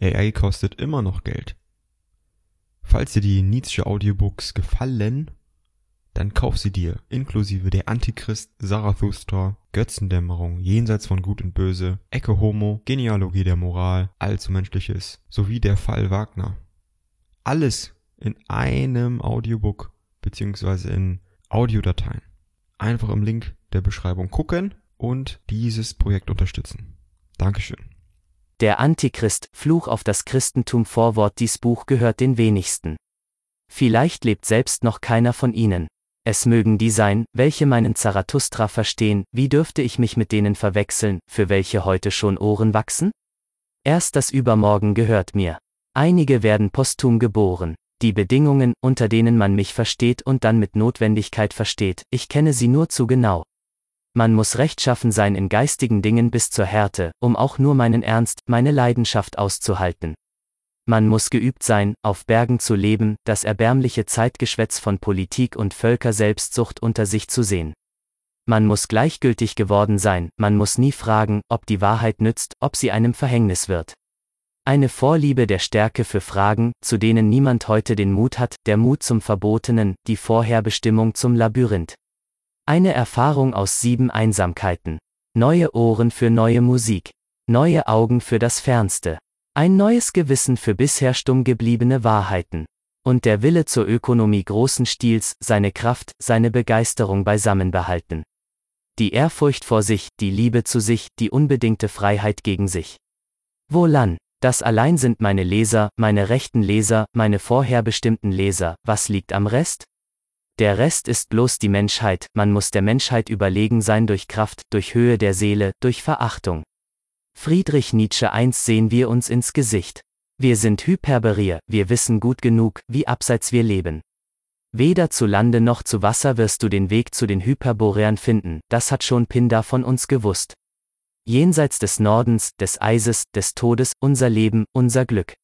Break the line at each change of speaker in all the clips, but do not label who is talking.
AI kostet immer noch Geld. Falls dir die Nietzsche Audiobooks gefallen, dann kauf sie dir, inklusive der Antichrist, Zarathustra, Götzendämmerung, Jenseits von Gut und Böse, Ecke Homo, Genealogie der Moral, Allzumenschliches, sowie der Fall Wagner. Alles in einem Audiobook beziehungsweise in Audiodateien. Einfach im Link der Beschreibung gucken und dieses Projekt unterstützen. Dankeschön.
Der Antichrist, Fluch auf das Christentum Vorwort Dies Buch gehört den wenigsten. Vielleicht lebt selbst noch keiner von ihnen. Es mögen die sein, welche meinen Zarathustra verstehen, wie dürfte ich mich mit denen verwechseln, für welche heute schon Ohren wachsen? Erst das Übermorgen gehört mir. Einige werden posthum geboren. Die Bedingungen, unter denen man mich versteht und dann mit Notwendigkeit versteht, ich kenne sie nur zu genau. Man muss rechtschaffen sein in geistigen Dingen bis zur Härte, um auch nur meinen Ernst, meine Leidenschaft auszuhalten. Man muss geübt sein, auf Bergen zu leben, das erbärmliche Zeitgeschwätz von Politik und Völkerselbstsucht unter sich zu sehen. Man muss gleichgültig geworden sein, man muss nie fragen, ob die Wahrheit nützt, ob sie einem Verhängnis wird. Eine Vorliebe der Stärke für Fragen, zu denen niemand heute den Mut hat, der Mut zum Verbotenen, die Vorherbestimmung zum Labyrinth. Eine Erfahrung aus sieben Einsamkeiten. Neue Ohren für neue Musik. Neue Augen für das Fernste. Ein neues Gewissen für bisher stumm gebliebene Wahrheiten. Und der Wille zur Ökonomie großen Stils, seine Kraft, seine Begeisterung beisammen behalten. Die Ehrfurcht vor sich, die Liebe zu sich, die unbedingte Freiheit gegen sich. Wohlan, das allein sind meine Leser, meine rechten Leser, meine vorherbestimmten Leser, was liegt am Rest? Der Rest ist bloß die Menschheit, man muss der Menschheit überlegen sein durch Kraft, durch Höhe der Seele, durch Verachtung. Friedrich Nietzsche eins sehen wir uns ins Gesicht. Wir sind Hyperberier, wir wissen gut genug, wie abseits wir leben. Weder zu Lande noch zu Wasser wirst du den Weg zu den Hyperboreern finden, das hat schon Pindar von uns gewusst. Jenseits des Nordens, des Eises, des Todes, unser Leben, unser Glück.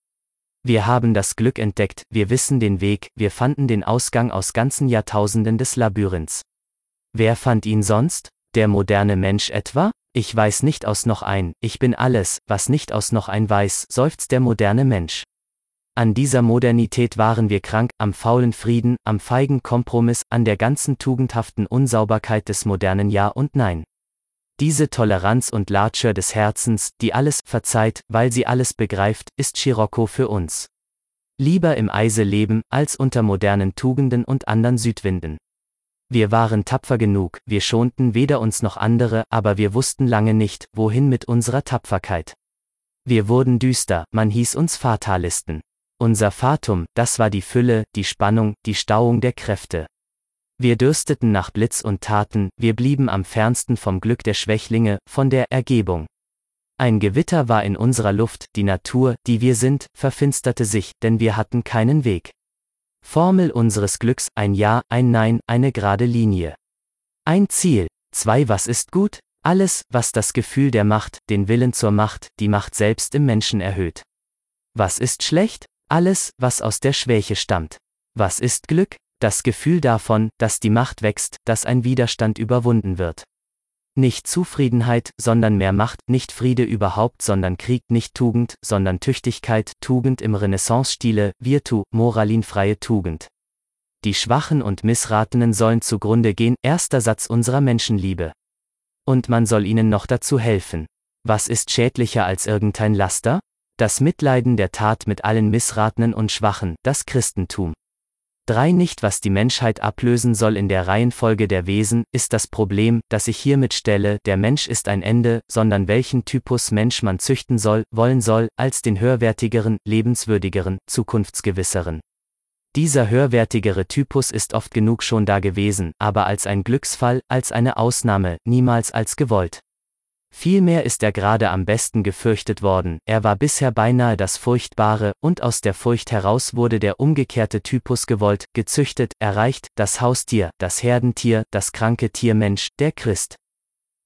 Wir haben das Glück entdeckt, wir wissen den Weg, wir fanden den Ausgang aus ganzen Jahrtausenden des Labyrinths. Wer fand ihn sonst? Der moderne Mensch etwa? Ich weiß nicht aus noch ein, ich bin alles, was nicht aus noch ein weiß, seufzt der moderne Mensch. An dieser Modernität waren wir krank, am faulen Frieden, am feigen Kompromiss, an der ganzen tugendhaften Unsauberkeit des modernen Ja und Nein. Diese Toleranz und Larcher des Herzens, die alles verzeiht, weil sie alles begreift, ist Scirocco für uns. Lieber im Eise leben, als unter modernen Tugenden und anderen Südwinden. Wir waren tapfer genug, wir schonten weder uns noch andere, aber wir wussten lange nicht, wohin mit unserer Tapferkeit. Wir wurden düster, man hieß uns Fatalisten. Unser Fatum, das war die Fülle, die Spannung, die Stauung der Kräfte. Wir dürsteten nach Blitz und Taten, wir blieben am fernsten vom Glück der Schwächlinge, von der Ergebung. Ein Gewitter war in unserer Luft, die Natur, die wir sind, verfinsterte sich, denn wir hatten keinen Weg. Formel unseres Glücks, ein Ja, ein Nein, eine gerade Linie. Ein Ziel, zwei Was ist gut? Alles, was das Gefühl der Macht, den Willen zur Macht, die Macht selbst im Menschen erhöht. Was ist schlecht? Alles, was aus der Schwäche stammt. Was ist Glück? Das Gefühl davon, dass die Macht wächst, dass ein Widerstand überwunden wird. Nicht Zufriedenheit, sondern mehr Macht, nicht Friede überhaupt, sondern Krieg, nicht Tugend, sondern Tüchtigkeit, Tugend im Renaissance-Stile, Virtu, moralinfreie Tugend. Die Schwachen und Missratenen sollen zugrunde gehen, erster Satz unserer Menschenliebe. Und man soll ihnen noch dazu helfen. Was ist schädlicher als irgendein Laster? Das Mitleiden der Tat mit allen Missratenen und Schwachen, das Christentum. 3. Nicht was die Menschheit ablösen soll in der Reihenfolge der Wesen, ist das Problem, das ich hiermit stelle, der Mensch ist ein Ende, sondern welchen Typus Mensch man züchten soll, wollen soll, als den höherwertigeren, lebenswürdigeren, zukunftsgewisseren. Dieser höherwertigere Typus ist oft genug schon da gewesen, aber als ein Glücksfall, als eine Ausnahme, niemals als gewollt. Vielmehr ist er gerade am besten gefürchtet worden, er war bisher beinahe das Furchtbare, und aus der Furcht heraus wurde der umgekehrte Typus gewollt, gezüchtet, erreicht, das Haustier, das Herdentier, das kranke Tiermensch, der Christ.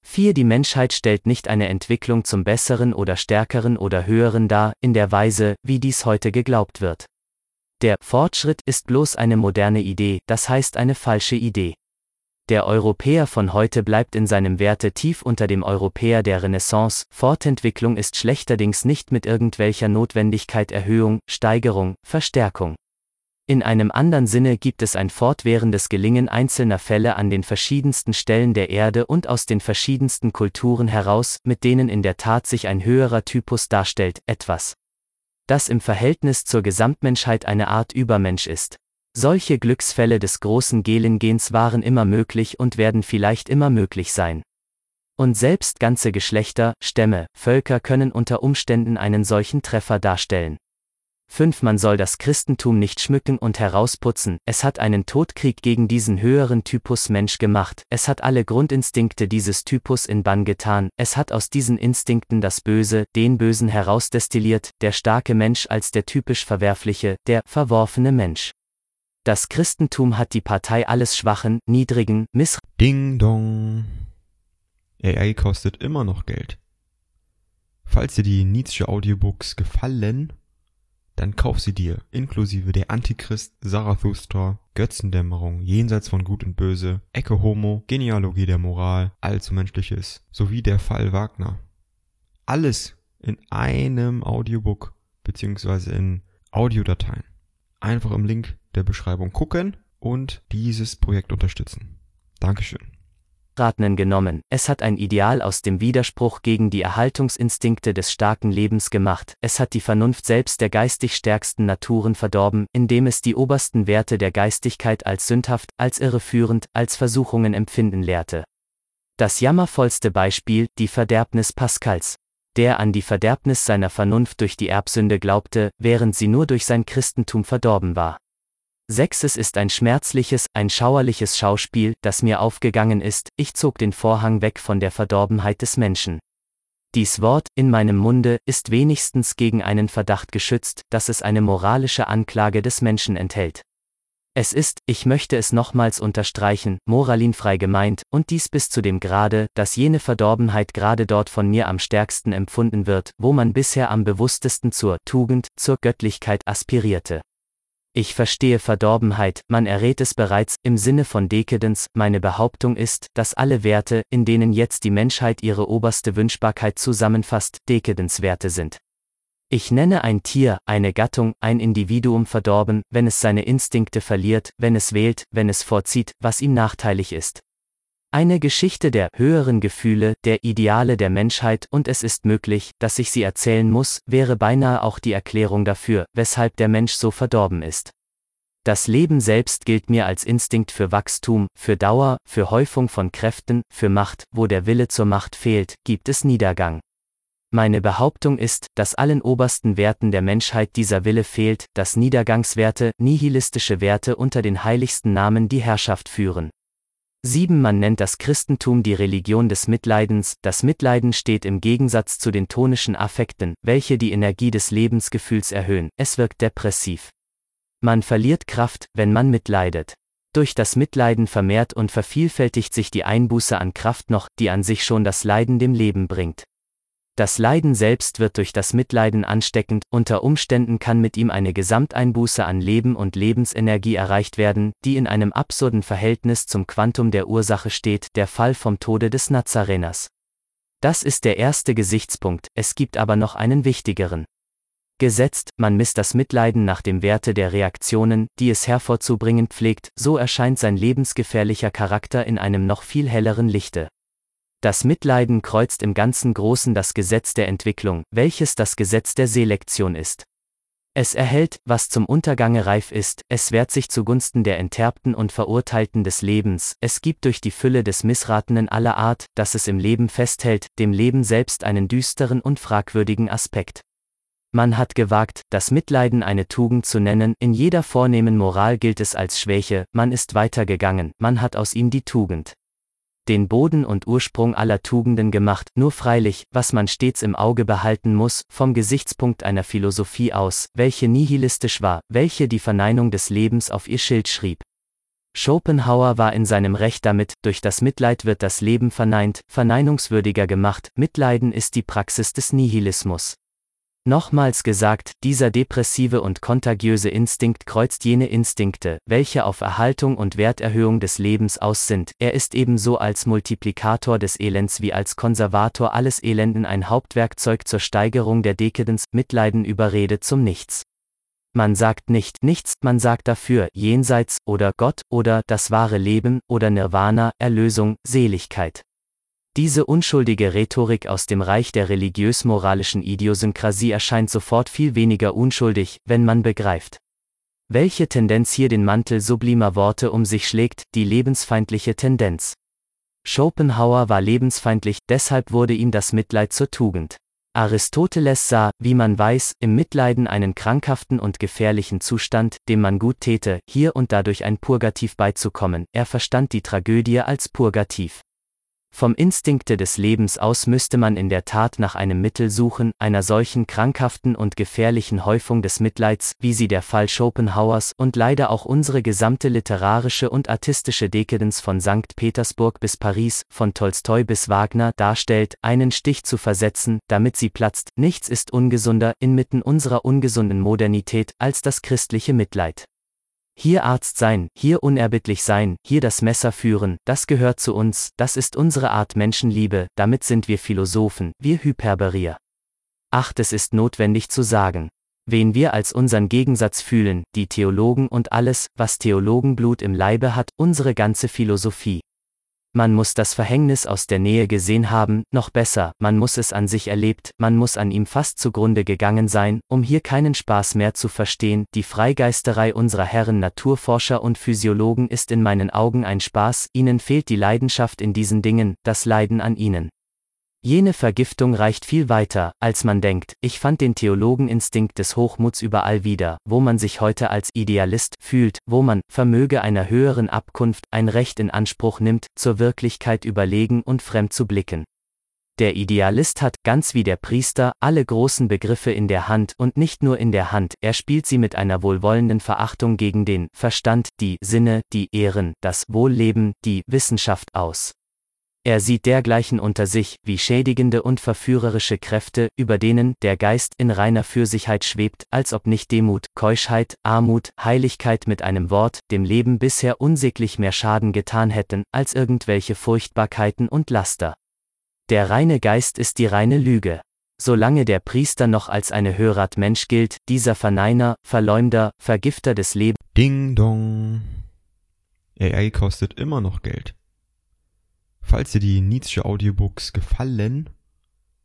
4. Die Menschheit stellt nicht eine Entwicklung zum Besseren oder Stärkeren oder Höheren dar, in der Weise, wie dies heute geglaubt wird. Der Fortschritt ist bloß eine moderne Idee, das heißt eine falsche Idee. Der Europäer von heute bleibt in seinem Werte tief unter dem Europäer der Renaissance, Fortentwicklung ist schlechterdings nicht mit irgendwelcher Notwendigkeit Erhöhung, Steigerung, Verstärkung. In einem anderen Sinne gibt es ein fortwährendes Gelingen einzelner Fälle an den verschiedensten Stellen der Erde und aus den verschiedensten Kulturen heraus, mit denen in der Tat sich ein höherer Typus darstellt, etwas, das im Verhältnis zur Gesamtmenschheit eine Art Übermensch ist. Solche Glücksfälle des großen Gelengens waren immer möglich und werden vielleicht immer möglich sein. Und selbst ganze Geschlechter, Stämme, Völker können unter Umständen einen solchen Treffer darstellen. 5. Man soll das Christentum nicht schmücken und herausputzen, es hat einen Todkrieg gegen diesen höheren Typus Mensch gemacht, es hat alle Grundinstinkte dieses Typus in Bann getan, es hat aus diesen Instinkten das Böse, den Bösen herausdestilliert, der starke Mensch als der typisch verwerfliche, der verworfene Mensch. Das Christentum hat die Partei alles Schwachen, Niedrigen, Miss.
Ding dong. AI kostet immer noch Geld. Falls dir die Nietzsche Audiobooks gefallen, dann kauf sie dir, inklusive der Antichrist, Zarathustra, Götzendämmerung, Jenseits von Gut und Böse, Ecke Homo, Genealogie der Moral, Allzu Menschliches, sowie der Fall Wagner. Alles in einem Audiobook, beziehungsweise in Audiodateien. Einfach im Link der Beschreibung gucken und dieses Projekt unterstützen. Dankeschön.
Ratnen genommen, es hat ein Ideal aus dem Widerspruch gegen die Erhaltungsinstinkte des starken Lebens gemacht, es hat die Vernunft selbst der geistig stärksten Naturen verdorben, indem es die obersten Werte der Geistigkeit als sündhaft, als irreführend, als Versuchungen empfinden lehrte. Das jammervollste Beispiel, die Verderbnis Pascals. Der an die Verderbnis seiner Vernunft durch die Erbsünde glaubte, während sie nur durch sein Christentum verdorben war. Sechstes ist ein schmerzliches, ein schauerliches Schauspiel, das mir aufgegangen ist, ich zog den Vorhang weg von der Verdorbenheit des Menschen. Dies Wort, in meinem Munde, ist wenigstens gegen einen Verdacht geschützt, dass es eine moralische Anklage des Menschen enthält. Es ist, ich möchte es nochmals unterstreichen, moralinfrei gemeint, und dies bis zu dem Grade, dass jene Verdorbenheit gerade dort von mir am stärksten empfunden wird, wo man bisher am bewusstesten zur Tugend, zur Göttlichkeit aspirierte. Ich verstehe Verdorbenheit, man errät es bereits, im Sinne von Dekadence, meine Behauptung ist, dass alle Werte, in denen jetzt die Menschheit ihre oberste Wünschbarkeit zusammenfasst, Dekadence-Werte sind. Ich nenne ein Tier, eine Gattung, ein Individuum verdorben, wenn es seine Instinkte verliert, wenn es wählt, wenn es vorzieht, was ihm nachteilig ist. Eine Geschichte der höheren Gefühle, der Ideale der Menschheit und es ist möglich, dass ich sie erzählen muss, wäre beinahe auch die Erklärung dafür, weshalb der Mensch so verdorben ist. Das Leben selbst gilt mir als Instinkt für Wachstum, für Dauer, für Häufung von Kräften, für Macht, wo der Wille zur Macht fehlt, gibt es Niedergang. Meine Behauptung ist, dass allen obersten Werten der Menschheit dieser Wille fehlt, dass Niedergangswerte, nihilistische Werte unter den heiligsten Namen die Herrschaft führen. 7. Man nennt das Christentum die Religion des Mitleidens, das Mitleiden steht im Gegensatz zu den tonischen Affekten, welche die Energie des Lebensgefühls erhöhen, es wirkt depressiv. Man verliert Kraft, wenn man mitleidet. Durch das Mitleiden vermehrt und vervielfältigt sich die Einbuße an Kraft noch, die an sich schon das Leiden dem Leben bringt. Das Leiden selbst wird durch das Mitleiden ansteckend, unter Umständen kann mit ihm eine Gesamteinbuße an Leben und Lebensenergie erreicht werden, die in einem absurden Verhältnis zum Quantum der Ursache steht, der Fall vom Tode des Nazareners. Das ist der erste Gesichtspunkt, es gibt aber noch einen wichtigeren. Gesetzt, man misst das Mitleiden nach dem Werte der Reaktionen, die es hervorzubringen pflegt, so erscheint sein lebensgefährlicher Charakter in einem noch viel helleren Lichte. Das Mitleiden kreuzt im ganzen Großen das Gesetz der Entwicklung, welches das Gesetz der Selektion ist. Es erhält, was zum Untergange reif ist, es wehrt sich zugunsten der Enterbten und Verurteilten des Lebens, es gibt durch die Fülle des Missratenen aller Art, das es im Leben festhält, dem Leben selbst einen düsteren und fragwürdigen Aspekt. Man hat gewagt, das Mitleiden eine Tugend zu nennen, in jeder vornehmen Moral gilt es als Schwäche, man ist weitergegangen, man hat aus ihm die Tugend den Boden und Ursprung aller Tugenden gemacht, nur freilich, was man stets im Auge behalten muss, vom Gesichtspunkt einer Philosophie aus, welche nihilistisch war, welche die Verneinung des Lebens auf ihr Schild schrieb. Schopenhauer war in seinem Recht damit, durch das Mitleid wird das Leben verneint, verneinungswürdiger gemacht, Mitleiden ist die Praxis des Nihilismus. Nochmals gesagt, dieser depressive und kontagiöse Instinkt kreuzt jene Instinkte, welche auf Erhaltung und Werterhöhung des Lebens aus sind, er ist ebenso als Multiplikator des Elends wie als Konservator alles Elenden ein Hauptwerkzeug zur Steigerung der Dekadens, Mitleiden Überrede zum Nichts. Man sagt nicht nichts, man sagt dafür jenseits oder Gott oder das wahre Leben oder Nirvana, Erlösung, Seligkeit. Diese unschuldige Rhetorik aus dem Reich der religiös-moralischen Idiosynkrasie erscheint sofort viel weniger unschuldig, wenn man begreift, welche Tendenz hier den Mantel sublimer Worte um sich schlägt, die lebensfeindliche Tendenz. Schopenhauer war lebensfeindlich, deshalb wurde ihm das Mitleid zur Tugend. Aristoteles sah, wie man weiß, im Mitleiden einen krankhaften und gefährlichen Zustand, dem man gut täte, hier und dadurch ein Purgativ beizukommen, er verstand die Tragödie als Purgativ. Vom Instinkte des Lebens aus müsste man in der Tat nach einem Mittel suchen, einer solchen krankhaften und gefährlichen Häufung des Mitleids, wie sie der Fall Schopenhauers und leider auch unsere gesamte literarische und artistische Dekadenz von St. Petersburg bis Paris, von Tolstoi bis Wagner darstellt, einen Stich zu versetzen, damit sie platzt. Nichts ist ungesunder inmitten unserer ungesunden Modernität als das christliche Mitleid. Hier Arzt sein, hier unerbittlich sein, hier das Messer führen, das gehört zu uns, das ist unsere Art Menschenliebe, damit sind wir Philosophen, wir Hyperberier. Ach, es ist notwendig zu sagen. Wen wir als unseren Gegensatz fühlen, die Theologen und alles, was Theologenblut im Leibe hat, unsere ganze Philosophie. Man muss das Verhängnis aus der Nähe gesehen haben, noch besser, man muss es an sich erlebt, man muss an ihm fast zugrunde gegangen sein, um hier keinen Spaß mehr zu verstehen, die Freigeisterei unserer Herren Naturforscher und Physiologen ist in meinen Augen ein Spaß, ihnen fehlt die Leidenschaft in diesen Dingen, das Leiden an ihnen. Jene Vergiftung reicht viel weiter, als man denkt. Ich fand den Theologeninstinkt des Hochmuts überall wieder, wo man sich heute als Idealist fühlt, wo man, vermöge einer höheren Abkunft, ein Recht in Anspruch nimmt, zur Wirklichkeit überlegen und fremd zu blicken. Der Idealist hat, ganz wie der Priester, alle großen Begriffe in der Hand und nicht nur in der Hand, er spielt sie mit einer wohlwollenden Verachtung gegen den Verstand, die Sinne, die Ehren, das Wohlleben, die Wissenschaft aus. Er sieht dergleichen unter sich, wie schädigende und verführerische Kräfte, über denen der Geist in reiner Fürsigkeit schwebt, als ob nicht Demut, Keuschheit, Armut, Heiligkeit mit einem Wort, dem Leben bisher unsäglich mehr Schaden getan hätten, als irgendwelche Furchtbarkeiten und Laster. Der reine Geist ist die reine Lüge. Solange der Priester noch als eine Hörat Mensch gilt, dieser Verneiner, Verleumder, Vergifter des Lebens.
Ding dong. AI kostet immer noch Geld. Falls dir die Nietzsche Audiobooks gefallen,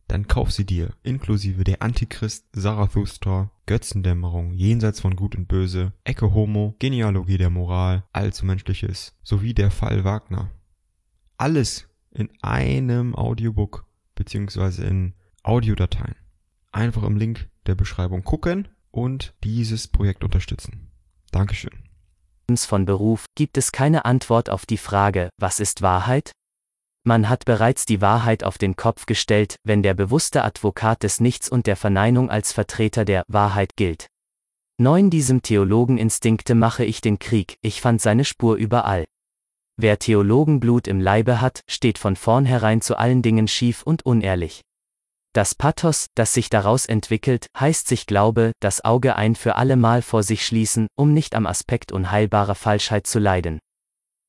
dann kauf sie dir, inklusive der Antichrist, Zarathustra, Götzendämmerung, Jenseits von Gut und Böse, Ecke Homo, Genealogie der Moral, Allzu Menschliches, sowie der Fall Wagner. Alles in einem Audiobook, beziehungsweise in Audiodateien. Einfach im Link der Beschreibung gucken und dieses Projekt unterstützen. Dankeschön.
Von Beruf gibt es keine Antwort auf die Frage, was ist Wahrheit? Man hat bereits die Wahrheit auf den Kopf gestellt, wenn der bewusste Advokat des Nichts und der Verneinung als Vertreter der Wahrheit gilt. Neun diesem Theologeninstinkte mache ich den Krieg, ich fand seine Spur überall. Wer Theologenblut im Leibe hat, steht von vornherein zu allen Dingen schief und unehrlich. Das Pathos, das sich daraus entwickelt, heißt sich Glaube, das Auge ein für allemal vor sich schließen, um nicht am Aspekt unheilbarer Falschheit zu leiden.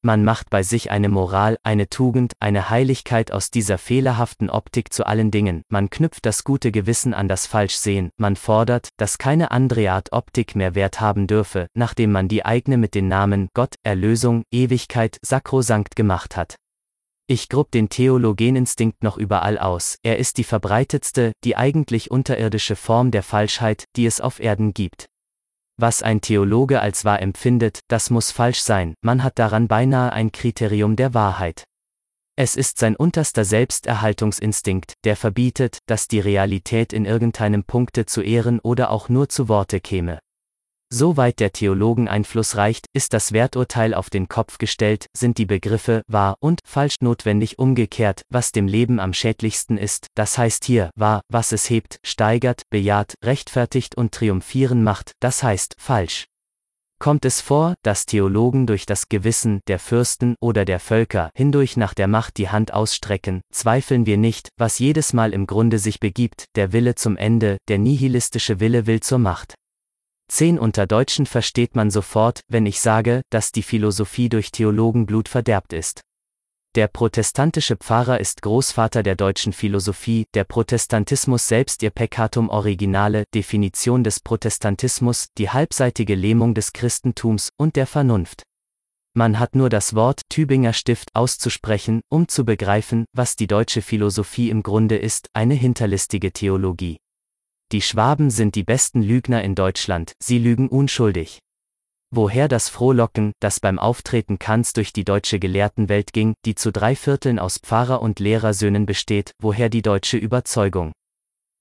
Man macht bei sich eine Moral, eine Tugend, eine Heiligkeit aus dieser fehlerhaften Optik zu allen Dingen, man knüpft das gute Gewissen an das Falschsehen, man fordert, dass keine andere Art Optik mehr Wert haben dürfe, nachdem man die eigene mit den Namen Gott, Erlösung, Ewigkeit, sakrosankt gemacht hat. Ich grub den Theologeninstinkt noch überall aus, er ist die verbreitetste, die eigentlich unterirdische Form der Falschheit, die es auf Erden gibt. Was ein Theologe als wahr empfindet, das muss falsch sein, man hat daran beinahe ein Kriterium der Wahrheit. Es ist sein unterster Selbsterhaltungsinstinkt, der verbietet, dass die Realität in irgendeinem Punkte zu Ehren oder auch nur zu Worte käme. Soweit der Theologen Einfluss reicht, ist das Werturteil auf den Kopf gestellt, sind die Begriffe wahr und falsch notwendig umgekehrt, was dem Leben am schädlichsten ist, das heißt hier wahr, was es hebt, steigert, bejaht, rechtfertigt und triumphieren macht, das heißt falsch. Kommt es vor, dass Theologen durch das Gewissen der Fürsten oder der Völker hindurch nach der Macht die Hand ausstrecken, zweifeln wir nicht, was jedes Mal im Grunde sich begibt, der Wille zum Ende, der nihilistische Wille will zur Macht. Zehn unter Deutschen versteht man sofort, wenn ich sage, dass die Philosophie durch Theologenblut verderbt ist. Der protestantische Pfarrer ist Großvater der deutschen Philosophie, der Protestantismus selbst ihr Peccatum originale, Definition des Protestantismus, die halbseitige Lähmung des Christentums und der Vernunft. Man hat nur das Wort Tübinger Stift auszusprechen, um zu begreifen, was die deutsche Philosophie im Grunde ist, eine hinterlistige Theologie. Die Schwaben sind die besten Lügner in Deutschland, sie lügen unschuldig. Woher das Frohlocken, das beim Auftreten Kants durch die deutsche Gelehrtenwelt ging, die zu drei Vierteln aus Pfarrer und Lehrersöhnen besteht, woher die deutsche Überzeugung?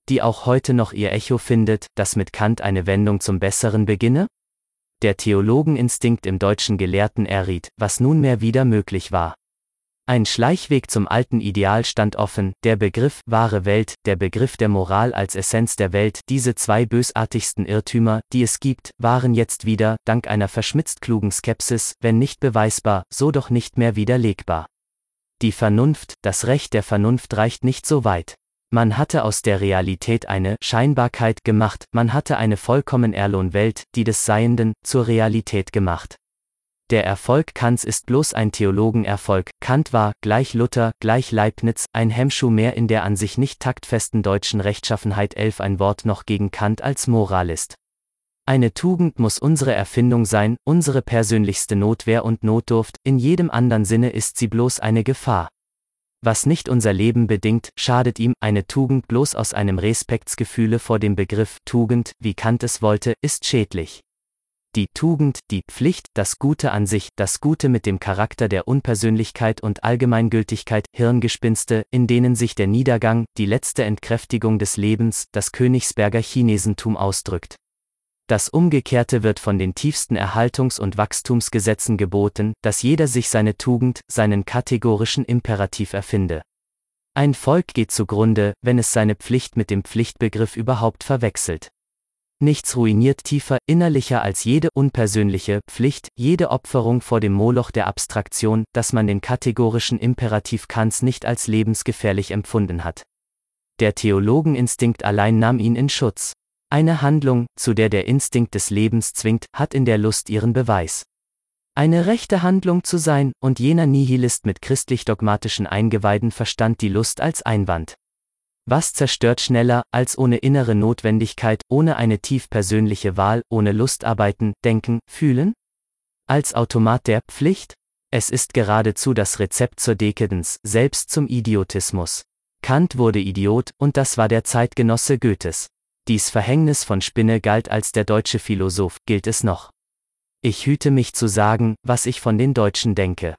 Die auch heute noch ihr Echo findet, dass mit Kant eine Wendung zum Besseren beginne? Der Theologeninstinkt im deutschen Gelehrten erriet, was nunmehr wieder möglich war. Ein Schleichweg zum alten Ideal stand offen, der Begriff wahre Welt, der Begriff der Moral als Essenz der Welt, diese zwei bösartigsten Irrtümer, die es gibt, waren jetzt wieder, dank einer verschmitzt klugen Skepsis, wenn nicht beweisbar, so doch nicht mehr widerlegbar. Die Vernunft, das Recht der Vernunft reicht nicht so weit. Man hatte aus der Realität eine Scheinbarkeit gemacht, man hatte eine vollkommen Erlohn Welt, die des Seienden, zur Realität gemacht. Der Erfolg Kants ist bloß ein Theologenerfolg. Kant war, gleich Luther, gleich Leibniz, ein Hemmschuh mehr in der an sich nicht taktfesten deutschen Rechtschaffenheit elf ein Wort noch gegen Kant als Moralist. Eine Tugend muss unsere Erfindung sein, unsere persönlichste Notwehr und Notdurft, in jedem anderen Sinne ist sie bloß eine Gefahr. Was nicht unser Leben bedingt, schadet ihm, eine Tugend bloß aus einem Respektsgefühle vor dem Begriff Tugend, wie Kant es wollte, ist schädlich die Tugend, die Pflicht, das Gute an sich, das Gute mit dem Charakter der Unpersönlichkeit und Allgemeingültigkeit, Hirngespinste, in denen sich der Niedergang, die letzte Entkräftigung des Lebens, das Königsberger Chinesentum ausdrückt. Das Umgekehrte wird von den tiefsten Erhaltungs- und Wachstumsgesetzen geboten, dass jeder sich seine Tugend, seinen kategorischen Imperativ erfinde. Ein Volk geht zugrunde, wenn es seine Pflicht mit dem Pflichtbegriff überhaupt verwechselt. Nichts ruiniert tiefer, innerlicher als jede unpersönliche Pflicht, jede Opferung vor dem Moloch der Abstraktion, dass man den kategorischen Imperativ Kants nicht als lebensgefährlich empfunden hat. Der Theologeninstinkt allein nahm ihn in Schutz. Eine Handlung, zu der der Instinkt des Lebens zwingt, hat in der Lust ihren Beweis. Eine rechte Handlung zu sein, und jener Nihilist mit christlich-dogmatischen Eingeweiden verstand die Lust als Einwand. Was zerstört schneller, als ohne innere Notwendigkeit, ohne eine tief persönliche Wahl, ohne Lustarbeiten, denken, fühlen? Als Automat der Pflicht? Es ist geradezu das Rezept zur Dekadenz, selbst zum Idiotismus. Kant wurde Idiot, und das war der Zeitgenosse Goethes. Dies Verhängnis von Spinne galt als der deutsche Philosoph, gilt es noch. Ich hüte mich zu sagen, was ich von den Deutschen denke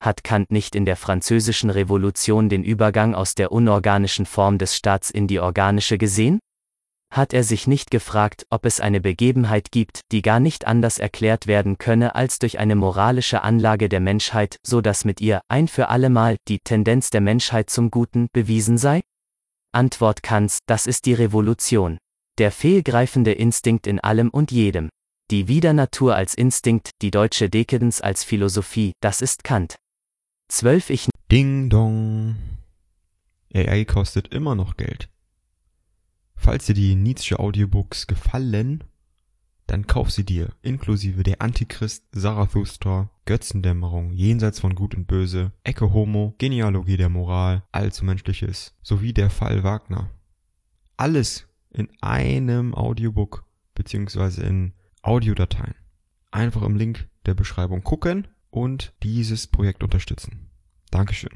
hat Kant nicht in der französischen Revolution den Übergang aus der unorganischen Form des Staats in die organische gesehen? Hat er sich nicht gefragt, ob es eine Begebenheit gibt, die gar nicht anders erklärt werden könne als durch eine moralische Anlage der Menschheit, so dass mit ihr, ein für allemal, die Tendenz der Menschheit zum Guten bewiesen sei? Antwort Kants, das ist die Revolution. Der fehlgreifende Instinkt in allem und jedem. Die Wiedernatur als Instinkt, die deutsche Dekadenz als Philosophie, das ist Kant. 12 ich.
Ding dong. AI kostet immer noch Geld. Falls dir die Nietzsche Audiobooks gefallen, dann kauf sie dir, inklusive der Antichrist, Zarathustra, Götzendämmerung, Jenseits von Gut und Böse, Ecke Homo, Genealogie der Moral, Allzu Menschliches, sowie der Fall Wagner. Alles in einem Audiobook, beziehungsweise in Audiodateien. Einfach im Link der Beschreibung gucken und dieses Projekt unterstützen. Dankeschön.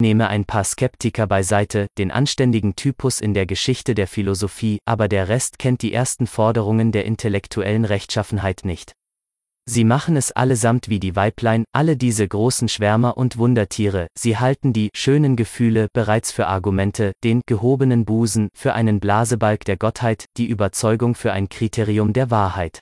Nehme ein paar Skeptiker beiseite, den anständigen Typus in der Geschichte der Philosophie, aber der Rest kennt die ersten Forderungen der intellektuellen Rechtschaffenheit nicht. Sie machen es allesamt wie die Weiblein, alle diese großen Schwärmer und Wundertiere, sie halten die schönen Gefühle bereits für Argumente, den gehobenen Busen für einen Blasebalg der Gottheit, die Überzeugung für ein Kriterium der Wahrheit.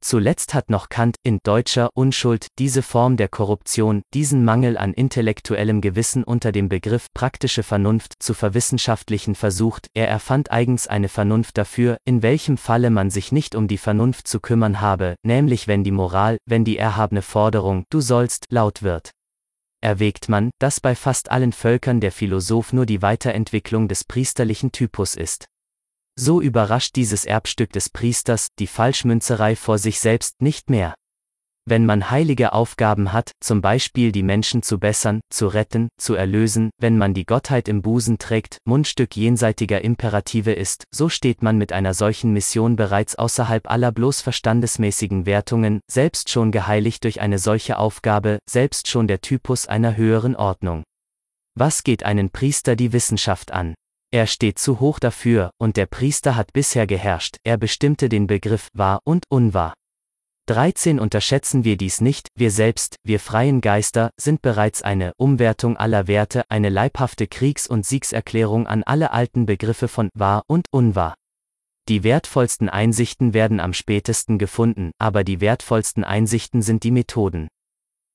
Zuletzt hat noch Kant in deutscher Unschuld diese Form der Korruption, diesen Mangel an intellektuellem Gewissen unter dem Begriff praktische Vernunft zu verwissenschaftlichen versucht, er erfand eigens eine Vernunft dafür, in welchem Falle man sich nicht um die Vernunft zu kümmern habe, nämlich wenn die Moral, wenn die erhabene Forderung, du sollst, laut wird. Erwägt man, dass bei fast allen Völkern der Philosoph nur die Weiterentwicklung des priesterlichen Typus ist. So überrascht dieses Erbstück des Priesters die Falschmünzerei vor sich selbst nicht mehr. Wenn man heilige Aufgaben hat, zum Beispiel die Menschen zu bessern, zu retten, zu erlösen, wenn man die Gottheit im Busen trägt, Mundstück jenseitiger Imperative ist, so steht man mit einer solchen Mission bereits außerhalb aller bloß verstandesmäßigen Wertungen, selbst schon geheiligt durch eine solche Aufgabe, selbst schon der Typus einer höheren Ordnung. Was geht einen Priester die Wissenschaft an? Er steht zu hoch dafür, und der Priester hat bisher geherrscht, er bestimmte den Begriff wahr und unwahr. 13 Unterschätzen wir dies nicht, wir selbst, wir freien Geister, sind bereits eine Umwertung aller Werte, eine leibhafte Kriegs- und Siegserklärung an alle alten Begriffe von wahr und unwahr. Die wertvollsten Einsichten werden am spätesten gefunden, aber die wertvollsten Einsichten sind die Methoden.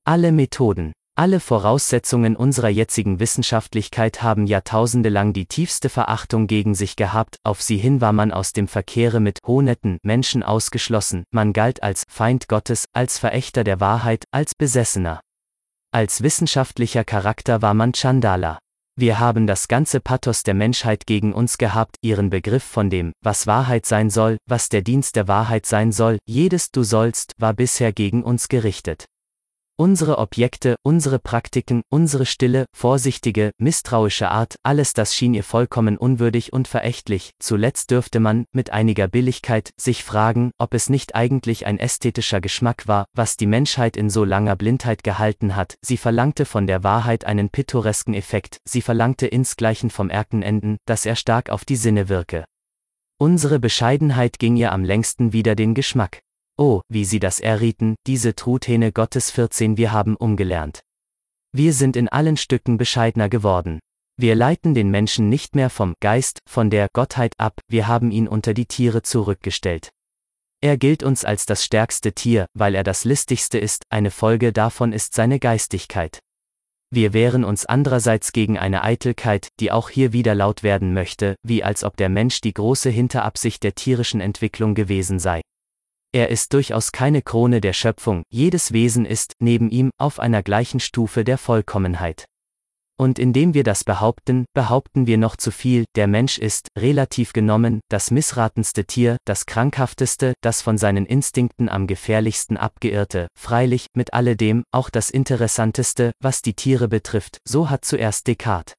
Alle Methoden, alle Voraussetzungen unserer jetzigen Wissenschaftlichkeit haben jahrtausendelang die tiefste Verachtung gegen sich gehabt, auf sie hin war man aus dem Verkehre mit honetten Menschen ausgeschlossen, man galt als Feind Gottes, als Verächter der Wahrheit, als Besessener. Als wissenschaftlicher Charakter war man Chandala. Wir haben das ganze Pathos der Menschheit gegen uns gehabt, ihren Begriff von dem, was Wahrheit sein soll, was der Dienst der Wahrheit sein soll, jedes Du sollst, war bisher gegen uns gerichtet. Unsere Objekte, unsere Praktiken, unsere stille, vorsichtige, misstrauische Art, alles das schien ihr vollkommen unwürdig und verächtlich, zuletzt dürfte man, mit einiger Billigkeit, sich fragen, ob es nicht eigentlich ein ästhetischer Geschmack war, was die Menschheit in so langer Blindheit gehalten hat, sie verlangte von der Wahrheit einen pittoresken Effekt, sie verlangte insgleichen vom Erkenenden, dass er stark auf die Sinne wirke. Unsere Bescheidenheit ging ihr am längsten wieder den Geschmack. Oh, wie sie das errieten, diese Truthähne Gottes 14 wir haben umgelernt. Wir sind in allen Stücken bescheidener geworden. Wir leiten den Menschen nicht mehr vom Geist, von der Gottheit ab, wir haben ihn unter die Tiere zurückgestellt. Er gilt uns als das stärkste Tier, weil er das listigste ist, eine Folge davon ist seine Geistigkeit. Wir wehren uns andererseits gegen eine Eitelkeit, die auch hier wieder laut werden möchte, wie als ob der Mensch die große Hinterabsicht der tierischen Entwicklung gewesen sei. Er ist durchaus keine Krone der Schöpfung, jedes Wesen ist, neben ihm, auf einer gleichen Stufe der Vollkommenheit. Und indem wir das behaupten, behaupten wir noch zu viel, der Mensch ist, relativ genommen, das missratenste Tier, das krankhafteste, das von seinen Instinkten am gefährlichsten abgeirrte, freilich, mit alledem, auch das interessanteste, was die Tiere betrifft, so hat zuerst Descartes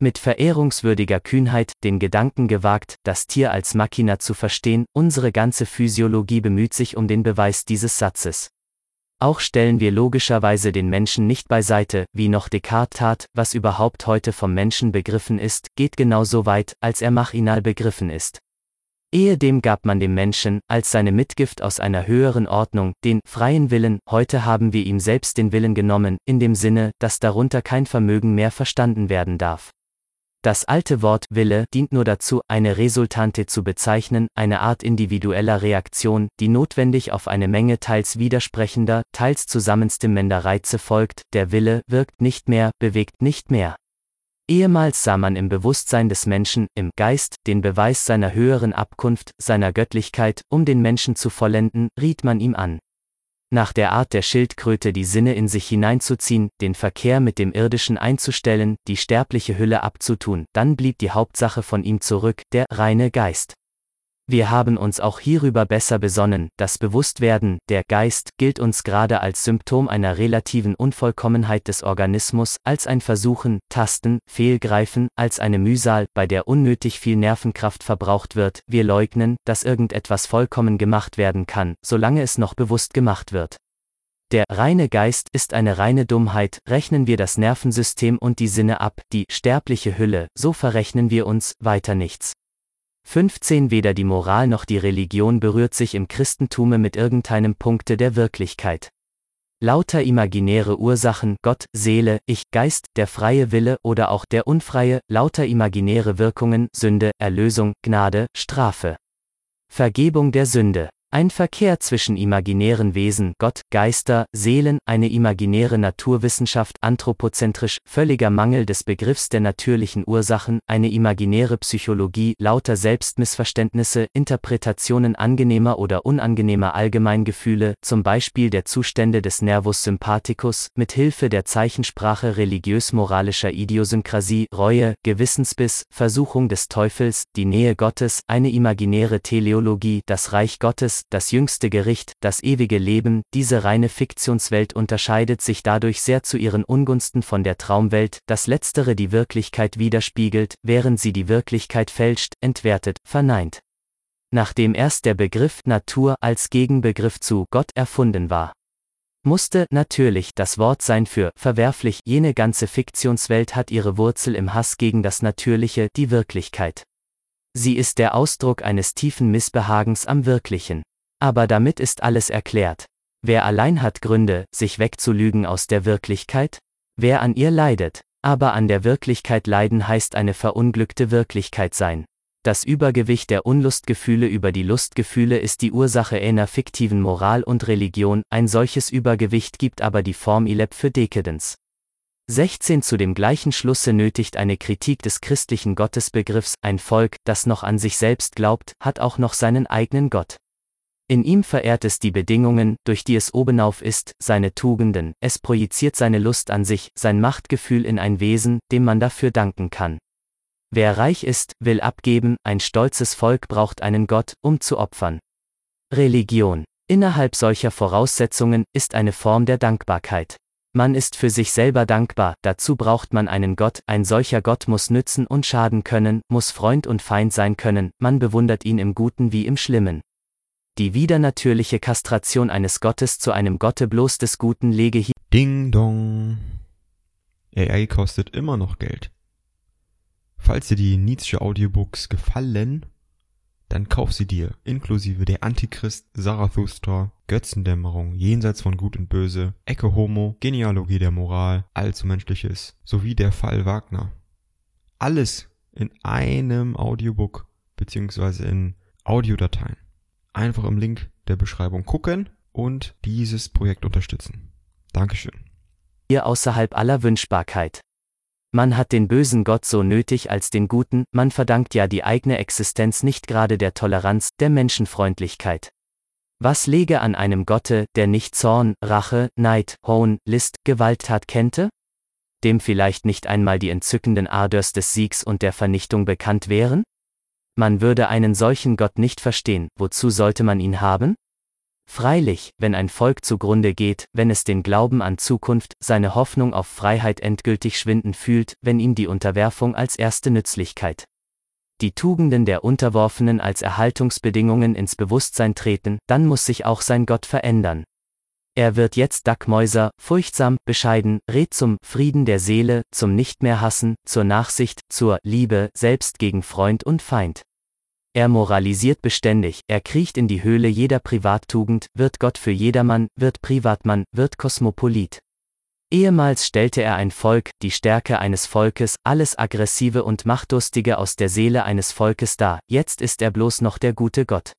mit verehrungswürdiger Kühnheit den Gedanken gewagt, das Tier als Machina zu verstehen, unsere ganze Physiologie bemüht sich um den Beweis dieses Satzes. Auch stellen wir logischerweise den Menschen nicht beiseite, wie noch Descartes tat, was überhaupt heute vom Menschen begriffen ist, geht genau so weit, als er machinal begriffen ist. Ehedem gab man dem Menschen, als seine Mitgift aus einer höheren Ordnung, den freien Willen, heute haben wir ihm selbst den Willen genommen, in dem Sinne, dass darunter kein Vermögen mehr verstanden werden darf. Das alte Wort Wille dient nur dazu, eine Resultante zu bezeichnen, eine Art individueller Reaktion, die notwendig auf eine Menge teils widersprechender, teils zusammenstimmender Reize folgt, der Wille wirkt nicht mehr, bewegt nicht mehr. Ehemals sah man im Bewusstsein des Menschen, im Geist, den Beweis seiner höheren Abkunft, seiner Göttlichkeit, um den Menschen zu vollenden, riet man ihm an nach der Art der Schildkröte die Sinne in sich hineinzuziehen, den Verkehr mit dem Irdischen einzustellen, die sterbliche Hülle abzutun, dann blieb die Hauptsache von ihm zurück, der reine Geist. Wir haben uns auch hierüber besser besonnen, das Bewusstwerden, der Geist, gilt uns gerade als Symptom einer relativen Unvollkommenheit des Organismus, als ein Versuchen, Tasten, Fehlgreifen, als eine Mühsal, bei der unnötig viel Nervenkraft verbraucht wird, wir leugnen, dass irgendetwas vollkommen gemacht werden kann, solange es noch bewusst gemacht wird. Der reine Geist ist eine reine Dummheit, rechnen wir das Nervensystem und die Sinne ab, die sterbliche Hülle, so verrechnen wir uns, weiter nichts. 15 Weder die Moral noch die Religion berührt sich im Christentume mit irgendeinem Punkte der Wirklichkeit. Lauter imaginäre Ursachen, Gott, Seele, Ich, Geist, der freie Wille oder auch der unfreie, lauter imaginäre Wirkungen, Sünde, Erlösung, Gnade, Strafe. Vergebung der Sünde. Ein Verkehr zwischen imaginären Wesen, Gott, Geister, Seelen, eine imaginäre Naturwissenschaft, anthropozentrisch, völliger Mangel des Begriffs der natürlichen Ursachen, eine imaginäre Psychologie, lauter Selbstmissverständnisse, Interpretationen angenehmer oder unangenehmer Allgemeingefühle, zum Beispiel der Zustände des Nervus sympathicus, mit Hilfe der Zeichensprache religiös-moralischer Idiosynkrasie, Reue, Gewissensbiss, Versuchung des Teufels, die Nähe Gottes, eine imaginäre Teleologie, das Reich Gottes, das jüngste Gericht, das ewige Leben, diese reine Fiktionswelt unterscheidet sich dadurch sehr zu ihren Ungunsten von der Traumwelt, dass letztere die Wirklichkeit widerspiegelt, während sie die Wirklichkeit fälscht, entwertet, verneint. Nachdem erst der Begriff Natur als Gegenbegriff zu Gott erfunden war musste natürlich das Wort sein für verwerflich, jene ganze Fiktionswelt hat ihre Wurzel im Hass gegen das Natürliche, die Wirklichkeit. Sie ist der Ausdruck eines tiefen Missbehagens am Wirklichen. Aber damit ist alles erklärt. Wer allein hat Gründe, sich wegzulügen aus der Wirklichkeit? Wer an ihr leidet? Aber an der Wirklichkeit leiden heißt eine verunglückte Wirklichkeit sein. Das Übergewicht der Unlustgefühle über die Lustgefühle ist die Ursache einer fiktiven Moral und Religion, ein solches Übergewicht gibt aber die Formileb für Dekadence. 16 Zu dem gleichen Schlusse nötigt eine Kritik des christlichen Gottesbegriffs, ein Volk, das noch an sich selbst glaubt, hat auch noch seinen eigenen Gott. In ihm verehrt es die Bedingungen, durch die es obenauf ist, seine Tugenden, es projiziert seine Lust an sich, sein Machtgefühl in ein Wesen, dem man dafür danken kann. Wer reich ist, will abgeben, ein stolzes Volk braucht einen Gott, um zu opfern. Religion. Innerhalb solcher Voraussetzungen ist eine Form der Dankbarkeit. Man ist für sich selber dankbar, dazu braucht man einen Gott, ein solcher Gott muss nützen und schaden können, muss Freund und Feind sein können, man bewundert ihn im Guten wie im Schlimmen. Die widernatürliche Kastration eines Gottes zu einem Gotte bloß des Guten lege hier.
Ding dong. AI kostet immer noch Geld. Falls dir die Nietzsche Audiobooks gefallen, dann kauf sie dir, inklusive der Antichrist, Zarathustra, Götzendämmerung, Jenseits von Gut und Böse, Ecke Homo, Genealogie der Moral, Allzu Menschliches, sowie der Fall Wagner. Alles in einem Audiobook, beziehungsweise in Audiodateien einfach im Link der Beschreibung gucken und dieses Projekt unterstützen. Dankeschön.
Ihr außerhalb aller Wünschbarkeit. Man hat den bösen Gott so nötig als den guten, man verdankt ja die eigene Existenz nicht gerade der Toleranz, der Menschenfreundlichkeit. Was lege an einem Gotte, der nicht Zorn, Rache, Neid, Hohn, List, Gewalttat kennte? Dem vielleicht nicht einmal die entzückenden Ardors des Siegs und der Vernichtung bekannt wären? Man würde einen solchen Gott nicht verstehen, wozu sollte man ihn haben? Freilich, wenn ein Volk zugrunde geht, wenn es den Glauben an Zukunft, seine Hoffnung auf Freiheit endgültig schwinden fühlt, wenn ihm die Unterwerfung als erste Nützlichkeit. Die Tugenden der Unterworfenen als Erhaltungsbedingungen ins Bewusstsein treten, dann muss sich auch sein Gott verändern. Er wird jetzt Dackmäuser, furchtsam, bescheiden, rät zum Frieden der Seele, zum Nicht mehr hassen, zur Nachsicht, zur Liebe, selbst gegen Freund und Feind. Er moralisiert beständig, er kriecht in die Höhle jeder Privattugend, wird Gott für jedermann, wird Privatmann, wird Kosmopolit. Ehemals stellte er ein Volk, die Stärke eines Volkes, alles Aggressive und Machtdurstige aus der Seele eines Volkes dar, jetzt ist er bloß noch der gute Gott.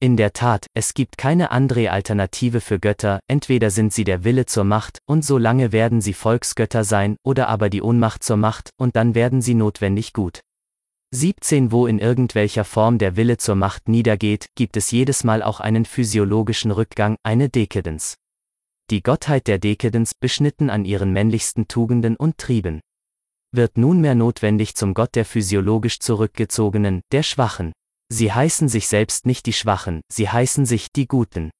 In der Tat, es gibt keine andere Alternative für Götter, entweder sind sie der Wille zur Macht, und so lange werden sie Volksgötter sein, oder aber die Ohnmacht zur Macht, und dann werden sie notwendig gut. 17 Wo in irgendwelcher Form der Wille zur Macht niedergeht, gibt es jedes Mal auch einen physiologischen Rückgang, eine Dekadence. Die Gottheit der Dekadence, beschnitten an ihren männlichsten Tugenden und Trieben. Wird nunmehr notwendig zum Gott der physiologisch zurückgezogenen, der Schwachen. Sie heißen sich selbst nicht die Schwachen, sie heißen sich die Guten.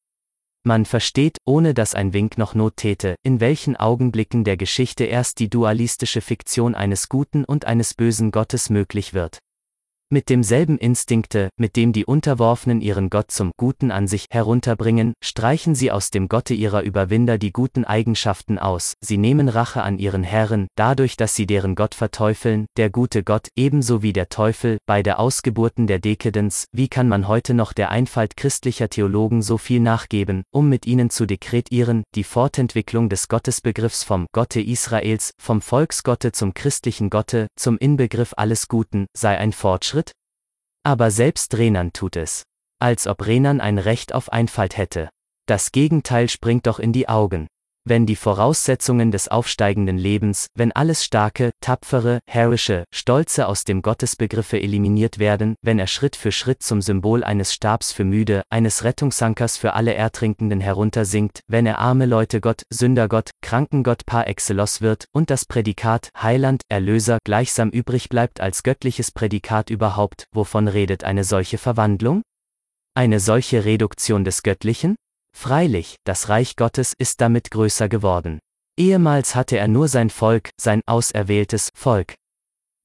Man versteht, ohne dass ein Wink noch Not täte, in welchen Augenblicken der Geschichte erst die dualistische Fiktion eines guten und eines bösen Gottes möglich wird. Mit demselben Instinkte, mit dem die Unterworfenen ihren Gott zum Guten an sich herunterbringen, streichen sie aus dem Gotte ihrer Überwinder die guten Eigenschaften aus, sie nehmen Rache an ihren Herren, dadurch, dass sie deren Gott verteufeln, der gute Gott, ebenso wie der Teufel, bei der Ausgeburten der Dekadence, wie kann man heute noch der Einfalt christlicher Theologen so viel nachgeben, um mit ihnen zu dekretieren, die Fortentwicklung des Gottesbegriffs vom Gotte Israels, vom Volksgotte zum christlichen Gotte, zum Inbegriff alles Guten, sei ein Fortschritt? Aber selbst Renan tut es. Als ob Renan ein Recht auf Einfalt hätte. Das Gegenteil springt doch in die Augen wenn die Voraussetzungen des aufsteigenden Lebens, wenn alles Starke, Tapfere, Herrische, Stolze aus dem Gottesbegriffe eliminiert werden, wenn er Schritt für Schritt zum Symbol eines Stabs für Müde, eines Rettungsankers für alle Ertrinkenden heruntersinkt, wenn er arme Leute Gott, Sündergott, Krankengott par excellence wird und das Prädikat Heiland, Erlöser gleichsam übrig bleibt als göttliches Prädikat überhaupt, wovon redet eine solche Verwandlung? Eine solche Reduktion des Göttlichen? Freilich, das Reich Gottes ist damit größer geworden. Ehemals hatte er nur sein Volk, sein auserwähltes Volk.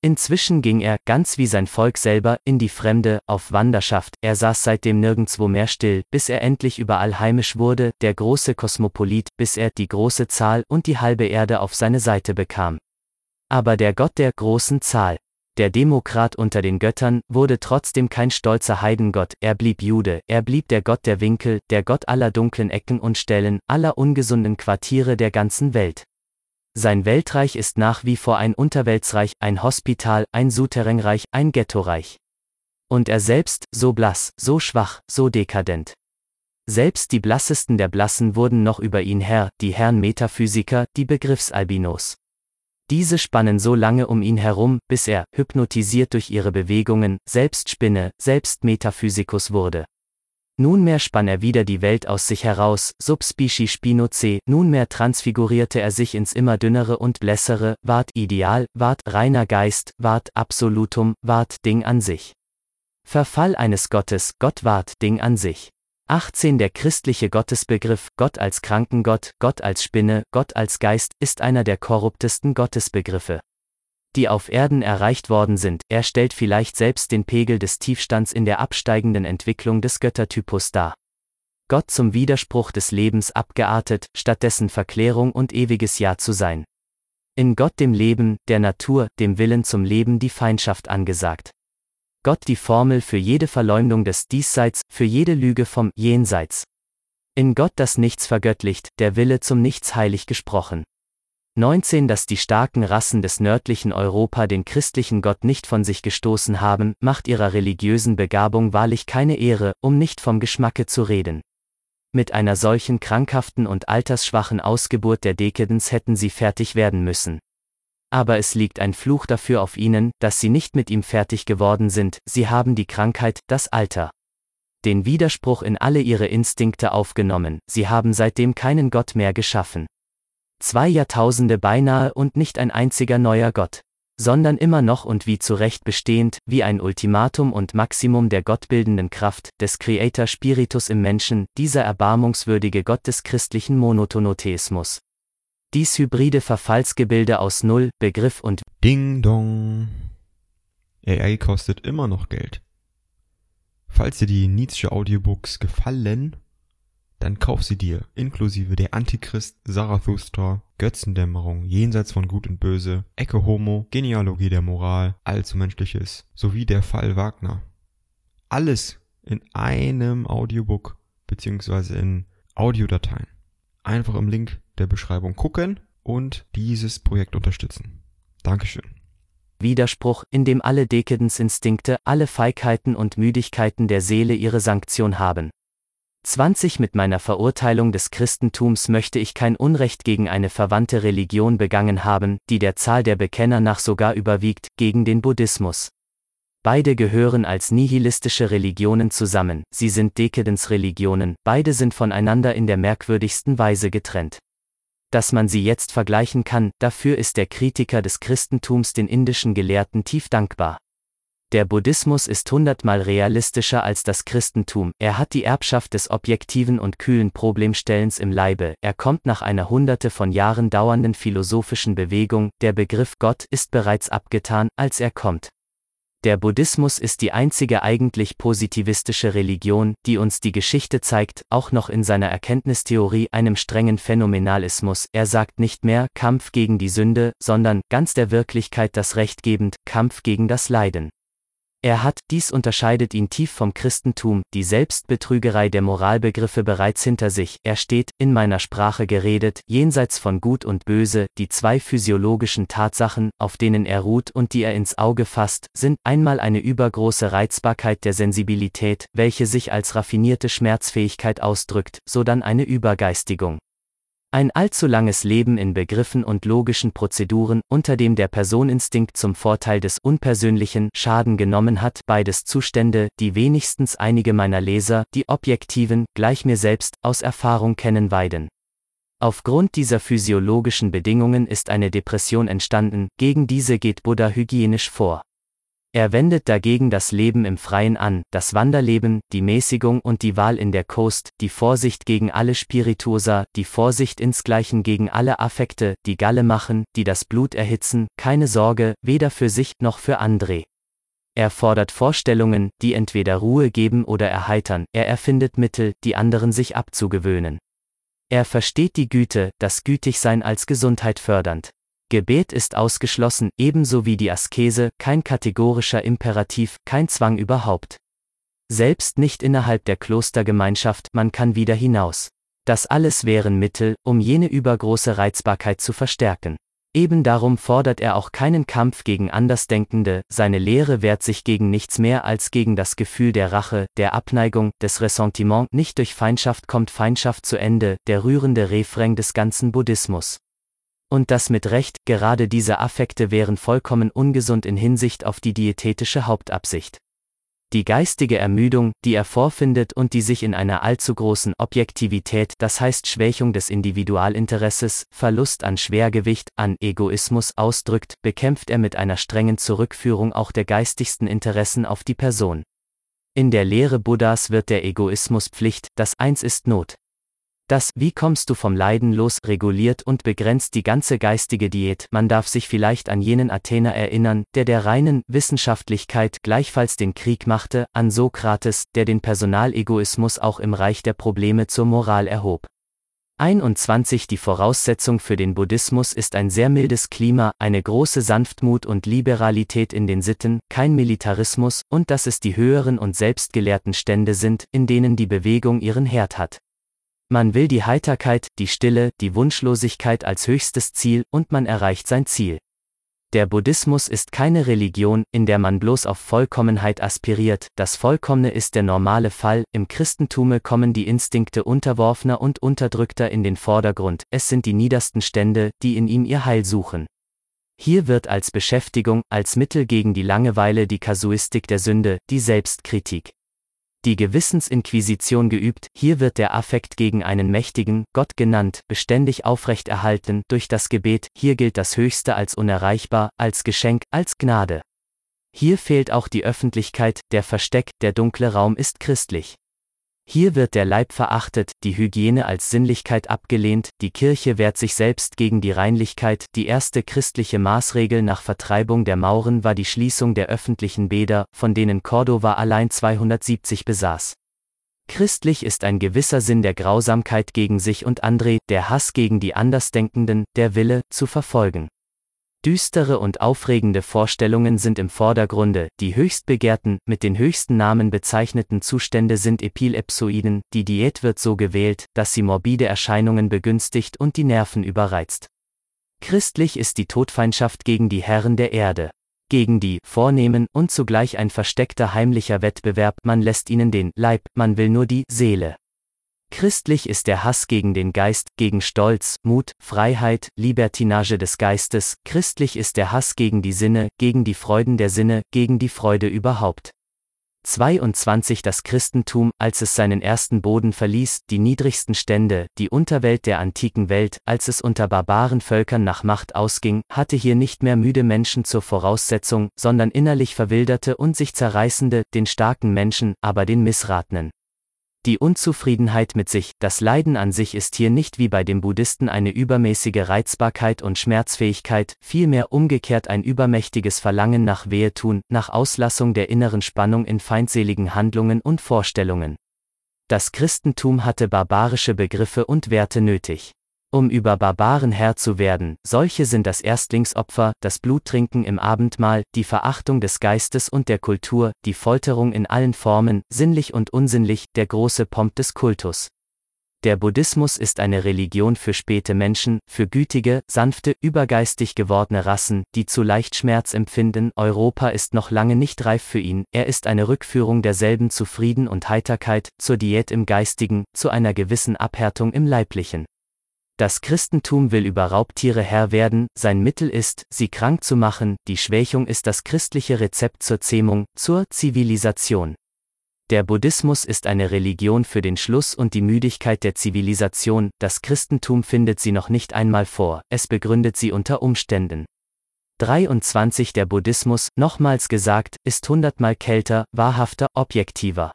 Inzwischen ging er, ganz wie sein Volk selber, in die Fremde, auf Wanderschaft, er saß seitdem nirgendswo mehr still, bis er endlich überall heimisch wurde, der große Kosmopolit, bis er die große Zahl und die halbe Erde auf seine Seite bekam. Aber der Gott der großen Zahl, der Demokrat unter den Göttern, wurde trotzdem kein stolzer Heidengott, er blieb Jude, er blieb der Gott der Winkel, der Gott aller dunklen Ecken und Stellen, aller ungesunden Quartiere der ganzen Welt. Sein Weltreich ist nach wie vor ein Unterweltsreich, ein Hospital, ein Souterrainreich, ein Ghettoreich. Und er selbst, so blass, so schwach, so dekadent. Selbst die blassesten der Blassen wurden noch über ihn Herr, die Herren Metaphysiker, die Begriffsalbinos. Diese spannen so lange um ihn herum, bis er, hypnotisiert durch ihre Bewegungen, selbst Spinne, selbst Metaphysikus wurde. Nunmehr spann er wieder die Welt aus sich heraus, subspecie spinoce, nunmehr transfigurierte er sich ins immer dünnere und blässere, ward Ideal, ward reiner Geist, ward Absolutum, ward Ding an sich. Verfall eines Gottes, Gott ward Ding an sich. 18 Der christliche Gottesbegriff, Gott als Krankengott, Gott als Spinne, Gott als Geist, ist einer der korruptesten Gottesbegriffe. Die auf Erden erreicht worden sind, er stellt vielleicht selbst den Pegel des Tiefstands in der absteigenden Entwicklung des Göttertypus dar. Gott zum Widerspruch des Lebens abgeartet, stattdessen Verklärung und ewiges Ja zu sein. In Gott dem Leben, der Natur, dem Willen zum Leben die Feindschaft angesagt. Gott die Formel für jede Verleumdung des Diesseits, für jede Lüge vom Jenseits. In Gott das Nichts vergöttlicht, der Wille zum Nichts heilig gesprochen. 19. Dass die starken Rassen des nördlichen Europa den christlichen Gott nicht von sich gestoßen haben, macht ihrer religiösen Begabung wahrlich keine Ehre, um nicht vom Geschmacke zu reden. Mit einer solchen krankhaften und altersschwachen Ausgeburt der Dekadens hätten sie fertig werden müssen. Aber es liegt ein Fluch dafür auf ihnen, dass sie nicht mit ihm fertig geworden sind, sie haben die Krankheit, das Alter. Den Widerspruch in alle ihre Instinkte aufgenommen, sie haben seitdem keinen Gott mehr geschaffen. Zwei Jahrtausende beinahe und nicht ein einziger neuer Gott, sondern immer noch und wie zu Recht bestehend, wie ein Ultimatum und Maximum der gottbildenden Kraft, des Creator Spiritus im Menschen, dieser erbarmungswürdige Gott des christlichen Monotonotheismus. Dies hybride Verfallsgebilde aus Null, Begriff und
Ding Dong. AI kostet immer noch Geld. Falls dir die Nietzsche Audiobooks gefallen, dann kauf sie dir, inklusive der Antichrist, Zarathustra, Götzendämmerung, Jenseits von Gut und Böse, Ecke Homo, Genealogie der Moral, Allzumenschliches, sowie der Fall Wagner. Alles in einem Audiobook, beziehungsweise in Audiodateien. Einfach im Link der Beschreibung gucken und dieses Projekt unterstützen. Dankeschön.
Widerspruch, in dem alle Dekadence-Instinkte, alle Feigheiten und Müdigkeiten der Seele ihre Sanktion haben. 20 Mit meiner Verurteilung des Christentums möchte ich kein Unrecht gegen eine verwandte Religion begangen haben, die der Zahl der Bekenner nach sogar überwiegt, gegen den Buddhismus. Beide gehören als nihilistische Religionen zusammen, sie sind Dekadenzreligionen, beide sind voneinander in der merkwürdigsten Weise getrennt dass man sie jetzt vergleichen kann, dafür ist der Kritiker des Christentums den indischen Gelehrten tief dankbar. Der Buddhismus ist hundertmal realistischer als das Christentum, er hat die Erbschaft des objektiven und kühlen Problemstellens im Leibe, er kommt nach einer hunderte von Jahren dauernden philosophischen Bewegung, der Begriff Gott ist bereits abgetan, als er kommt. Der Buddhismus ist die einzige eigentlich positivistische Religion, die uns die Geschichte zeigt, auch noch in seiner Erkenntnistheorie einem strengen Phänomenalismus. Er sagt nicht mehr Kampf gegen die Sünde, sondern ganz der Wirklichkeit das Recht gebend Kampf gegen das Leiden. Er hat, dies unterscheidet ihn tief vom Christentum, die Selbstbetrügerei der Moralbegriffe bereits hinter sich, er steht, in meiner Sprache geredet, jenseits von Gut und Böse, die zwei physiologischen Tatsachen, auf denen er ruht und die er ins Auge fasst, sind einmal eine übergroße Reizbarkeit der Sensibilität, welche sich als raffinierte Schmerzfähigkeit ausdrückt, sodann eine Übergeistigung. Ein allzu langes Leben in Begriffen und logischen Prozeduren, unter dem der Personinstinkt zum Vorteil des Unpersönlichen Schaden genommen hat, beides Zustände, die wenigstens einige meiner Leser, die objektiven, gleich mir selbst, aus Erfahrung kennen weiden. Aufgrund dieser physiologischen Bedingungen ist eine Depression entstanden, gegen diese geht Buddha hygienisch vor. Er wendet dagegen das Leben im Freien an, das Wanderleben, die Mäßigung und die Wahl in der Kost, die Vorsicht gegen alle Spirituosa, die Vorsicht insgleichen gegen alle Affekte, die Galle machen, die das Blut erhitzen, keine Sorge, weder für sich noch für andere. Er fordert Vorstellungen, die entweder Ruhe geben oder erheitern, er erfindet Mittel, die anderen sich abzugewöhnen. Er versteht die Güte, das Gütigsein als Gesundheit fördernd. Gebet ist ausgeschlossen, ebenso wie die Askese, kein kategorischer Imperativ, kein Zwang überhaupt. Selbst nicht innerhalb der Klostergemeinschaft, man kann wieder hinaus. Das alles wären Mittel, um jene übergroße Reizbarkeit zu verstärken. Eben darum fordert er auch keinen Kampf gegen Andersdenkende, seine Lehre wehrt sich gegen nichts mehr als gegen das Gefühl der Rache, der Abneigung, des Ressentiment, nicht durch Feindschaft kommt Feindschaft zu Ende, der rührende Refrain des ganzen Buddhismus. Und das mit Recht, gerade diese Affekte wären vollkommen ungesund in Hinsicht auf die diätetische Hauptabsicht. Die geistige Ermüdung, die er vorfindet und die sich in einer allzu großen Objektivität, das heißt Schwächung des Individualinteresses, Verlust an Schwergewicht, an Egoismus ausdrückt, bekämpft er mit einer strengen Zurückführung auch der geistigsten Interessen auf die Person. In der Lehre Buddhas wird der Egoismus Pflicht, das Eins ist Not. Das Wie kommst du vom Leiden los reguliert und begrenzt die ganze geistige Diät. Man darf sich vielleicht an jenen Athener erinnern, der der reinen Wissenschaftlichkeit gleichfalls den Krieg machte, an Sokrates, der den Personalegoismus auch im Reich der Probleme zur Moral erhob. 21 Die Voraussetzung für den Buddhismus ist ein sehr mildes Klima, eine große Sanftmut und Liberalität in den Sitten, kein Militarismus, und dass es die höheren und selbstgelehrten Stände sind, in denen die Bewegung ihren Herd hat. Man will die Heiterkeit, die Stille, die Wunschlosigkeit als höchstes Ziel, und man erreicht sein Ziel. Der Buddhismus ist keine Religion, in der man bloß auf Vollkommenheit aspiriert, das Vollkommene ist der normale Fall, im Christentume kommen die Instinkte Unterworfener und Unterdrückter in den Vordergrund, es sind die niedersten Stände, die in ihm ihr Heil suchen. Hier wird als Beschäftigung, als Mittel gegen die Langeweile die Kasuistik der Sünde, die Selbstkritik, die Gewissensinquisition geübt, hier wird der Affekt gegen einen mächtigen, Gott genannt, beständig aufrechterhalten, durch das Gebet, hier gilt das Höchste als unerreichbar, als Geschenk, als Gnade. Hier fehlt auch die Öffentlichkeit, der Versteck, der dunkle Raum ist christlich. Hier wird der Leib verachtet, die Hygiene als Sinnlichkeit abgelehnt, die Kirche wehrt sich selbst gegen die Reinlichkeit, die erste christliche Maßregel nach Vertreibung der Mauren war die Schließung der öffentlichen Bäder, von denen Cordova allein 270 besaß. Christlich ist ein gewisser Sinn der Grausamkeit gegen sich und andere, der Hass gegen die Andersdenkenden, der Wille, zu verfolgen. Düstere und aufregende Vorstellungen sind im Vordergrunde, die höchst begehrten, mit den höchsten Namen bezeichneten Zustände sind Epilepsoiden, die Diät wird so gewählt, dass sie morbide Erscheinungen begünstigt und die Nerven überreizt. Christlich ist die Todfeindschaft gegen die Herren der Erde. Gegen die Vornehmen und zugleich ein versteckter heimlicher Wettbewerb, man lässt ihnen den Leib, man will nur die Seele. Christlich ist der Hass gegen den Geist, gegen Stolz, Mut, Freiheit, Libertinage des Geistes, christlich ist der Hass gegen die Sinne, gegen die Freuden der Sinne, gegen die Freude überhaupt. 22 Das Christentum, als es seinen ersten Boden verließ, die niedrigsten Stände, die Unterwelt der antiken Welt, als es unter barbaren Völkern nach Macht ausging, hatte hier nicht mehr müde Menschen zur Voraussetzung, sondern innerlich verwilderte und sich zerreißende, den starken Menschen, aber den Missratenen. Die Unzufriedenheit mit sich, das Leiden an sich ist hier nicht wie bei dem Buddhisten eine übermäßige Reizbarkeit und Schmerzfähigkeit, vielmehr umgekehrt ein übermächtiges Verlangen nach Wehetun, nach Auslassung der inneren Spannung in feindseligen Handlungen und Vorstellungen. Das Christentum hatte barbarische Begriffe und Werte nötig. Um über Barbaren Herr zu werden, solche sind das Erstlingsopfer, das Bluttrinken im Abendmahl, die Verachtung des Geistes und der Kultur, die Folterung in allen Formen, sinnlich und unsinnlich, der große Pomp des Kultus. Der Buddhismus ist eine Religion für späte Menschen, für gütige, sanfte, übergeistig gewordene Rassen, die zu leicht Schmerz empfinden. Europa ist noch lange nicht reif für ihn, er ist eine Rückführung derselben zu Frieden und Heiterkeit, zur Diät im Geistigen, zu einer gewissen Abhärtung im Leiblichen. Das Christentum will über Raubtiere Herr werden, sein Mittel ist, sie krank zu machen, die Schwächung ist das christliche Rezept zur Zähmung, zur Zivilisation. Der Buddhismus ist eine Religion für den Schluss und die Müdigkeit der Zivilisation, das Christentum findet sie noch nicht einmal vor, es begründet sie unter Umständen. 23 Der Buddhismus, nochmals gesagt, ist hundertmal kälter, wahrhafter, objektiver.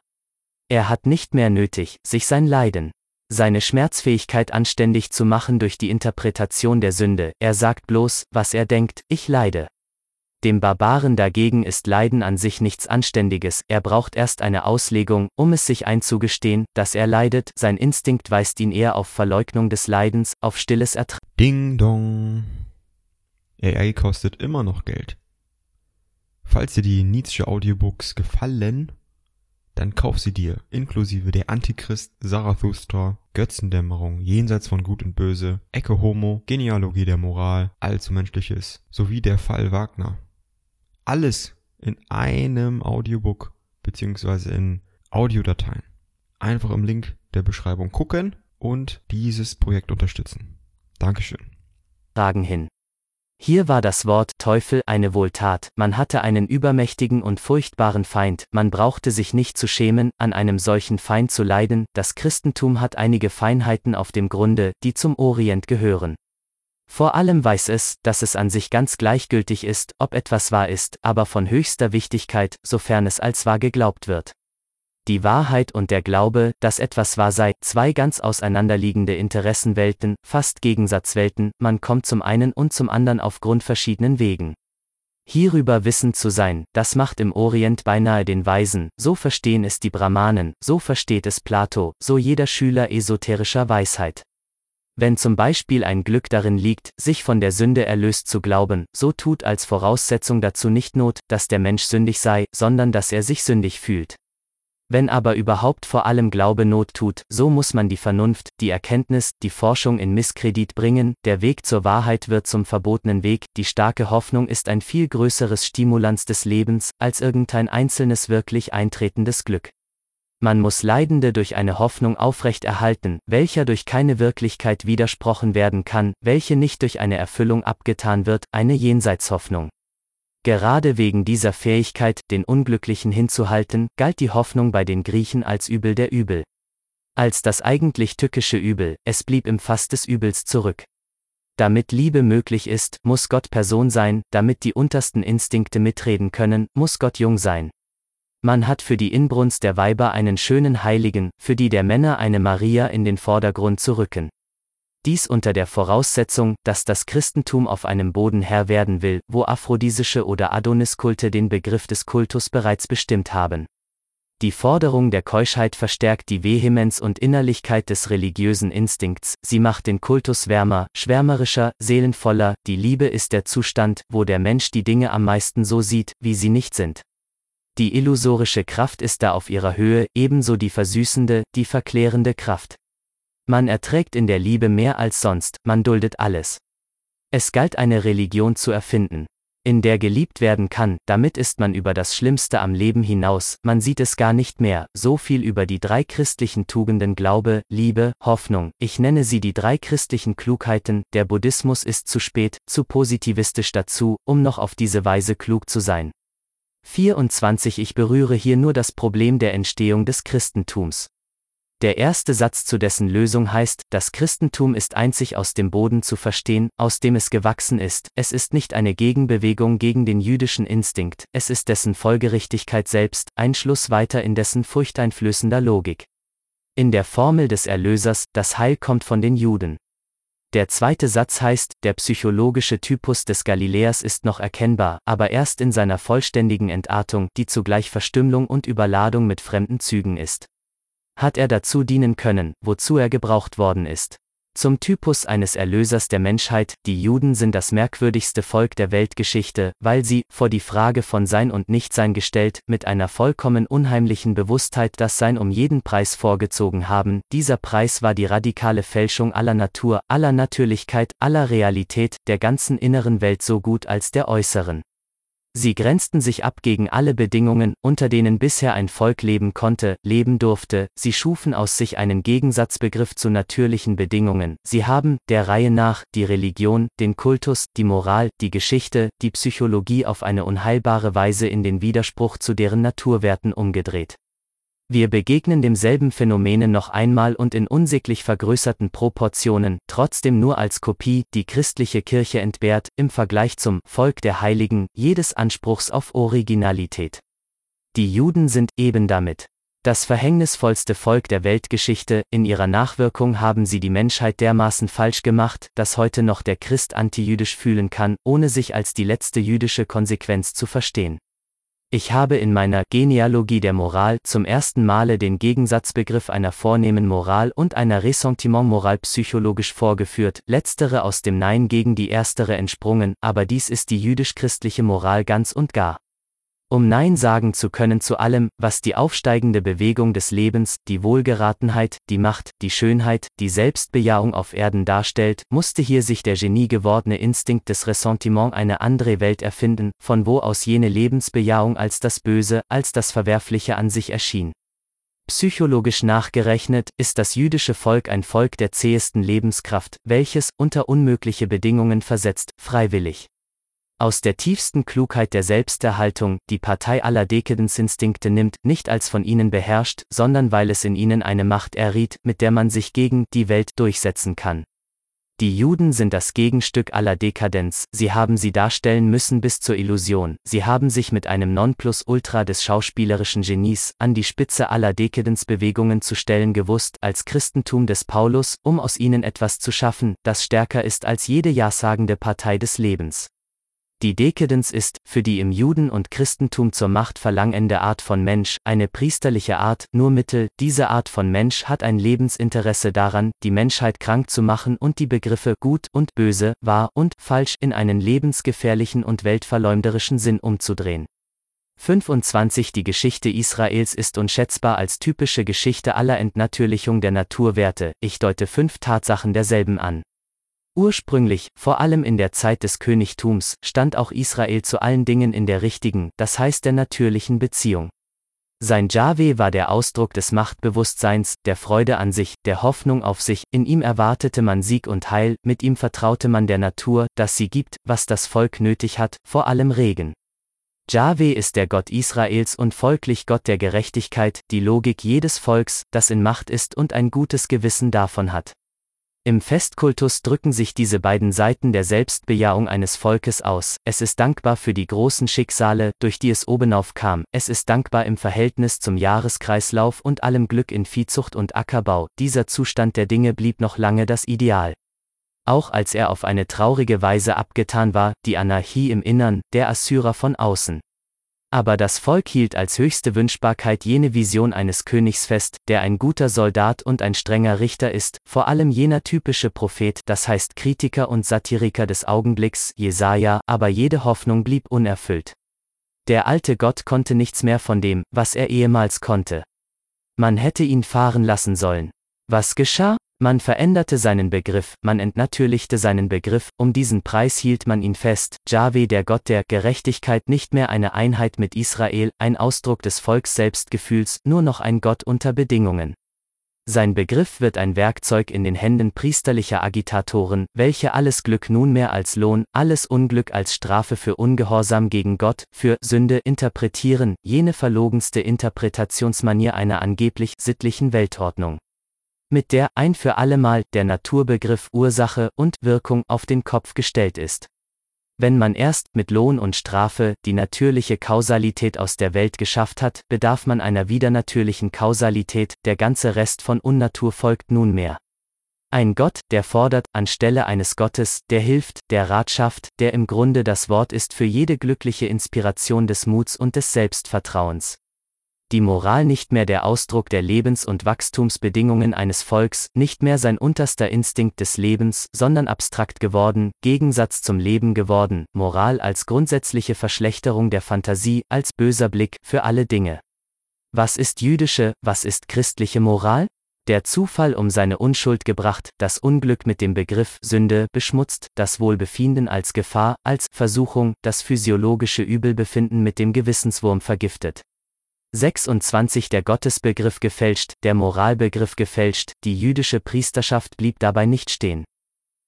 Er hat nicht mehr nötig, sich sein Leiden, seine Schmerzfähigkeit anständig zu machen durch die Interpretation der Sünde, er sagt bloß, was er denkt, ich leide. Dem Barbaren dagegen ist Leiden an sich nichts Anständiges, er braucht erst eine Auslegung, um es sich einzugestehen, dass er leidet, sein Instinkt weist ihn eher auf Verleugnung des Leidens, auf stilles Ertragen.
Ding dong. AI kostet immer noch Geld. Falls dir die Nietzsche Audiobooks gefallen, dann kauf sie dir, inklusive der Antichrist, Zarathustra, Götzendämmerung, Jenseits von Gut und Böse, Ecke Homo, Genealogie der Moral, Allzu Menschliches, sowie der Fall Wagner alles in einem Audiobook beziehungsweise in Audiodateien. Einfach im Link der Beschreibung gucken und dieses Projekt unterstützen. Dankeschön.
Fragen hin. Hier war das Wort Teufel eine Wohltat, man hatte einen übermächtigen und furchtbaren Feind, man brauchte sich nicht zu schämen, an einem solchen Feind zu leiden, das Christentum hat einige Feinheiten auf dem Grunde, die zum Orient gehören. Vor allem weiß es, dass es an sich ganz gleichgültig ist, ob etwas wahr ist, aber von höchster Wichtigkeit, sofern es als wahr geglaubt wird. Die Wahrheit und der Glaube, dass etwas wahr sei, zwei ganz auseinanderliegende Interessenwelten, fast Gegensatzwelten, man kommt zum einen und zum anderen auf grundverschiedenen Wegen. Hierüber wissend zu sein, das macht im Orient beinahe den Weisen, so verstehen es die Brahmanen, so versteht es Plato, so jeder Schüler esoterischer Weisheit. Wenn zum Beispiel ein Glück darin liegt, sich von der Sünde erlöst zu glauben, so tut als Voraussetzung dazu nicht Not, dass der Mensch sündig sei, sondern dass er sich sündig fühlt. Wenn aber überhaupt vor allem Glaube Not tut, so muss man die Vernunft, die Erkenntnis, die Forschung in Misskredit bringen, der Weg zur Wahrheit wird zum verbotenen Weg, die starke Hoffnung ist ein viel größeres Stimulans des Lebens, als irgendein einzelnes wirklich eintretendes Glück. Man muss Leidende durch eine Hoffnung aufrechterhalten, welcher durch keine Wirklichkeit widersprochen werden kann, welche nicht durch eine Erfüllung abgetan wird, eine Jenseitshoffnung. Gerade wegen dieser Fähigkeit, den Unglücklichen hinzuhalten, galt die Hoffnung bei den Griechen als Übel der Übel. Als das eigentlich tückische Übel, es blieb im Fass des Übels zurück. Damit Liebe möglich ist, muss Gott Person sein, damit die untersten Instinkte mitreden können, muss Gott jung sein. Man hat für die Inbrunst der Weiber einen schönen Heiligen, für die der Männer eine Maria in den Vordergrund zu rücken. Dies unter der Voraussetzung, dass das Christentum auf einem Boden Herr werden will, wo aphrodisische oder Adoniskulte den Begriff des Kultus bereits bestimmt haben. Die Forderung der Keuschheit verstärkt die Vehemenz und Innerlichkeit des religiösen Instinkts, sie macht den Kultus wärmer, schwärmerischer, seelenvoller, die Liebe ist der Zustand, wo der Mensch die Dinge am meisten so sieht, wie sie nicht sind. Die illusorische Kraft ist da auf ihrer Höhe, ebenso die versüßende, die verklärende Kraft. Man erträgt in der Liebe mehr als sonst, man duldet alles. Es galt eine Religion zu erfinden, in der geliebt werden kann, damit ist man über das Schlimmste am Leben hinaus, man sieht es gar nicht mehr, so viel über die drei christlichen Tugenden Glaube, Liebe, Hoffnung, ich nenne sie die drei christlichen Klugheiten, der Buddhismus ist zu spät, zu positivistisch dazu, um noch auf diese Weise klug zu sein. 24 Ich berühre hier nur das Problem der Entstehung des Christentums. Der erste Satz zu dessen Lösung heißt, das Christentum ist einzig aus dem Boden zu verstehen, aus dem es gewachsen ist, es ist nicht eine Gegenbewegung gegen den jüdischen Instinkt, es ist dessen Folgerichtigkeit selbst, ein Schluss weiter in dessen furchteinflößender Logik. In der Formel des Erlösers, das Heil kommt von den Juden. Der zweite Satz heißt, der psychologische Typus des Galiläers ist noch erkennbar, aber erst in seiner vollständigen Entartung, die zugleich Verstümmelung und Überladung mit fremden Zügen ist. Hat er dazu dienen können, wozu er gebraucht worden ist? Zum Typus eines Erlösers der Menschheit, die Juden sind das merkwürdigste Volk der Weltgeschichte, weil sie, vor die Frage von Sein und Nichtsein gestellt, mit einer vollkommen unheimlichen Bewusstheit das Sein um jeden Preis vorgezogen haben, dieser Preis war die radikale Fälschung aller Natur, aller Natürlichkeit, aller Realität, der ganzen inneren Welt so gut als der äußeren. Sie grenzten sich ab gegen alle Bedingungen, unter denen bisher ein Volk leben konnte, leben durfte, sie schufen aus sich einen Gegensatzbegriff zu natürlichen Bedingungen, sie haben, der Reihe nach, die Religion, den Kultus, die Moral, die Geschichte, die Psychologie auf eine unheilbare Weise in den Widerspruch zu deren Naturwerten umgedreht. Wir begegnen demselben Phänomene noch einmal und in unsäglich vergrößerten Proportionen, trotzdem nur als Kopie, die christliche Kirche entbehrt, im Vergleich zum Volk der Heiligen, jedes Anspruchs auf Originalität. Die Juden sind eben damit das verhängnisvollste Volk der Weltgeschichte, in ihrer Nachwirkung haben sie die Menschheit dermaßen falsch gemacht, dass heute noch der Christ antijüdisch fühlen kann, ohne sich als die letzte jüdische Konsequenz zu verstehen. Ich habe in meiner Genealogie der Moral zum ersten Male den Gegensatzbegriff einer vornehmen Moral und einer Ressentiment-Moral psychologisch vorgeführt, letztere aus dem Nein gegen die erstere entsprungen, aber dies ist die jüdisch-christliche Moral ganz und gar. Um Nein sagen zu können zu allem, was die aufsteigende Bewegung des Lebens, die Wohlgeratenheit, die Macht, die Schönheit, die Selbstbejahung auf Erden darstellt, musste hier sich der Genie gewordene Instinkt des Ressentiment eine andere Welt erfinden, von wo aus jene Lebensbejahung als das Böse, als das Verwerfliche an sich erschien. Psychologisch nachgerechnet ist das jüdische Volk ein Volk der zähesten Lebenskraft, welches, unter unmögliche Bedingungen versetzt, freiwillig aus der tiefsten Klugheit der Selbsterhaltung, die Partei aller Dekadenzinstinkte nimmt, nicht als von ihnen beherrscht, sondern weil es in ihnen eine Macht erriet, mit der man sich gegen die Welt durchsetzen kann. Die Juden sind das Gegenstück aller Dekadenz, sie haben sie darstellen müssen bis zur Illusion, sie haben sich mit einem Nonplusultra des schauspielerischen Genies an die Spitze aller Dekadenzbewegungen zu stellen gewusst, als Christentum des Paulus, um aus ihnen etwas zu schaffen, das stärker ist als jede jasagende Partei des Lebens. Die Dekadenz ist, für die im Juden- und Christentum zur Macht verlangende Art von Mensch, eine priesterliche Art, nur Mittel, diese Art von Mensch hat ein Lebensinteresse daran, die Menschheit krank zu machen und die Begriffe gut und böse, wahr und falsch in einen lebensgefährlichen und weltverleumderischen Sinn umzudrehen. 25 Die Geschichte Israels ist unschätzbar als typische Geschichte aller Entnatürlichung der Naturwerte, ich deute fünf Tatsachen derselben an. Ursprünglich, vor allem in der Zeit des Königtums, stand auch Israel zu allen Dingen in der richtigen, das heißt der natürlichen Beziehung. Sein Jahwe war der Ausdruck des Machtbewusstseins, der Freude an sich, der Hoffnung auf sich, in ihm erwartete man Sieg und Heil, mit ihm vertraute man der Natur, dass sie gibt, was das Volk nötig hat, vor allem Regen. Jahwe ist der Gott Israels und folglich Gott der Gerechtigkeit, die Logik jedes Volks, das in Macht ist und ein gutes Gewissen davon hat. Im Festkultus drücken sich diese beiden Seiten der Selbstbejahung eines Volkes aus. Es ist dankbar für die großen Schicksale, durch die es obenauf kam. Es ist dankbar im Verhältnis zum Jahreskreislauf und allem Glück in Viehzucht und Ackerbau. Dieser Zustand der Dinge blieb noch lange das Ideal. Auch als er auf eine traurige Weise abgetan war, die Anarchie im Innern, der Assyrer von außen. Aber das Volk hielt als höchste Wünschbarkeit jene Vision eines Königs fest, der ein guter Soldat und ein strenger Richter ist, vor allem jener typische Prophet, das heißt Kritiker und Satiriker des Augenblicks, Jesaja, aber jede Hoffnung blieb unerfüllt. Der alte Gott konnte nichts mehr von dem, was er ehemals konnte. Man hätte ihn fahren lassen sollen. Was geschah? Man veränderte seinen Begriff, man entnatürlichte seinen Begriff, um diesen Preis hielt man ihn fest, Jahwe der Gott der Gerechtigkeit nicht mehr eine Einheit mit Israel, ein Ausdruck des Volksselbstgefühls, nur noch ein Gott unter Bedingungen. Sein Begriff wird ein Werkzeug in den Händen priesterlicher Agitatoren, welche alles Glück nunmehr als Lohn, alles Unglück als Strafe für Ungehorsam gegen Gott, für Sünde interpretieren, jene verlogenste Interpretationsmanier einer angeblich sittlichen Weltordnung mit der ein für allemal der Naturbegriff Ursache und Wirkung auf den Kopf gestellt ist. Wenn man erst mit Lohn und Strafe die natürliche Kausalität aus der Welt geschafft hat, bedarf man einer widernatürlichen Kausalität, der ganze Rest von Unnatur folgt nunmehr. Ein Gott, der fordert, anstelle eines Gottes, der hilft, der Rat schafft, der im Grunde das Wort ist für jede glückliche Inspiration des Muts und des Selbstvertrauens. Die Moral nicht mehr der Ausdruck der Lebens- und Wachstumsbedingungen eines Volks, nicht mehr sein unterster Instinkt des Lebens, sondern abstrakt geworden, Gegensatz zum Leben geworden, Moral als grundsätzliche Verschlechterung der Fantasie, als böser Blick für alle Dinge. Was ist jüdische, was ist christliche Moral? Der Zufall um seine Unschuld gebracht, das Unglück mit dem Begriff Sünde beschmutzt, das Wohlbefinden als Gefahr, als Versuchung, das physiologische Übelbefinden mit dem Gewissenswurm vergiftet. 26 der Gottesbegriff gefälscht, der Moralbegriff gefälscht, die jüdische Priesterschaft blieb dabei nicht stehen.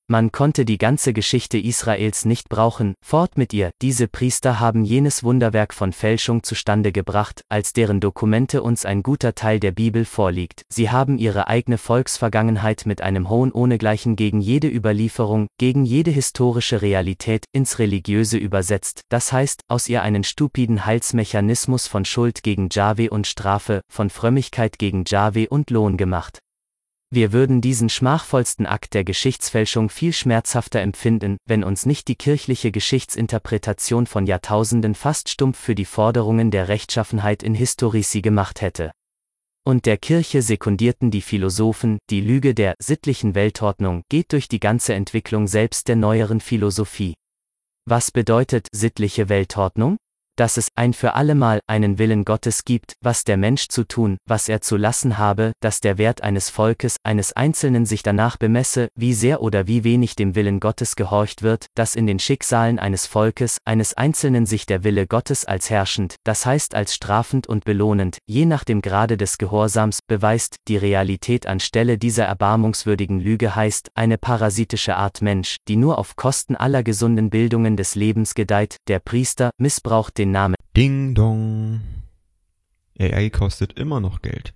Man konnte die ganze Geschichte Israels nicht brauchen, fort mit ihr, diese Priester haben jenes Wunderwerk von Fälschung zustande gebracht, als deren Dokumente uns ein guter Teil der Bibel vorliegt, sie haben ihre eigene Volksvergangenheit mit einem Hohn ohnegleichen gegen jede Überlieferung, gegen jede historische Realität, ins Religiöse übersetzt, das heißt, aus ihr einen stupiden Heilsmechanismus von Schuld gegen Jahwe und Strafe, von Frömmigkeit gegen Jahwe und Lohn gemacht. Wir würden diesen schmachvollsten Akt der Geschichtsfälschung viel schmerzhafter empfinden, wenn uns nicht die kirchliche Geschichtsinterpretation von Jahrtausenden fast stumpf für die Forderungen der Rechtschaffenheit in Historici gemacht hätte. Und der Kirche sekundierten die Philosophen, die Lüge der sittlichen Weltordnung geht durch die ganze Entwicklung selbst der neueren Philosophie. Was bedeutet sittliche Weltordnung? Dass es ein für allemal einen Willen Gottes gibt, was der Mensch zu tun, was er zu lassen habe, dass der Wert eines Volkes, eines Einzelnen sich danach bemesse, wie sehr oder wie wenig dem Willen Gottes gehorcht wird, dass in den Schicksalen eines Volkes, eines Einzelnen sich der Wille Gottes als herrschend, das heißt als strafend und belohnend, je nach dem Grade des Gehorsams, beweist, die Realität anstelle dieser erbarmungswürdigen Lüge heißt, eine parasitische Art Mensch, die nur auf Kosten aller gesunden Bildungen des Lebens gedeiht, der Priester, missbraucht den den Namen
Ding Dong. AI kostet immer noch Geld.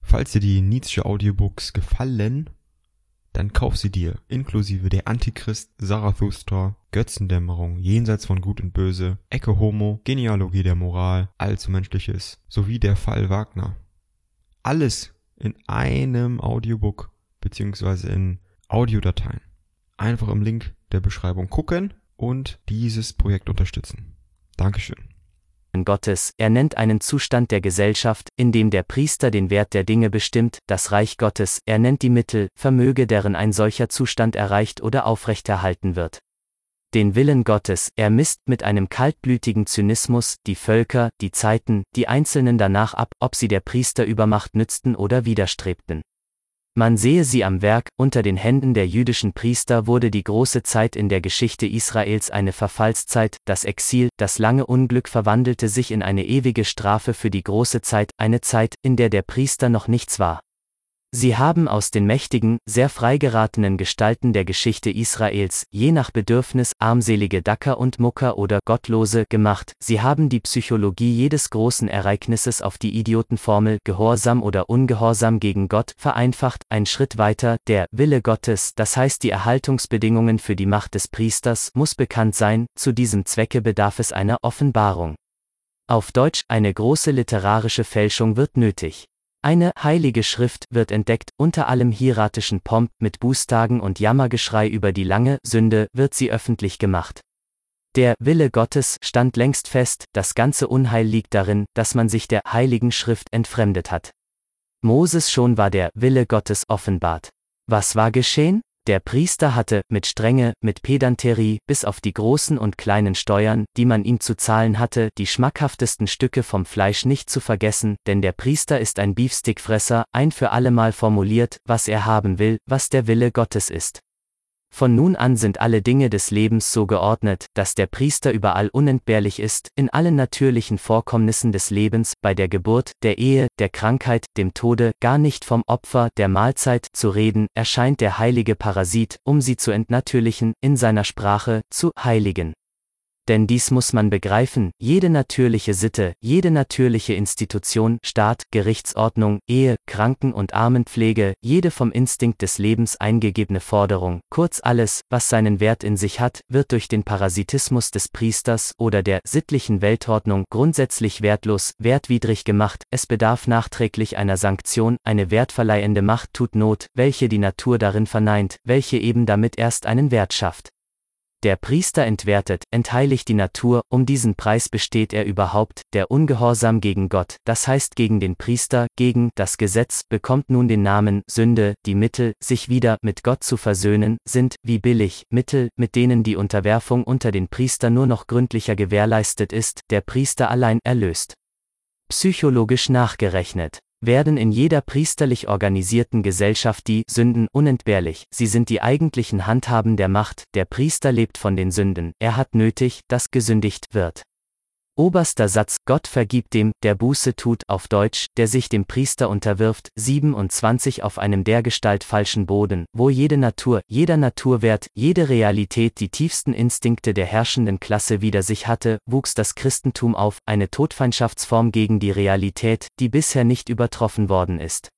Falls dir die Nietzsche Audiobooks gefallen, dann kauf sie dir, inklusive der Antichrist, Zarathustra, Götzendämmerung, Jenseits von Gut und Böse, Ecke Homo, Genealogie der Moral, Allzu Menschliches, sowie der Fall Wagner. Alles in einem Audiobook, beziehungsweise in Audiodateien. Einfach im Link der Beschreibung gucken und dieses Projekt unterstützen. Dankeschön.
Gottes, er nennt einen Zustand der Gesellschaft, in dem der Priester den Wert der Dinge bestimmt, das Reich Gottes, er nennt die Mittel, Vermöge, deren ein solcher Zustand erreicht oder aufrechterhalten wird. Den Willen Gottes, er misst mit einem kaltblütigen Zynismus die Völker, die Zeiten, die Einzelnen danach ab, ob sie der Priesterübermacht nützten oder widerstrebten. Man sehe sie am Werk, unter den Händen der jüdischen Priester wurde die große Zeit in der Geschichte Israels eine Verfallszeit, das Exil, das lange Unglück verwandelte sich in eine ewige Strafe für die große Zeit, eine Zeit, in der der Priester noch nichts war. Sie haben aus den mächtigen, sehr freigeratenen Gestalten der Geschichte Israels, je nach Bedürfnis, armselige Dacker und Mucker oder Gottlose gemacht, sie haben die Psychologie jedes großen Ereignisses auf die Idiotenformel Gehorsam oder Ungehorsam gegen Gott vereinfacht, ein Schritt weiter, der Wille Gottes, das heißt die Erhaltungsbedingungen für die Macht des Priesters, muss bekannt sein, zu diesem Zwecke bedarf es einer Offenbarung. Auf Deutsch, eine große literarische Fälschung wird nötig. Eine heilige Schrift wird entdeckt, unter allem hieratischen Pomp mit Bußtagen und Jammergeschrei über die lange Sünde wird sie öffentlich gemacht. Der Wille Gottes stand längst fest, das ganze Unheil liegt darin, dass man sich der heiligen Schrift entfremdet hat. Moses schon war der Wille Gottes offenbart. Was war geschehen? Der Priester hatte, mit Strenge, mit Pedanterie, bis auf die großen und kleinen Steuern, die man ihm zu zahlen hatte, die schmackhaftesten Stücke vom Fleisch nicht zu vergessen, denn der Priester ist ein Beefstickfresser, ein für allemal formuliert, was er haben will, was der Wille Gottes ist. Von nun an sind alle Dinge des Lebens so geordnet, dass der Priester überall unentbehrlich ist, in allen natürlichen Vorkommnissen des Lebens, bei der Geburt, der Ehe, der Krankheit, dem Tode, gar nicht vom Opfer, der Mahlzeit, zu reden, erscheint der heilige Parasit, um sie zu entnatürlichen, in seiner Sprache, zu heiligen denn dies muss man begreifen, jede natürliche Sitte, jede natürliche Institution, Staat, Gerichtsordnung, Ehe, Kranken- und Armenpflege, jede vom Instinkt des Lebens eingegebene Forderung, kurz alles, was seinen Wert in sich hat, wird durch den Parasitismus des Priesters oder der sittlichen Weltordnung grundsätzlich wertlos, wertwidrig gemacht, es bedarf nachträglich einer Sanktion, eine wertverleihende Macht tut Not, welche die Natur darin verneint, welche eben damit erst einen Wert schafft. Der Priester entwertet, entheiligt die Natur, um diesen Preis besteht er überhaupt, der Ungehorsam gegen Gott, das heißt gegen den Priester, gegen das Gesetz, bekommt nun den Namen Sünde, die Mittel, sich wieder mit Gott zu versöhnen, sind, wie billig, Mittel, mit denen die Unterwerfung unter den Priester nur noch gründlicher gewährleistet ist, der Priester allein erlöst. Psychologisch nachgerechnet werden in jeder priesterlich organisierten Gesellschaft die Sünden unentbehrlich, sie sind die eigentlichen Handhaben der Macht, der Priester lebt von den Sünden, er hat nötig, dass gesündigt wird. Oberster Satz, Gott vergibt dem, der Buße tut, auf Deutsch, der sich dem Priester unterwirft, 27 auf einem dergestalt falschen Boden, wo jede Natur, jeder Naturwert, jede Realität die tiefsten Instinkte der herrschenden Klasse wider sich hatte, wuchs das Christentum auf, eine Todfeindschaftsform gegen die Realität, die bisher nicht übertroffen worden ist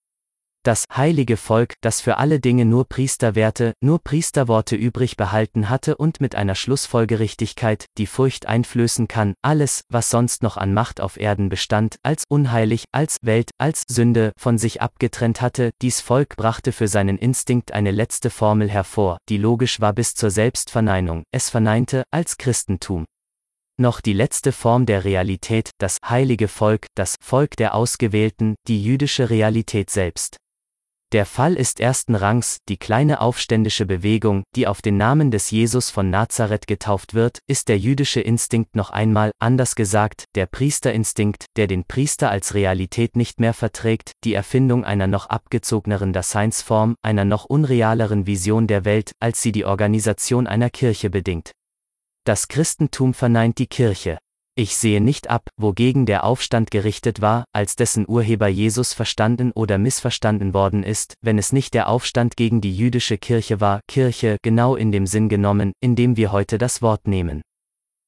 das heilige Volk, das für alle Dinge nur Priesterwerte, nur Priesterworte übrig behalten hatte und mit einer Schlussfolgerichtigkeit, die Furcht einflößen kann, alles, was sonst noch an Macht auf Erden bestand, als unheilig, als Welt, als Sünde von sich abgetrennt hatte, dies Volk brachte für seinen Instinkt eine letzte Formel hervor, die logisch war bis zur Selbstverneinung, es verneinte, als Christentum noch die letzte Form der Realität, das heilige Volk, das Volk der Ausgewählten, die jüdische Realität selbst. Der Fall ist ersten Rangs, die kleine aufständische Bewegung, die auf den Namen des Jesus von Nazareth getauft wird, ist der jüdische Instinkt noch einmal, anders gesagt, der Priesterinstinkt, der den Priester als Realität nicht mehr verträgt, die Erfindung einer noch abgezogneren Daseinsform, einer noch unrealeren Vision der Welt, als sie die Organisation einer Kirche bedingt. Das Christentum verneint die Kirche, ich sehe nicht ab, wogegen der Aufstand gerichtet war, als dessen Urheber Jesus verstanden oder missverstanden worden ist, wenn es nicht der Aufstand gegen die jüdische Kirche war, Kirche genau in dem Sinn genommen, in dem wir heute das Wort nehmen.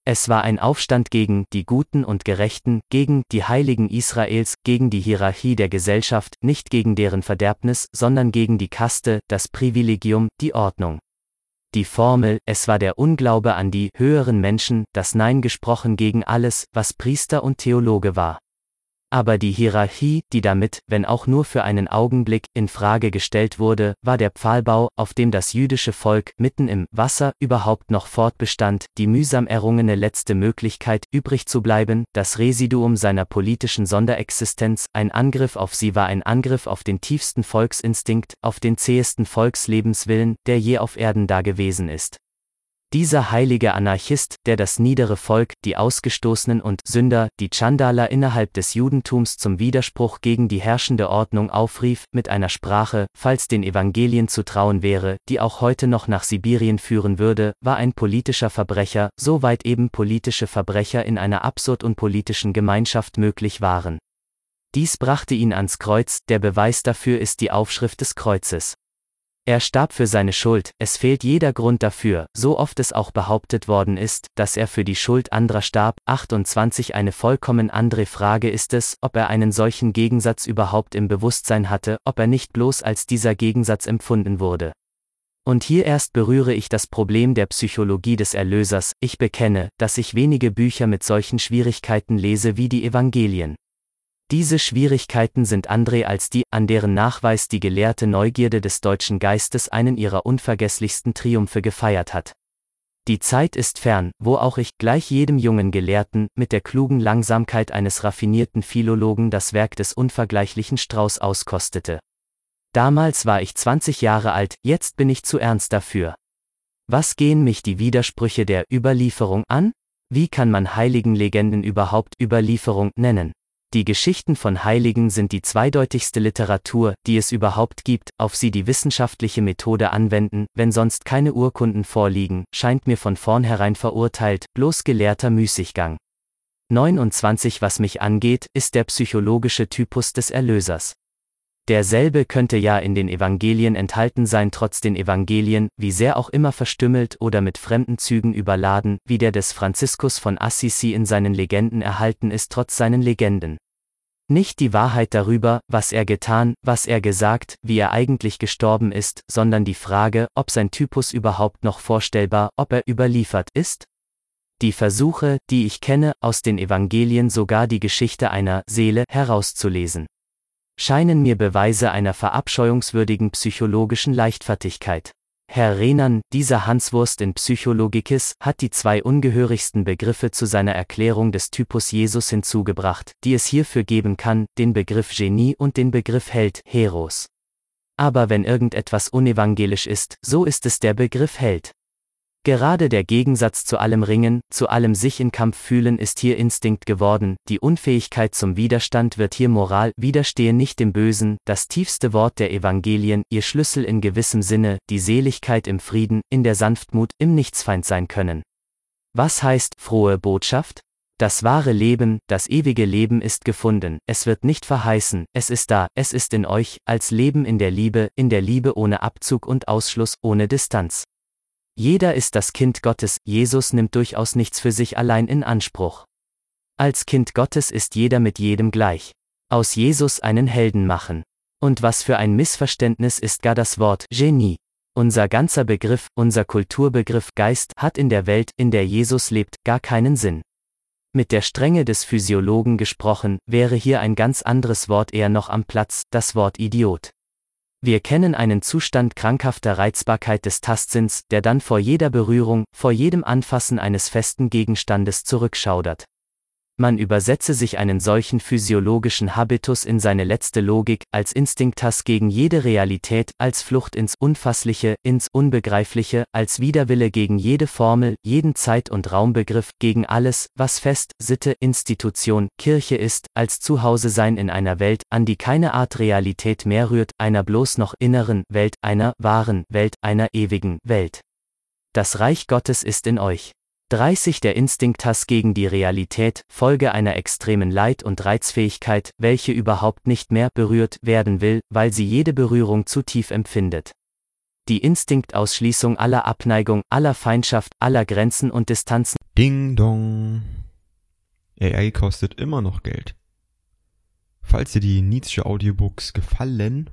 Es war ein Aufstand gegen die Guten und Gerechten, gegen die Heiligen Israels, gegen die Hierarchie der Gesellschaft, nicht gegen deren Verderbnis, sondern gegen die Kaste, das Privilegium, die Ordnung die Formel, es war der Unglaube an die höheren Menschen, das Nein gesprochen gegen alles, was Priester und Theologe war. Aber die Hierarchie, die damit, wenn auch nur für einen Augenblick, in Frage gestellt wurde, war der Pfahlbau, auf dem das jüdische Volk mitten im Wasser überhaupt noch fortbestand, die mühsam errungene letzte Möglichkeit, übrig zu bleiben, das Residuum seiner politischen Sonderexistenz, ein Angriff auf sie war ein Angriff auf den tiefsten Volksinstinkt, auf den zähesten Volkslebenswillen, der je auf Erden dagewesen ist. Dieser heilige Anarchist, der das niedere Volk, die Ausgestoßenen und Sünder, die Chandala innerhalb des Judentums zum Widerspruch gegen die herrschende Ordnung aufrief, mit einer Sprache, falls den Evangelien zu trauen wäre, die auch heute noch nach Sibirien führen würde, war ein politischer Verbrecher, soweit eben politische Verbrecher in einer absurd unpolitischen Gemeinschaft möglich waren. Dies brachte ihn ans Kreuz, der Beweis dafür ist die Aufschrift des Kreuzes. Er starb für seine Schuld, es fehlt jeder Grund dafür, so oft es auch behauptet worden ist, dass er für die Schuld anderer starb. 28 Eine vollkommen andere Frage ist es, ob er einen solchen Gegensatz überhaupt im Bewusstsein hatte, ob er nicht bloß als dieser Gegensatz empfunden wurde. Und hier erst berühre ich das Problem der Psychologie des Erlösers, ich bekenne, dass ich wenige Bücher mit solchen Schwierigkeiten lese wie die Evangelien. Diese Schwierigkeiten sind andere als die, an deren Nachweis die gelehrte Neugierde des deutschen Geistes einen ihrer unvergesslichsten Triumphe gefeiert hat. Die Zeit ist fern, wo auch ich, gleich jedem jungen Gelehrten, mit der klugen Langsamkeit eines raffinierten Philologen das Werk des unvergleichlichen Strauß auskostete. Damals war ich 20 Jahre alt, jetzt bin ich zu ernst dafür. Was gehen mich die Widersprüche der Überlieferung an? Wie kann man heiligen Legenden überhaupt Überlieferung nennen? Die Geschichten von Heiligen sind die zweideutigste Literatur, die es überhaupt gibt, auf sie die wissenschaftliche Methode anwenden, wenn sonst keine Urkunden vorliegen, scheint mir von vornherein verurteilt, bloß gelehrter Müßiggang. 29 Was mich angeht, ist der psychologische Typus des Erlösers. Derselbe könnte ja in den Evangelien enthalten sein trotz den Evangelien, wie sehr auch immer verstümmelt oder mit fremden Zügen überladen, wie der des Franziskus von Assisi in seinen Legenden erhalten ist trotz seinen Legenden. Nicht die Wahrheit darüber, was er getan, was er gesagt, wie er eigentlich gestorben ist, sondern die Frage, ob sein Typus überhaupt noch vorstellbar, ob er überliefert ist? Die Versuche, die ich kenne, aus den Evangelien sogar die Geschichte einer Seele herauszulesen, scheinen mir Beweise einer verabscheuungswürdigen psychologischen Leichtfertigkeit. Herr Renan, dieser Hanswurst in Psychologikis, hat die zwei ungehörigsten Begriffe zu seiner Erklärung des Typus Jesus hinzugebracht, die es hierfür geben kann, den Begriff Genie und den Begriff Held, Heros. Aber wenn irgendetwas unevangelisch ist, so ist es der Begriff Held. Gerade der Gegensatz zu allem Ringen, zu allem sich in Kampf fühlen ist hier Instinkt geworden, die Unfähigkeit zum Widerstand wird hier Moral, widerstehe nicht dem Bösen, das tiefste Wort der Evangelien, ihr Schlüssel in gewissem Sinne, die Seligkeit im Frieden, in der Sanftmut, im Nichtsfeind sein können. Was heißt frohe Botschaft? Das wahre Leben, das ewige Leben ist gefunden, es wird nicht verheißen, es ist da, es ist in euch, als Leben in der Liebe, in der Liebe ohne Abzug und Ausschluss, ohne Distanz. Jeder ist das Kind Gottes, Jesus nimmt durchaus nichts für sich allein in Anspruch. Als Kind Gottes ist jeder mit jedem gleich. Aus Jesus einen Helden machen. Und was für ein Missverständnis ist gar das Wort Genie. Unser ganzer Begriff, unser Kulturbegriff Geist hat in der Welt, in der Jesus lebt, gar keinen Sinn. Mit der Strenge des Physiologen gesprochen, wäre hier ein ganz anderes Wort eher noch am Platz, das Wort Idiot. Wir kennen einen Zustand krankhafter Reizbarkeit des Tastsinns, der dann vor jeder Berührung, vor jedem Anfassen eines festen Gegenstandes zurückschaudert. Man übersetze sich einen solchen physiologischen Habitus in seine letzte Logik, als Instinktas gegen jede Realität, als Flucht ins Unfassliche, ins Unbegreifliche, als Widerwille gegen jede Formel, jeden Zeit- und Raumbegriff, gegen alles, was Fest, Sitte, Institution, Kirche ist, als Zuhause sein in einer Welt, an die keine Art Realität mehr rührt, einer bloß noch inneren Welt, einer wahren Welt, einer ewigen Welt. Das Reich Gottes ist in euch. 30 Der Instinkthass gegen die Realität, Folge einer extremen Leid- und Reizfähigkeit, welche überhaupt nicht mehr berührt werden will, weil sie jede Berührung zu tief empfindet. Die Instinktausschließung aller Abneigung, aller Feindschaft, aller Grenzen und Distanzen.
Ding dong. AI kostet immer noch Geld. Falls dir die Nietzsche Audiobooks gefallen,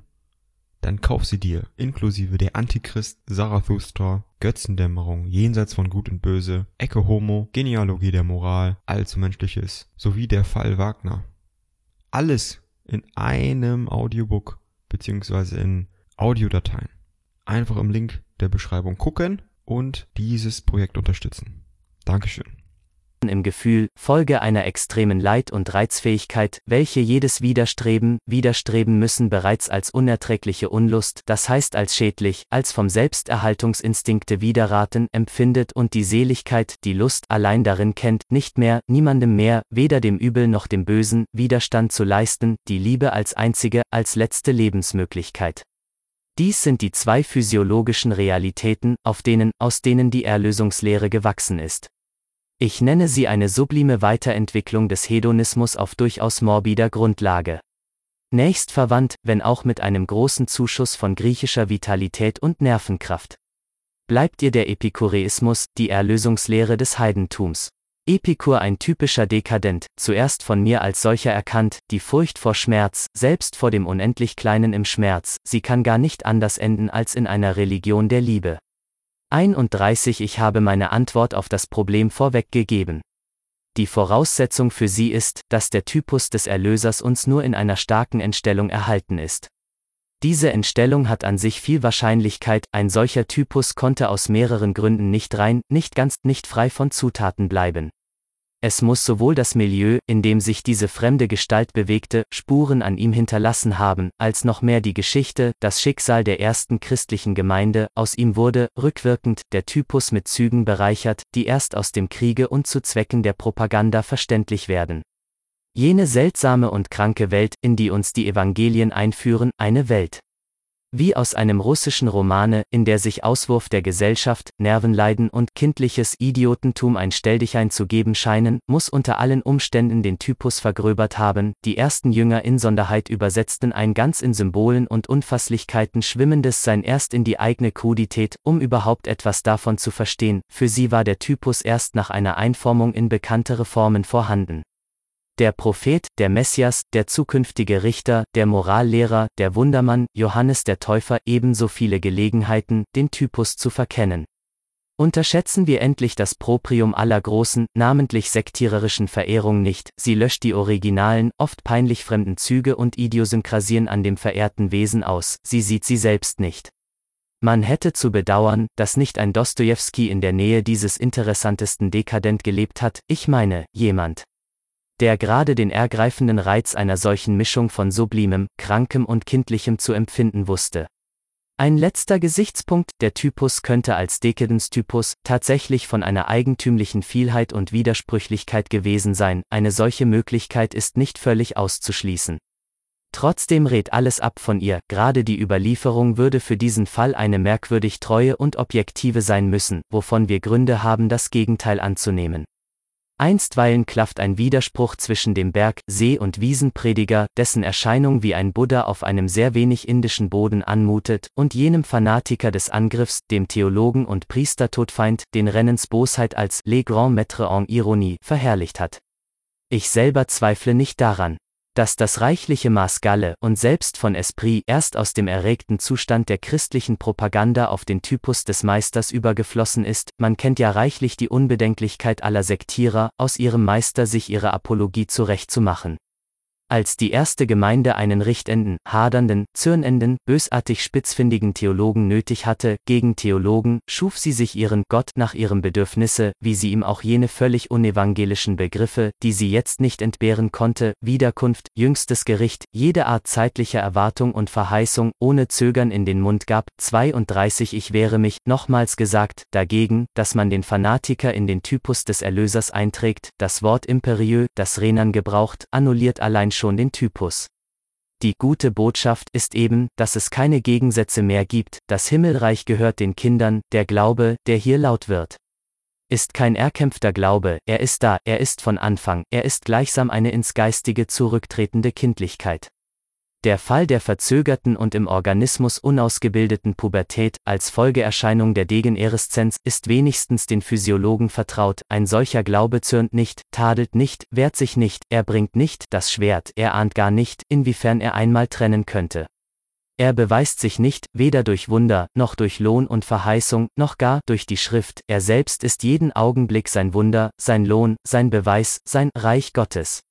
dann kauf sie dir, inklusive der Antichrist, Zarathustra, Götzendämmerung, Jenseits von Gut und Böse, Ecke Homo, Genealogie der Moral, Allzu Menschliches, sowie der Fall Wagner. Alles in einem Audiobook beziehungsweise in Audiodateien. Einfach im Link der Beschreibung gucken und dieses Projekt unterstützen. Dankeschön
im Gefühl, Folge einer extremen Leid- und Reizfähigkeit, welche jedes Widerstreben, Widerstreben müssen bereits als unerträgliche Unlust, das heißt als schädlich, als vom Selbsterhaltungsinstinkte widerraten, empfindet und die Seligkeit, die Lust allein darin kennt, nicht mehr, niemandem mehr, weder dem Übel noch dem Bösen, Widerstand zu leisten, die Liebe als einzige, als letzte Lebensmöglichkeit. Dies sind die zwei physiologischen Realitäten, auf denen, aus denen die Erlösungslehre gewachsen ist. Ich nenne sie eine sublime Weiterentwicklung des Hedonismus auf durchaus morbider Grundlage. Nächst verwandt, wenn auch mit einem großen Zuschuss von griechischer Vitalität und Nervenkraft. Bleibt ihr der Epikureismus, die Erlösungslehre des Heidentums. Epikur ein typischer Dekadent, zuerst von mir als solcher erkannt, die Furcht vor Schmerz, selbst vor dem unendlich Kleinen im Schmerz, sie kann gar nicht anders enden als in einer Religion der Liebe. 31 Ich habe meine Antwort auf das Problem vorweggegeben. Die Voraussetzung für sie ist, dass der Typus des Erlösers uns nur in einer starken Entstellung erhalten ist. Diese Entstellung hat an sich viel Wahrscheinlichkeit, ein solcher Typus konnte aus mehreren Gründen nicht rein, nicht ganz, nicht frei von Zutaten bleiben. Es muss sowohl das Milieu, in dem sich diese fremde Gestalt bewegte, Spuren an ihm hinterlassen haben, als noch mehr die Geschichte, das Schicksal der ersten christlichen Gemeinde, aus ihm wurde, rückwirkend, der Typus mit Zügen bereichert, die erst aus dem Kriege und zu Zwecken der Propaganda verständlich werden. Jene seltsame und kranke Welt, in die uns die Evangelien einführen, eine Welt, wie aus einem russischen Romane, in der sich Auswurf der Gesellschaft, Nervenleiden und kindliches Idiotentum ein Stelldichein zu geben scheinen, muss unter allen Umständen den Typus vergröbert haben, die ersten Jünger Insonderheit übersetzten ein ganz in Symbolen und Unfasslichkeiten schwimmendes Sein erst in die eigene Krudität, um überhaupt etwas davon zu verstehen, für sie war der Typus erst nach einer Einformung in bekanntere Formen vorhanden der Prophet, der Messias, der zukünftige Richter, der Morallehrer, der Wundermann, Johannes der Täufer ebenso viele Gelegenheiten, den Typus zu verkennen. Unterschätzen wir endlich das Proprium aller großen, namentlich sektiererischen Verehrung nicht, sie löscht die originalen, oft peinlich fremden Züge und Idiosynkrasien an dem verehrten Wesen aus, sie sieht sie selbst nicht. Man hätte zu bedauern, dass nicht ein Dostojewski in der Nähe dieses interessantesten Dekadent gelebt hat, ich meine, jemand, der gerade den ergreifenden Reiz einer solchen Mischung von sublimem, krankem und kindlichem zu empfinden wusste. Ein letzter Gesichtspunkt, der Typus könnte als Dekadenztypus tatsächlich von einer eigentümlichen Vielheit und Widersprüchlichkeit gewesen sein, eine solche Möglichkeit ist nicht völlig auszuschließen. Trotzdem rät alles ab von ihr, gerade die Überlieferung würde für diesen Fall eine merkwürdig treue und objektive sein müssen, wovon wir Gründe haben, das Gegenteil anzunehmen. Einstweilen klafft ein Widerspruch zwischen dem Berg-, See- und Wiesenprediger, dessen Erscheinung wie ein Buddha auf einem sehr wenig indischen Boden anmutet, und jenem Fanatiker des Angriffs, dem Theologen und Priestertodfeind, den Rennens Bosheit als Les Grands Maîtres en Ironie verherrlicht hat. Ich selber zweifle nicht daran, dass das reichliche Maß Galle und selbst von Esprit erst aus dem erregten Zustand der christlichen Propaganda auf den Typus des Meisters übergeflossen ist, man kennt ja reichlich die Unbedenklichkeit aller Sektierer, aus ihrem Meister sich ihre Apologie zurechtzumachen als die erste Gemeinde einen richtenden, hadernden, zürnenden, bösartig spitzfindigen Theologen nötig hatte, gegen Theologen, schuf sie sich ihren Gott nach ihrem Bedürfnisse, wie sie ihm auch jene völlig unevangelischen Begriffe, die sie jetzt nicht entbehren konnte, Wiederkunft, jüngstes Gericht, jede Art zeitlicher Erwartung und Verheißung, ohne Zögern in den Mund gab. 32 Ich wehre mich, nochmals gesagt, dagegen, dass man den Fanatiker in den Typus des Erlösers einträgt, das Wort imperieux, das Renan gebraucht, annulliert allein schon den Typus. Die gute Botschaft ist eben, dass es keine Gegensätze mehr gibt, das Himmelreich gehört den Kindern, der Glaube, der hier laut wird. Ist kein erkämpfter Glaube, er ist da, er ist von Anfang, er ist gleichsam eine ins Geistige zurücktretende Kindlichkeit. Der Fall der verzögerten und im Organismus unausgebildeten Pubertät als Folgeerscheinung der Degenereszenz ist wenigstens den Physiologen vertraut, ein solcher Glaube zürnt nicht, tadelt nicht, wehrt sich nicht, er bringt nicht das Schwert, er ahnt gar nicht, inwiefern er einmal trennen könnte. Er beweist sich nicht, weder durch Wunder, noch durch Lohn und Verheißung, noch gar durch die Schrift, er selbst ist jeden Augenblick sein Wunder, sein Lohn, sein Beweis, sein Reich Gottes.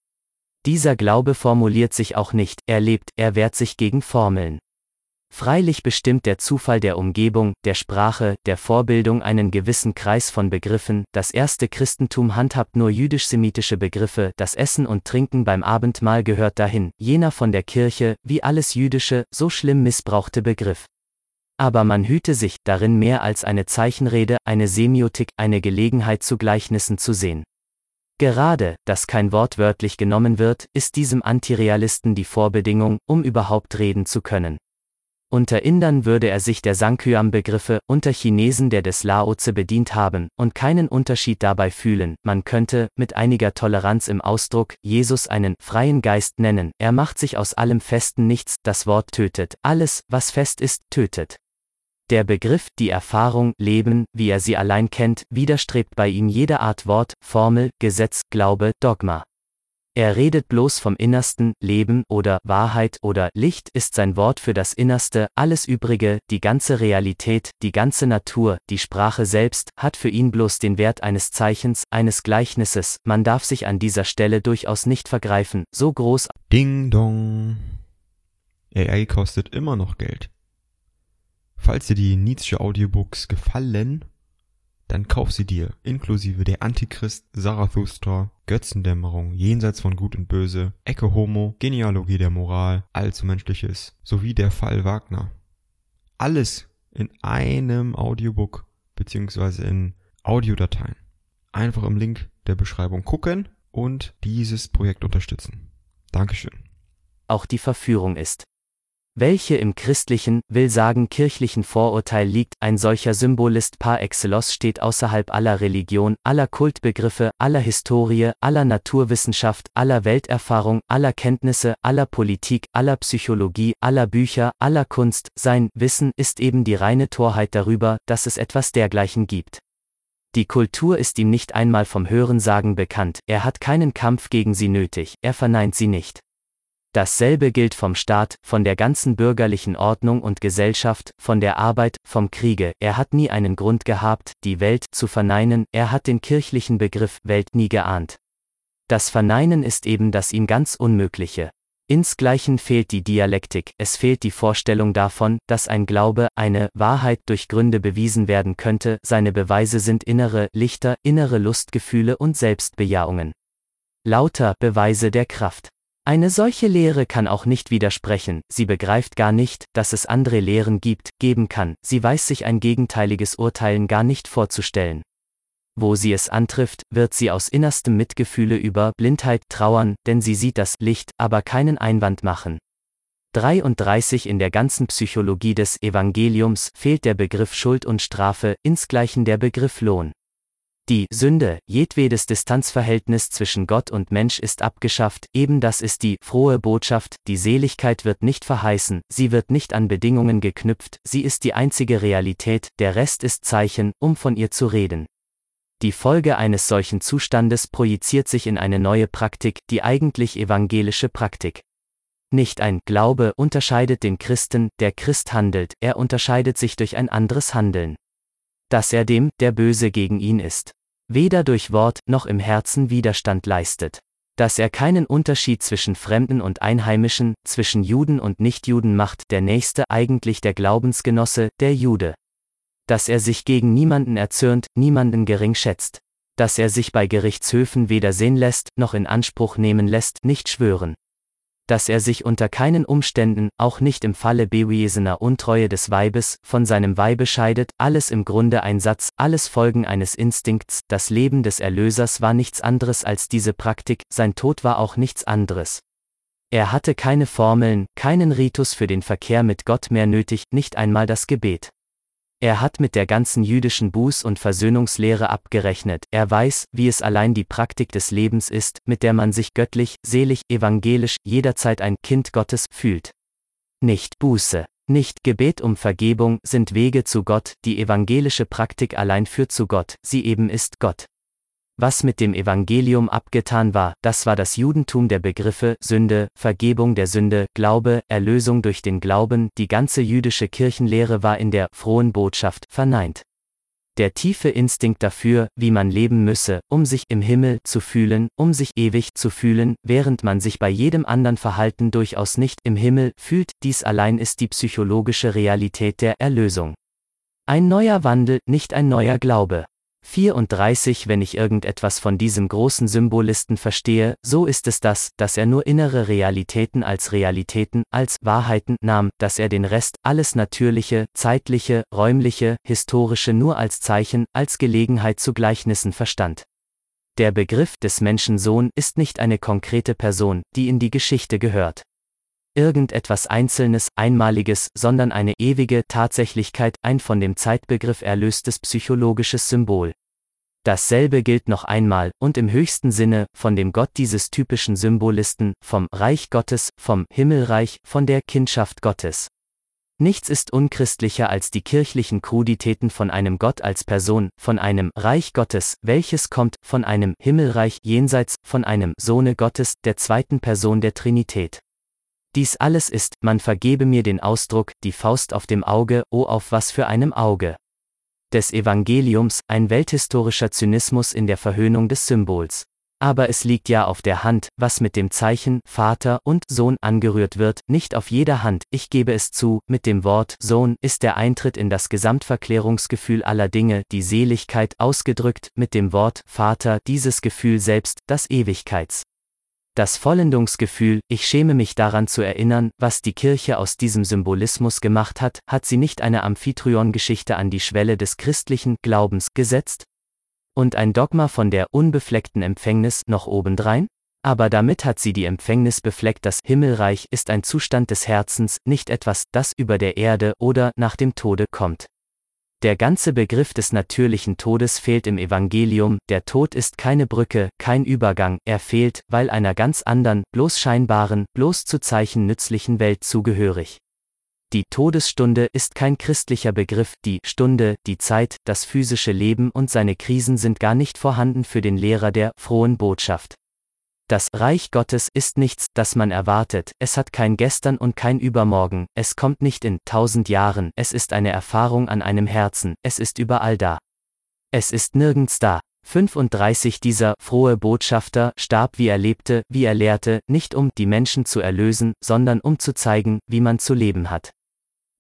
Dieser Glaube formuliert sich auch nicht, er lebt, er wehrt sich gegen Formeln. Freilich bestimmt der Zufall der Umgebung, der Sprache, der Vorbildung einen gewissen Kreis von Begriffen, das erste Christentum handhabt nur jüdisch-semitische Begriffe, das Essen und Trinken beim Abendmahl gehört dahin, jener von der Kirche, wie alles jüdische, so schlimm missbrauchte Begriff. Aber man hüte sich, darin mehr als eine Zeichenrede, eine Semiotik, eine Gelegenheit zu Gleichnissen zu sehen. Gerade, dass kein Wort wörtlich genommen wird, ist diesem Antirealisten die Vorbedingung, um überhaupt reden zu können. Unter Indern würde er sich der Sankyam-Begriffe, unter Chinesen der des Laoze bedient haben und keinen Unterschied dabei fühlen. Man könnte, mit einiger Toleranz im Ausdruck, Jesus einen freien Geist nennen. Er macht sich aus allem Festen nichts, das Wort tötet. Alles, was fest ist, tötet. Der Begriff, die Erfahrung, Leben, wie er sie allein kennt, widerstrebt bei ihm jeder Art Wort, Formel, Gesetz, Glaube, Dogma. Er redet bloß vom Innersten, Leben oder Wahrheit oder Licht ist sein Wort für das Innerste, alles Übrige, die ganze Realität, die ganze Natur, die Sprache selbst, hat für ihn bloß den Wert eines Zeichens, eines Gleichnisses, man darf sich an dieser Stelle durchaus nicht vergreifen, so groß.
Ding dong. AI kostet immer noch Geld. Falls dir die Nietzsche Audiobooks gefallen, dann kauf sie dir, inklusive der Antichrist, Zarathustra, Götzendämmerung, Jenseits von Gut und Böse, Ecke Homo, Genealogie der Moral, Allzu Menschliches, sowie der Fall Wagner. Alles in einem Audiobook, beziehungsweise in Audiodateien. Einfach im Link der Beschreibung gucken und dieses Projekt unterstützen. Dankeschön.
Auch die Verführung ist welche im christlichen, will sagen kirchlichen Vorurteil liegt, ein solcher Symbolist par excellence steht außerhalb aller Religion, aller Kultbegriffe, aller Historie, aller Naturwissenschaft, aller Welterfahrung, aller Kenntnisse, aller Politik, aller Psychologie, aller Bücher, aller Kunst, sein Wissen ist eben die reine Torheit darüber, dass es etwas dergleichen gibt. Die Kultur ist ihm nicht einmal vom Hörensagen bekannt, er hat keinen Kampf gegen sie nötig, er verneint sie nicht. Dasselbe gilt vom Staat, von der ganzen bürgerlichen Ordnung und Gesellschaft, von der Arbeit, vom Kriege. Er hat nie einen Grund gehabt, die Welt zu verneinen, er hat den kirchlichen Begriff Welt nie geahnt. Das Verneinen ist eben das ihm ganz Unmögliche. Insgleichen fehlt die Dialektik, es fehlt die Vorstellung davon, dass ein Glaube, eine Wahrheit durch Gründe bewiesen werden könnte, seine Beweise sind innere Lichter, innere Lustgefühle und Selbstbejahungen. Lauter Beweise der Kraft. Eine solche Lehre kann auch nicht widersprechen, sie begreift gar nicht, dass es andere Lehren gibt, geben kann, sie weiß sich ein gegenteiliges Urteilen gar nicht vorzustellen. Wo sie es antrifft, wird sie aus innerstem Mitgefühle über Blindheit trauern, denn sie sieht das Licht, aber keinen Einwand machen. 33 In der ganzen Psychologie des Evangeliums fehlt der Begriff Schuld und Strafe, insgleichen der Begriff Lohn. Die Sünde, jedwedes Distanzverhältnis zwischen Gott und Mensch ist abgeschafft, eben das ist die frohe Botschaft, die Seligkeit wird nicht verheißen, sie wird nicht an Bedingungen geknüpft, sie ist die einzige Realität, der Rest ist Zeichen, um von ihr zu reden. Die Folge eines solchen Zustandes projiziert sich in eine neue Praktik, die eigentlich evangelische Praktik. Nicht ein Glaube unterscheidet den Christen, der Christ handelt, er unterscheidet sich durch ein anderes Handeln. Dass er dem, der böse gegen ihn ist, weder durch Wort noch im Herzen Widerstand leistet. Dass er keinen Unterschied zwischen Fremden und Einheimischen, zwischen Juden und Nichtjuden macht, der Nächste eigentlich der Glaubensgenosse, der Jude dass er sich gegen niemanden erzürnt, niemanden gering schätzt, dass er sich bei Gerichtshöfen weder sehen lässt, noch in Anspruch nehmen lässt, nicht schwören, dass er sich unter keinen Umständen, auch nicht im Falle bewiesener Untreue des Weibes, von seinem Weibe scheidet, alles im Grunde ein Satz, alles Folgen eines Instinkts, das Leben des Erlösers war nichts anderes als diese Praktik, sein Tod war auch nichts anderes. Er hatte keine Formeln, keinen Ritus für den Verkehr mit Gott mehr nötig, nicht einmal das Gebet. Er hat mit der ganzen jüdischen Buß- und Versöhnungslehre abgerechnet, er weiß, wie es allein die Praktik des Lebens ist, mit der man sich göttlich, selig, evangelisch, jederzeit ein Kind Gottes fühlt. Nicht Buße, nicht Gebet um Vergebung sind Wege zu Gott, die evangelische Praktik allein führt zu Gott, sie eben ist Gott. Was mit dem Evangelium abgetan war, das war das Judentum der Begriffe Sünde, Vergebung der Sünde, Glaube, Erlösung durch den Glauben, die ganze jüdische Kirchenlehre war in der frohen Botschaft verneint. Der tiefe Instinkt dafür, wie man leben müsse, um sich im Himmel zu fühlen, um sich ewig zu fühlen, während man sich bei jedem anderen Verhalten durchaus nicht im Himmel fühlt, dies allein ist die psychologische Realität der Erlösung. Ein neuer Wandel, nicht ein neuer Glaube. 34 Wenn ich irgendetwas von diesem großen Symbolisten verstehe, so ist es das, dass er nur innere Realitäten als Realitäten, als Wahrheiten nahm, dass er den Rest, alles Natürliche, Zeitliche, Räumliche, Historische nur als Zeichen, als Gelegenheit zu Gleichnissen verstand. Der Begriff des Menschensohn ist nicht eine konkrete Person, die in die Geschichte gehört irgendetwas Einzelnes, Einmaliges, sondern eine ewige Tatsächlichkeit, ein von dem Zeitbegriff erlöstes psychologisches Symbol. Dasselbe gilt noch einmal, und im höchsten Sinne, von dem Gott dieses typischen Symbolisten, vom Reich Gottes, vom Himmelreich, von der Kindschaft Gottes. Nichts ist unchristlicher als die kirchlichen Kruditäten von einem Gott als Person, von einem Reich Gottes, welches kommt, von einem Himmelreich jenseits, von einem Sohne Gottes, der zweiten Person der Trinität. Dies alles ist, man vergebe mir den Ausdruck, die Faust auf dem Auge, o auf was für einem Auge. Des Evangeliums, ein welthistorischer Zynismus in der Verhöhnung des Symbols. Aber es liegt ja auf der Hand, was mit dem Zeichen Vater und Sohn angerührt wird, nicht auf jeder Hand, ich gebe es zu, mit dem Wort Sohn ist der Eintritt in das Gesamtverklärungsgefühl aller Dinge, die Seligkeit ausgedrückt, mit dem Wort Vater dieses Gefühl selbst, das Ewigkeits. Das Vollendungsgefühl, ich schäme mich daran zu erinnern, was die Kirche aus diesem Symbolismus gemacht hat, hat sie nicht eine Amphitryon-Geschichte an die Schwelle des christlichen Glaubens gesetzt? Und ein Dogma von der unbefleckten Empfängnis noch obendrein? Aber damit hat sie die Empfängnis befleckt, das Himmelreich ist ein Zustand des Herzens, nicht etwas, das über der Erde oder nach dem Tode kommt. Der ganze Begriff des natürlichen Todes fehlt im Evangelium, der Tod ist keine Brücke, kein Übergang, er fehlt, weil einer ganz anderen, bloß scheinbaren, bloß zu Zeichen nützlichen Welt zugehörig. Die Todesstunde ist kein christlicher Begriff, die Stunde, die Zeit, das physische Leben und seine Krisen sind gar nicht vorhanden für den Lehrer der frohen Botschaft. Das Reich Gottes ist nichts, das man erwartet, es hat kein Gestern und kein Übermorgen, es kommt nicht in tausend Jahren, es ist eine Erfahrung an einem Herzen, es ist überall da. Es ist nirgends da. 35 Dieser frohe Botschafter starb wie er lebte, wie er lehrte, nicht um die Menschen zu erlösen, sondern um zu zeigen, wie man zu leben hat.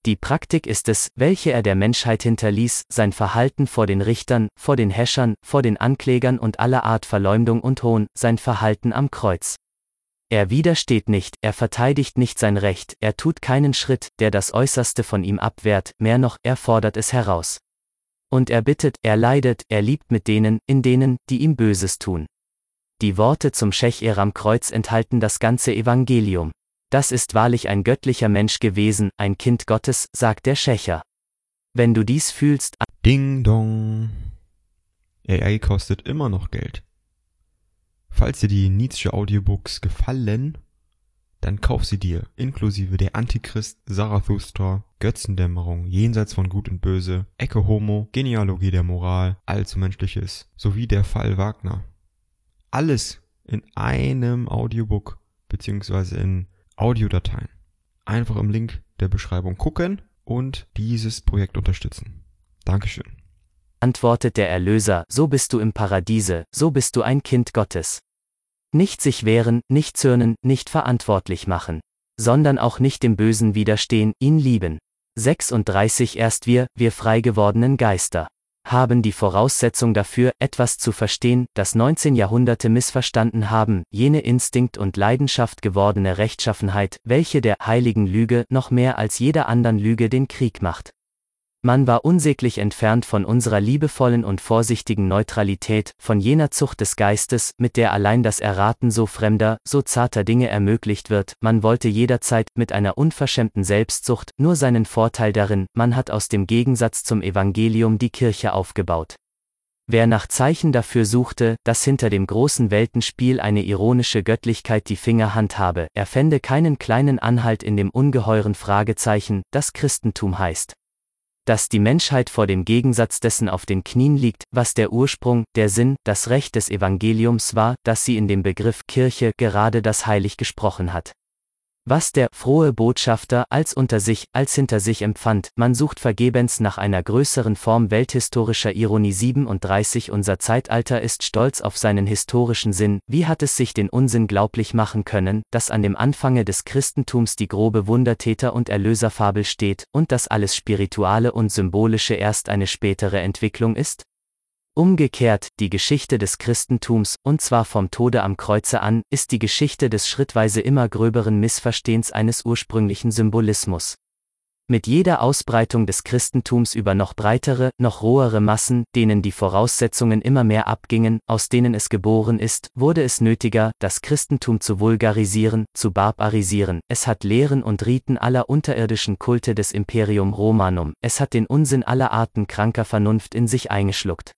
Die Praktik ist es, welche er der Menschheit hinterließ, sein Verhalten vor den Richtern, vor den Häschern, vor den Anklägern und aller Art Verleumdung und Hohn, sein Verhalten am Kreuz. Er widersteht nicht, er verteidigt nicht sein Recht, er tut keinen Schritt, der das Äußerste von ihm abwehrt, mehr noch, er fordert es heraus. Und er bittet, er leidet, er liebt mit denen, in denen, die ihm Böses tun. Die Worte zum Schech am Kreuz enthalten das ganze Evangelium. Das ist wahrlich ein göttlicher Mensch gewesen, ein Kind Gottes, sagt der Schächer. Wenn du dies fühlst,
Ding dong. AI kostet immer noch Geld. Falls dir die Nietzsche Audiobooks gefallen, dann kauf sie dir, inklusive der Antichrist, Zarathustra, Götzendämmerung, Jenseits von Gut und Böse, Ecke Homo, Genealogie der Moral, Allzu Menschliches, sowie der Fall Wagner. Alles in einem Audiobook, beziehungsweise in Audiodateien. Einfach im Link der Beschreibung gucken und dieses Projekt unterstützen. Dankeschön.
antwortet der Erlöser, so bist du im Paradiese, so bist du ein Kind Gottes. Nicht sich wehren, nicht zürnen, nicht verantwortlich machen, sondern auch nicht dem Bösen widerstehen, ihn lieben. 36 Erst wir, wir frei gewordenen Geister haben die Voraussetzung dafür, etwas zu verstehen, das 19 Jahrhunderte missverstanden haben, jene Instinkt und Leidenschaft gewordene Rechtschaffenheit, welche der heiligen Lüge noch mehr als jeder anderen Lüge den Krieg macht. Man war unsäglich entfernt von unserer liebevollen und vorsichtigen Neutralität, von jener Zucht des Geistes, mit der allein das Erraten so fremder, so zarter Dinge ermöglicht wird, man wollte jederzeit, mit einer unverschämten Selbstsucht, nur seinen Vorteil darin, man hat aus dem Gegensatz zum Evangelium die Kirche aufgebaut. Wer nach Zeichen dafür suchte, dass hinter dem großen Weltenspiel eine ironische Göttlichkeit die Finger handhabe, er fände keinen kleinen Anhalt in dem ungeheuren Fragezeichen, das Christentum heißt dass die Menschheit vor dem Gegensatz dessen auf den Knien liegt, was der Ursprung, der Sinn, das Recht des Evangeliums war, dass sie in dem Begriff Kirche gerade das heilig gesprochen hat was der frohe Botschafter als unter sich, als hinter sich empfand, man sucht vergebens nach einer größeren Form welthistorischer Ironie 37 Unser Zeitalter ist stolz auf seinen historischen Sinn, wie hat es sich den Unsinn glaublich machen können, dass an dem Anfange des Christentums die grobe Wundertäter- und Erlöserfabel steht, und dass alles Spirituale und Symbolische erst eine spätere Entwicklung ist? Umgekehrt, die Geschichte des Christentums, und zwar vom Tode am Kreuze an, ist die Geschichte des schrittweise immer gröberen Missverstehens eines ursprünglichen Symbolismus. Mit jeder Ausbreitung des Christentums über noch breitere, noch rohere Massen, denen die Voraussetzungen immer mehr abgingen, aus denen es geboren ist, wurde es nötiger, das Christentum zu vulgarisieren, zu barbarisieren, es hat Lehren und Riten aller unterirdischen Kulte des Imperium Romanum, es hat den Unsinn aller Arten kranker Vernunft in sich eingeschluckt.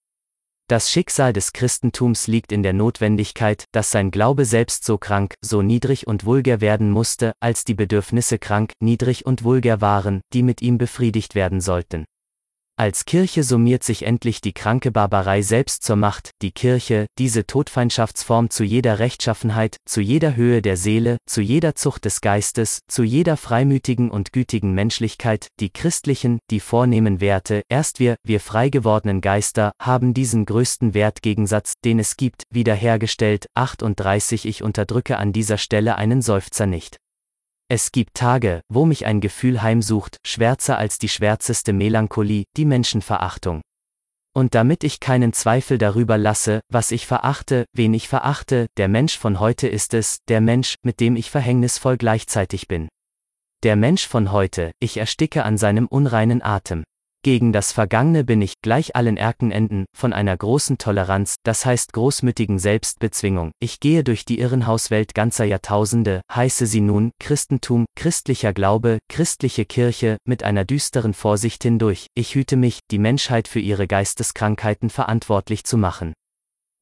Das Schicksal des Christentums liegt in der Notwendigkeit, dass sein Glaube selbst so krank, so niedrig und vulgär werden musste, als die Bedürfnisse krank, niedrig und vulgär waren, die mit ihm befriedigt werden sollten. Als Kirche summiert sich endlich die kranke Barbarei selbst zur Macht, die Kirche, diese Todfeindschaftsform zu jeder Rechtschaffenheit, zu jeder Höhe der Seele, zu jeder Zucht des Geistes, zu jeder freimütigen und gütigen Menschlichkeit, die christlichen, die vornehmen Werte, erst wir, wir frei gewordenen Geister, haben diesen größten Wertgegensatz, den es gibt, wiederhergestellt, 38 Ich unterdrücke an dieser Stelle einen Seufzer nicht. Es gibt Tage, wo mich ein Gefühl heimsucht, schwärzer als die schwärzeste Melancholie, die Menschenverachtung. Und damit ich keinen Zweifel darüber lasse, was ich verachte, wen ich verachte, der Mensch von heute ist es, der Mensch, mit dem ich verhängnisvoll gleichzeitig bin. Der Mensch von heute, ich ersticke an seinem unreinen Atem. Gegen das Vergangene bin ich, gleich allen Erkenenden, von einer großen Toleranz, das heißt großmütigen Selbstbezwingung. Ich gehe durch die Irrenhauswelt ganzer Jahrtausende, heiße sie nun Christentum, christlicher Glaube, christliche Kirche, mit einer düsteren Vorsicht hindurch. Ich hüte mich, die Menschheit für ihre Geisteskrankheiten verantwortlich zu machen.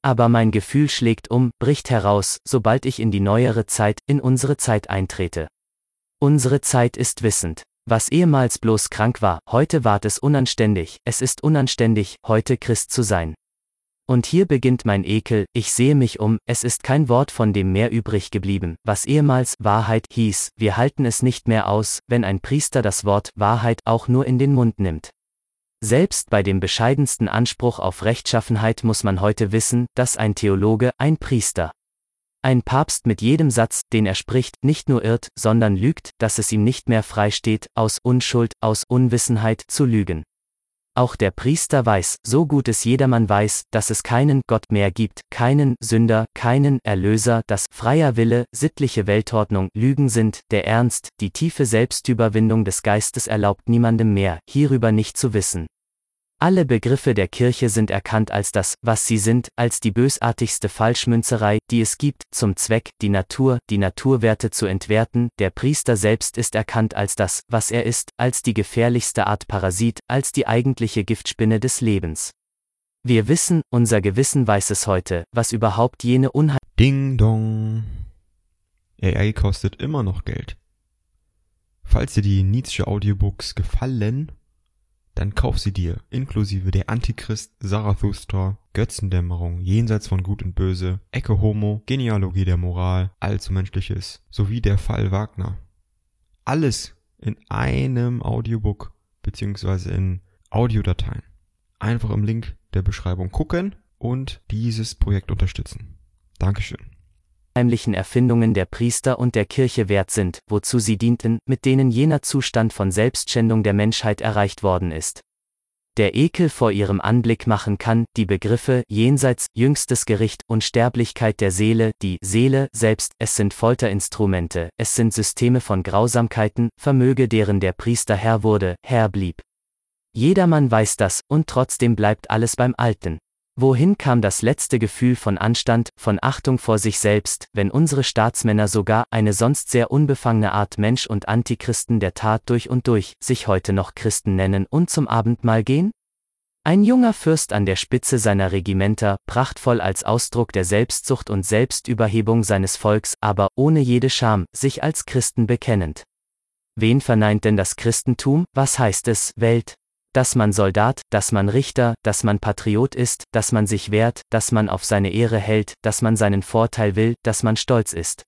Aber mein Gefühl schlägt um, bricht heraus, sobald ich in die neuere Zeit, in unsere Zeit eintrete. Unsere Zeit ist wissend. Was ehemals bloß krank war, heute ward es unanständig, es ist unanständig, heute Christ zu sein. Und hier beginnt mein Ekel, ich sehe mich um, es ist kein Wort von dem mehr übrig geblieben, was ehemals Wahrheit hieß, wir halten es nicht mehr aus, wenn ein Priester das Wort Wahrheit auch nur in den Mund nimmt. Selbst bei dem bescheidensten Anspruch auf Rechtschaffenheit muss man heute wissen, dass ein Theologe, ein Priester, ein Papst mit jedem Satz, den er spricht, nicht nur irrt, sondern lügt, dass es ihm nicht mehr frei steht, aus Unschuld, aus Unwissenheit zu lügen. Auch der Priester weiß, so gut es jedermann weiß, dass es keinen Gott mehr gibt, keinen Sünder, keinen Erlöser, dass freier Wille, sittliche Weltordnung Lügen sind, der Ernst, die tiefe Selbstüberwindung des Geistes erlaubt niemandem mehr, hierüber nicht zu wissen. Alle Begriffe der Kirche sind erkannt als das, was sie sind, als die bösartigste Falschmünzerei, die es gibt, zum Zweck, die Natur, die Naturwerte zu entwerten, der Priester selbst ist erkannt als das, was er ist, als die gefährlichste Art Parasit, als die eigentliche Giftspinne des Lebens. Wir wissen, unser Gewissen weiß es heute, was überhaupt jene Unheil.
Ding dong. AI kostet immer noch Geld. Falls dir die Nietzsche Audiobooks gefallen, dann kauf sie dir, inklusive der Antichrist, Zarathustra, Götzendämmerung, Jenseits von Gut und Böse, Ecke Homo, Genealogie der Moral, Allzu Menschliches, sowie der Fall Wagner. Alles in einem Audiobook beziehungsweise in Audiodateien. Einfach im Link der Beschreibung gucken und dieses Projekt unterstützen. Dankeschön
heimlichen Erfindungen der Priester und der Kirche wert sind, wozu sie dienten, mit denen jener Zustand von Selbstschändung der Menschheit erreicht worden ist. Der Ekel vor ihrem Anblick machen kann, die Begriffe Jenseits, jüngstes Gericht, Unsterblichkeit der Seele, die Seele selbst, es sind Folterinstrumente, es sind Systeme von Grausamkeiten, Vermöge deren der Priester Herr wurde, Herr blieb. Jedermann weiß das, und trotzdem bleibt alles beim Alten. Wohin kam das letzte Gefühl von Anstand, von Achtung vor sich selbst, wenn unsere Staatsmänner sogar eine sonst sehr unbefangene Art Mensch und Antichristen der Tat durch und durch sich heute noch Christen nennen und zum Abendmahl gehen? Ein junger Fürst an der Spitze seiner Regimenter, prachtvoll als Ausdruck der Selbstsucht und Selbstüberhebung seines Volks, aber ohne jede Scham, sich als Christen bekennend. Wen verneint denn das Christentum, was heißt es, Welt? Dass man Soldat, dass man Richter, dass man Patriot ist, dass man sich wehrt, dass man auf seine Ehre hält, dass man seinen Vorteil will, dass man stolz ist.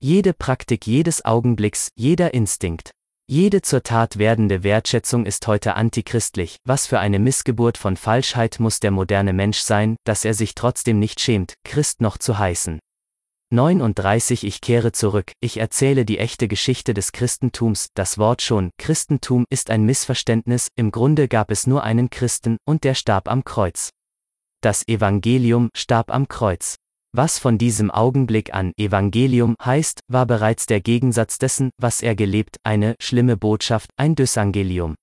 Jede Praktik jedes Augenblicks, jeder Instinkt, jede zur Tat werdende Wertschätzung ist heute antichristlich, was für eine Missgeburt von Falschheit muss der moderne Mensch sein, dass er sich trotzdem nicht schämt, Christ noch zu heißen. 39 Ich kehre zurück, ich erzähle die echte Geschichte des Christentums, das Wort schon, Christentum ist ein Missverständnis, im Grunde gab es nur einen Christen, und der starb am Kreuz. Das Evangelium starb am Kreuz. Was von diesem Augenblick an Evangelium heißt, war bereits der Gegensatz dessen, was er gelebt, eine schlimme Botschaft, ein Dysangelium.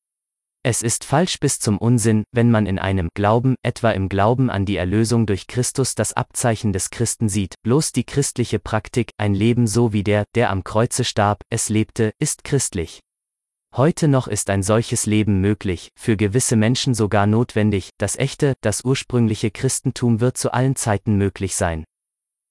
Es ist falsch bis zum Unsinn, wenn man in einem Glauben, etwa im Glauben an die Erlösung durch Christus das Abzeichen des Christen sieht, bloß die christliche Praktik, ein Leben so wie der, der am Kreuze starb, es lebte, ist christlich. Heute noch ist ein solches Leben möglich, für gewisse Menschen sogar notwendig, das echte, das ursprüngliche Christentum wird zu allen Zeiten möglich sein.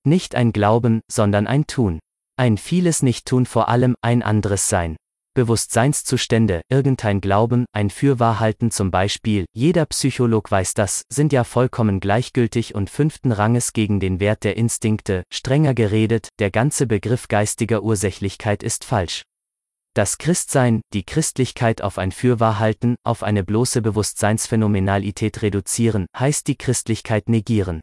Nicht ein Glauben, sondern ein Tun. Ein vieles Nicht-Tun vor allem, ein anderes Sein. Bewusstseinszustände, irgendein Glauben, ein Fürwahrhalten zum Beispiel, jeder Psycholog weiß das, sind ja vollkommen gleichgültig und fünften Ranges gegen den Wert der Instinkte, strenger geredet, der ganze Begriff geistiger Ursächlichkeit ist falsch. Das Christsein, die Christlichkeit auf ein Fürwahrhalten, auf eine bloße Bewusstseinsphänomenalität reduzieren, heißt die Christlichkeit negieren.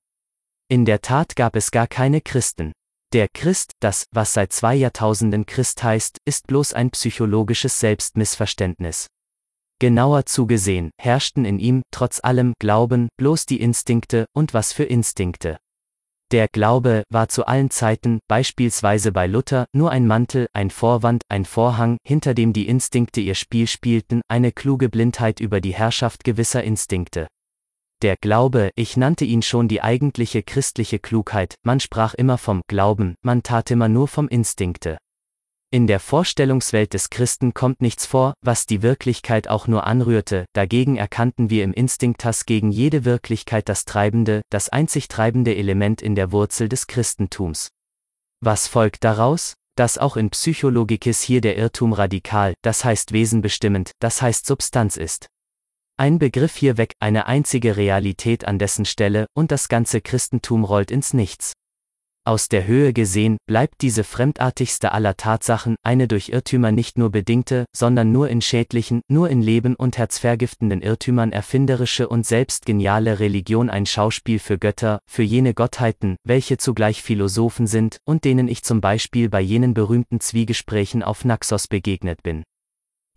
In der Tat gab es gar keine Christen. Der Christ, das, was seit zwei Jahrtausenden Christ heißt, ist bloß ein psychologisches Selbstmissverständnis. Genauer zugesehen, herrschten in ihm, trotz allem Glauben, bloß die Instinkte, und was für Instinkte. Der Glaube war zu allen Zeiten, beispielsweise bei Luther, nur ein Mantel, ein Vorwand, ein Vorhang, hinter dem die Instinkte ihr Spiel spielten, eine kluge Blindheit über die Herrschaft gewisser Instinkte. Der Glaube, ich nannte ihn schon die eigentliche christliche Klugheit, man sprach immer vom Glauben, man tat immer nur vom Instinkte. In der Vorstellungswelt des Christen kommt nichts vor, was die Wirklichkeit auch nur anrührte, dagegen erkannten wir im Instinktas gegen jede Wirklichkeit das treibende, das einzig treibende Element in der Wurzel des Christentums. Was folgt daraus? Dass auch in Psychologikis hier der Irrtum radikal, das heißt wesenbestimmend, das heißt Substanz ist. Ein Begriff hier weg, eine einzige Realität an dessen Stelle, und das ganze Christentum rollt ins Nichts. Aus der Höhe gesehen bleibt diese fremdartigste aller Tatsachen eine durch Irrtümer nicht nur bedingte, sondern nur in schädlichen, nur in Leben und herzvergiftenden Irrtümern erfinderische und selbst geniale Religion ein Schauspiel für Götter, für jene Gottheiten, welche zugleich Philosophen sind und denen ich zum Beispiel bei jenen berühmten Zwiegesprächen auf Naxos begegnet bin.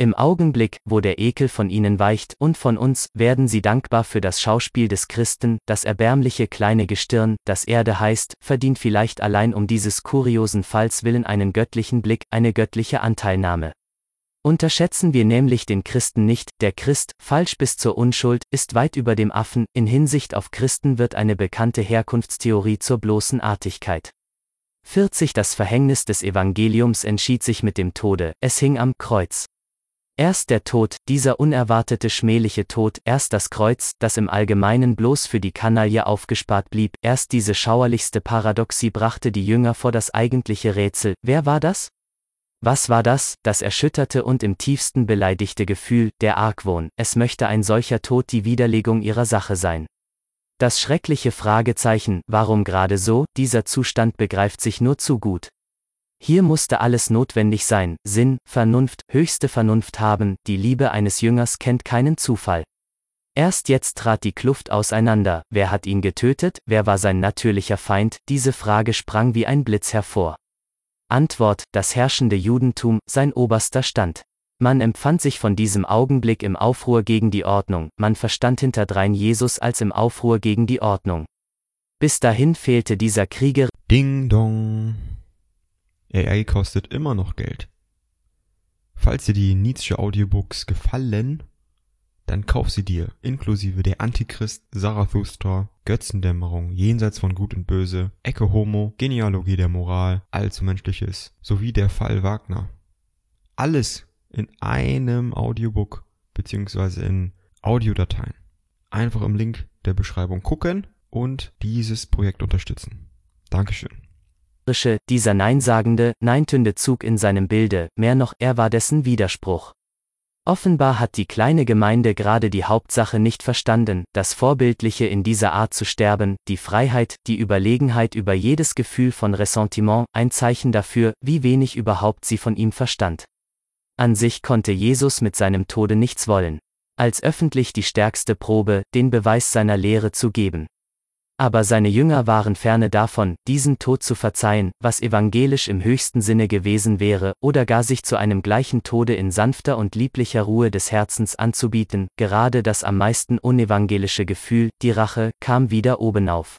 Im Augenblick, wo der Ekel von ihnen weicht und von uns, werden sie dankbar für das Schauspiel des Christen, das erbärmliche kleine Gestirn, das Erde heißt, verdient vielleicht allein um dieses kuriosen Falls willen einen göttlichen Blick, eine göttliche Anteilnahme. Unterschätzen wir nämlich den Christen nicht, der Christ, falsch bis zur Unschuld, ist weit über dem Affen, in Hinsicht auf Christen wird eine bekannte Herkunftstheorie zur bloßen Artigkeit. 40 Das Verhängnis des Evangeliums entschied sich mit dem Tode, es hing am Kreuz. Erst der Tod, dieser unerwartete schmähliche Tod, erst das Kreuz, das im Allgemeinen bloß für die Kanaille aufgespart blieb, erst diese schauerlichste Paradoxie brachte die Jünger vor das eigentliche Rätsel, wer war das? Was war das, das erschütterte und im tiefsten beleidigte Gefühl, der Argwohn, es möchte ein solcher Tod die Widerlegung ihrer Sache sein. Das schreckliche Fragezeichen, warum gerade so, dieser Zustand begreift sich nur zu gut, hier musste alles notwendig sein, Sinn, Vernunft, höchste Vernunft haben, die Liebe eines Jüngers kennt keinen Zufall. Erst jetzt trat die Kluft auseinander, wer hat ihn getötet, wer war sein natürlicher Feind, diese Frage sprang wie ein Blitz hervor. Antwort, das herrschende Judentum, sein oberster Stand. Man empfand sich von diesem Augenblick im Aufruhr gegen die Ordnung, man verstand hinterdrein Jesus als im Aufruhr gegen die Ordnung. Bis dahin fehlte dieser Krieger.
Ding dong. AI kostet immer noch Geld. Falls dir die Nietzsche Audiobooks gefallen, dann kauf sie dir, inklusive der Antichrist, Zarathustra, Götzendämmerung, Jenseits von Gut und Böse, Ecke Homo, Genealogie der Moral, Allzu Menschliches, sowie der Fall Wagner. Alles in einem Audiobook, beziehungsweise in Audiodateien. Einfach im Link der Beschreibung gucken und dieses Projekt unterstützen. Dankeschön
dieser neinsagende, neintünde Zug in seinem Bilde, mehr noch, er war dessen Widerspruch. Offenbar hat die kleine Gemeinde gerade die Hauptsache nicht verstanden, das Vorbildliche in dieser Art zu sterben, die Freiheit, die Überlegenheit über jedes Gefühl von Ressentiment, ein Zeichen dafür, wie wenig überhaupt sie von ihm verstand. An sich konnte Jesus mit seinem Tode nichts wollen. Als öffentlich die stärkste Probe, den Beweis seiner Lehre zu geben. Aber seine Jünger waren ferne davon, diesen Tod zu verzeihen, was evangelisch im höchsten Sinne gewesen wäre, oder gar sich zu einem gleichen Tode in sanfter und lieblicher Ruhe des Herzens anzubieten, gerade das am meisten unevangelische Gefühl, die Rache, kam wieder obenauf.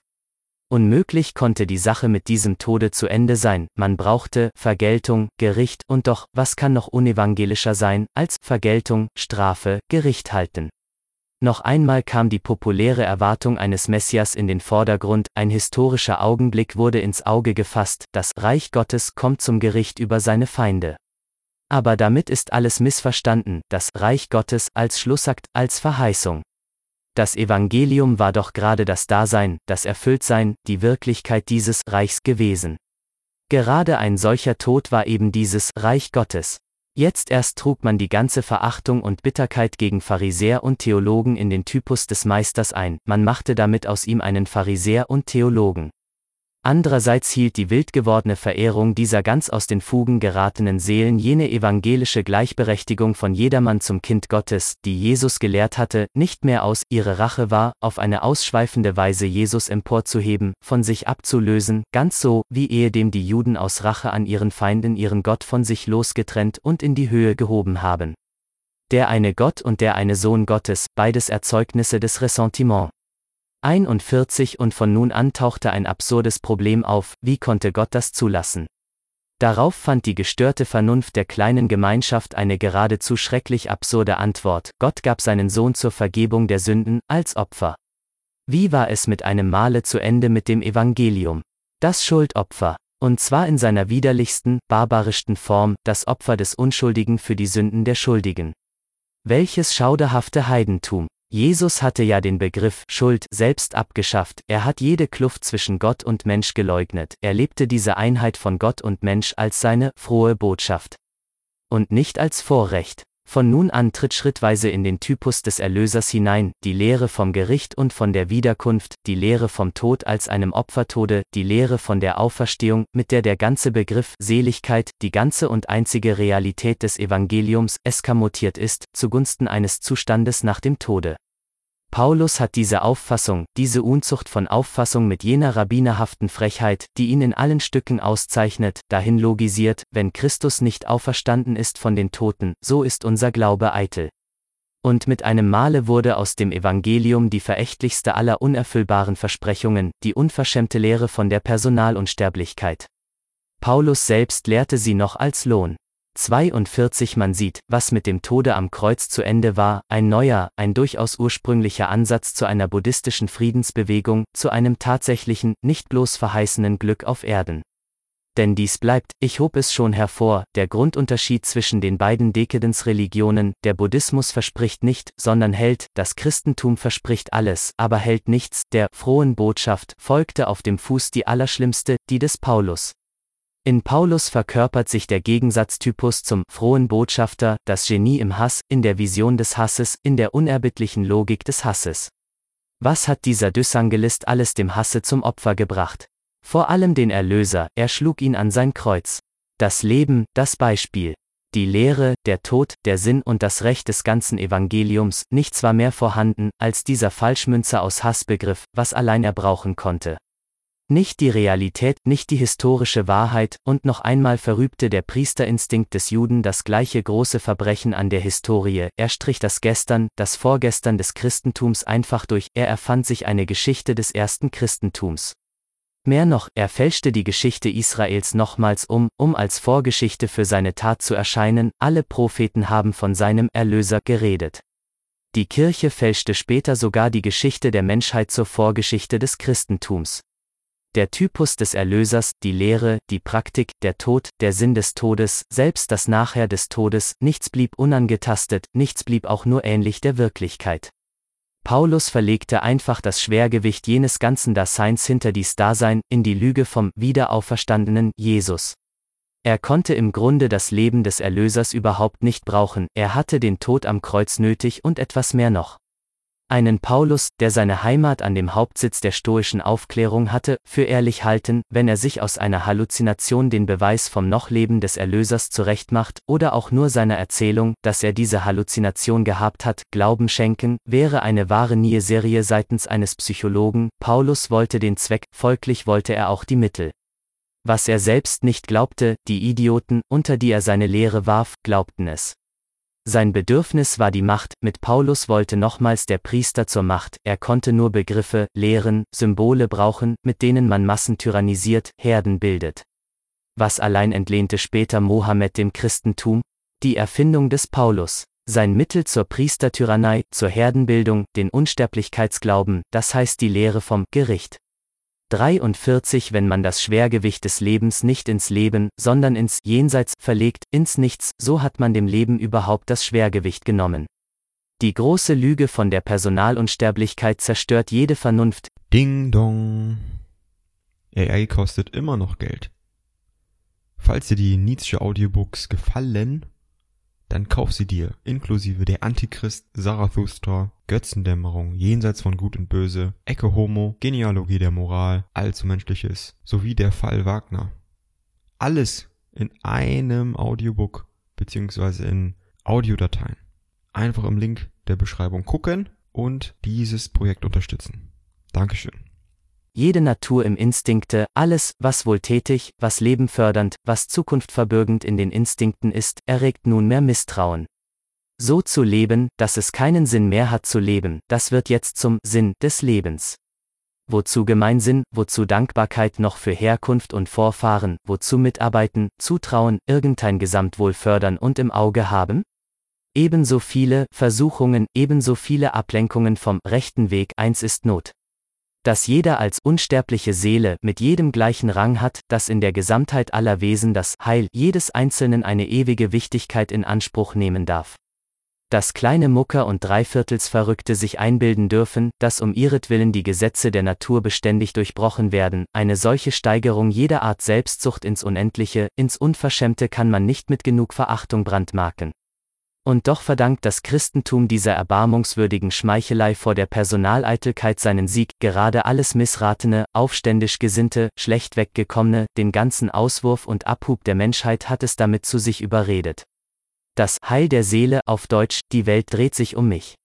Unmöglich konnte die Sache mit diesem Tode zu Ende sein, man brauchte Vergeltung, Gericht und doch, was kann noch unevangelischer sein, als Vergeltung, Strafe, Gericht halten. Noch einmal kam die populäre Erwartung eines Messias in den Vordergrund, ein historischer Augenblick wurde ins Auge gefasst, das Reich Gottes kommt zum Gericht über seine Feinde. Aber damit ist alles missverstanden, das Reich Gottes als Schlussakt, als Verheißung. Das Evangelium war doch gerade das Dasein, das Erfülltsein, die Wirklichkeit dieses Reichs gewesen. Gerade ein solcher Tod war eben dieses Reich Gottes. Jetzt erst trug man die ganze Verachtung und Bitterkeit gegen Pharisäer und Theologen in den Typus des Meisters ein, man machte damit aus ihm einen Pharisäer und Theologen. Andererseits hielt die wild gewordene Verehrung dieser ganz aus den Fugen geratenen Seelen jene evangelische Gleichberechtigung von jedermann zum Kind Gottes, die Jesus gelehrt hatte, nicht mehr aus, ihre Rache war, auf eine ausschweifende Weise Jesus emporzuheben, von sich abzulösen, ganz so, wie ehedem die Juden aus Rache an ihren Feinden ihren Gott von sich losgetrennt und in die Höhe gehoben haben. Der eine Gott und der eine Sohn Gottes, beides Erzeugnisse des Ressentiment. 41 und von nun an tauchte ein absurdes Problem auf, wie konnte Gott das zulassen? Darauf fand die gestörte Vernunft der kleinen Gemeinschaft eine geradezu schrecklich absurde Antwort, Gott gab seinen Sohn zur Vergebung der Sünden, als Opfer. Wie war es mit einem Male zu Ende mit dem Evangelium? Das Schuldopfer, und zwar in seiner widerlichsten, barbarischsten Form, das Opfer des Unschuldigen für die Sünden der Schuldigen. Welches schauderhafte Heidentum! Jesus hatte ja den Begriff Schuld selbst abgeschafft, er hat jede Kluft zwischen Gott und Mensch geleugnet, er lebte diese Einheit von Gott und Mensch als seine frohe Botschaft. Und nicht als Vorrecht. Von nun an tritt schrittweise in den Typus des Erlösers hinein, die Lehre vom Gericht und von der Wiederkunft, die Lehre vom Tod als einem Opfertode, die Lehre von der Auferstehung, mit der der ganze Begriff Seligkeit, die ganze und einzige Realität des Evangeliums, eskamotiert ist, zugunsten eines Zustandes nach dem Tode. Paulus hat diese Auffassung, diese Unzucht von Auffassung mit jener rabbinerhaften Frechheit, die ihn in allen Stücken auszeichnet, dahin logisiert, wenn Christus nicht auferstanden ist von den Toten, so ist unser Glaube eitel. Und mit einem Male wurde aus dem Evangelium die verächtlichste aller unerfüllbaren Versprechungen, die unverschämte Lehre von der Personalunsterblichkeit. Paulus selbst lehrte sie noch als Lohn. 42 Man sieht, was mit dem Tode am Kreuz zu Ende war, ein neuer, ein durchaus ursprünglicher Ansatz zu einer buddhistischen Friedensbewegung, zu einem tatsächlichen, nicht bloß verheißenen Glück auf Erden. Denn dies bleibt, ich hob es schon hervor, der Grundunterschied zwischen den beiden Dekadenzreligionen, der Buddhismus verspricht nicht, sondern hält, das Christentum verspricht alles, aber hält nichts, der frohen Botschaft folgte auf dem Fuß die allerschlimmste, die des Paulus. In Paulus verkörpert sich der Gegensatztypus zum frohen Botschafter, das Genie im Hass, in der Vision des Hasses, in der unerbittlichen Logik des Hasses. Was hat dieser Dysangelist alles dem Hasse zum Opfer gebracht? Vor allem den Erlöser, er schlug ihn an sein Kreuz. Das Leben, das Beispiel. Die Lehre, der Tod, der Sinn und das Recht des ganzen Evangeliums, nichts war mehr vorhanden, als dieser Falschmünzer aus Hassbegriff, was allein er brauchen konnte. Nicht die Realität, nicht die historische Wahrheit, und noch einmal verübte der Priesterinstinkt des Juden das gleiche große Verbrechen an der Historie, er strich das Gestern, das Vorgestern des Christentums einfach durch, er erfand sich eine Geschichte des ersten Christentums. Mehr noch, er fälschte die Geschichte Israels nochmals um, um als Vorgeschichte für seine Tat zu erscheinen, alle Propheten haben von seinem Erlöser geredet. Die Kirche fälschte später sogar die Geschichte der Menschheit zur Vorgeschichte des Christentums der Typus des Erlösers, die Lehre, die Praktik, der Tod, der Sinn des Todes, selbst das Nachher des Todes, nichts blieb unangetastet, nichts blieb auch nur ähnlich der Wirklichkeit. Paulus verlegte einfach das Schwergewicht jenes ganzen Daseins hinter dies Dasein, in die Lüge vom wiederauferstandenen Jesus. Er konnte im Grunde das Leben des Erlösers überhaupt nicht brauchen, er hatte den Tod am Kreuz nötig und etwas mehr noch einen Paulus, der seine Heimat an dem Hauptsitz der stoischen Aufklärung hatte, für ehrlich halten, wenn er sich aus einer Halluzination den Beweis vom Nochleben des Erlösers zurechtmacht, oder auch nur seiner Erzählung, dass er diese Halluzination gehabt hat, Glauben schenken, wäre eine wahre Nie-Serie seitens eines Psychologen, Paulus wollte den Zweck, folglich wollte er auch die Mittel. Was er selbst nicht glaubte, die Idioten, unter die er seine Lehre warf, glaubten es. Sein Bedürfnis war die Macht, mit Paulus wollte nochmals der Priester zur Macht, er konnte nur Begriffe, Lehren, Symbole brauchen, mit denen man Massen tyrannisiert, Herden bildet. Was allein entlehnte später Mohammed dem Christentum? Die Erfindung des Paulus. Sein Mittel zur Priestertyrannei, zur Herdenbildung, den Unsterblichkeitsglauben, das heißt die Lehre vom Gericht. 43 Wenn man das Schwergewicht des Lebens nicht ins Leben, sondern ins Jenseits verlegt, ins Nichts, so hat man dem Leben überhaupt das Schwergewicht genommen. Die große Lüge von der Personalunsterblichkeit zerstört jede Vernunft.
Ding dong. AI kostet immer noch Geld. Falls dir die Nietzsche Audiobooks gefallen, dann kauf sie dir, inklusive der Antichrist, Zarathustra, Götzendämmerung, Jenseits von Gut und Böse, Ecke Homo, Genealogie der Moral, Allzu Menschliches, sowie der Fall Wagner. Alles in einem Audiobook, beziehungsweise in Audiodateien. Einfach im Link der Beschreibung gucken und dieses Projekt unterstützen. Dankeschön
jede Natur im Instinkte, alles, was wohltätig, was lebenfördernd, was zukunftverbürgend in den Instinkten ist, erregt nunmehr Misstrauen. So zu leben, dass es keinen Sinn mehr hat zu leben, das wird jetzt zum Sinn des Lebens. Wozu Gemeinsinn, wozu Dankbarkeit noch für Herkunft und Vorfahren, wozu Mitarbeiten, Zutrauen, irgendein Gesamtwohl fördern und im Auge haben? Ebenso viele Versuchungen, ebenso viele Ablenkungen vom rechten Weg, eins ist Not dass jeder als unsterbliche Seele mit jedem gleichen Rang hat, dass in der Gesamtheit aller Wesen das Heil jedes Einzelnen eine ewige Wichtigkeit in Anspruch nehmen darf. Dass kleine Mucker und Dreiviertelsverrückte sich einbilden dürfen, dass um ihretwillen die Gesetze der Natur beständig durchbrochen werden, eine solche Steigerung jeder Art Selbstsucht ins Unendliche, ins Unverschämte kann man nicht mit genug Verachtung brandmarken. Und doch verdankt das Christentum dieser erbarmungswürdigen Schmeichelei vor der Personaleitelkeit seinen Sieg, gerade alles Missratene, aufständisch Gesinnte, schlecht weggekommene, den ganzen Auswurf und Abhub der Menschheit hat es damit zu sich überredet. Das Heil der Seele auf Deutsch, die Welt dreht sich um mich.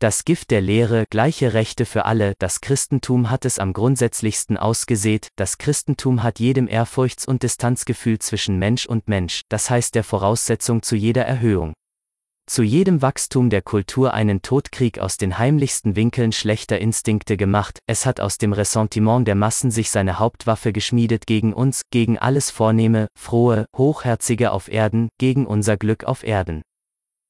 Das Gift der Lehre, gleiche Rechte für alle, das Christentum hat es am grundsätzlichsten ausgesät, das Christentum hat jedem Ehrfurchts- und Distanzgefühl zwischen Mensch und Mensch, das heißt der Voraussetzung zu jeder Erhöhung. Zu jedem Wachstum der Kultur einen Todkrieg aus den heimlichsten Winkeln schlechter Instinkte gemacht, es hat aus dem Ressentiment der Massen sich seine Hauptwaffe geschmiedet gegen uns, gegen alles Vornehme, Frohe, Hochherzige auf Erden, gegen unser Glück auf Erden.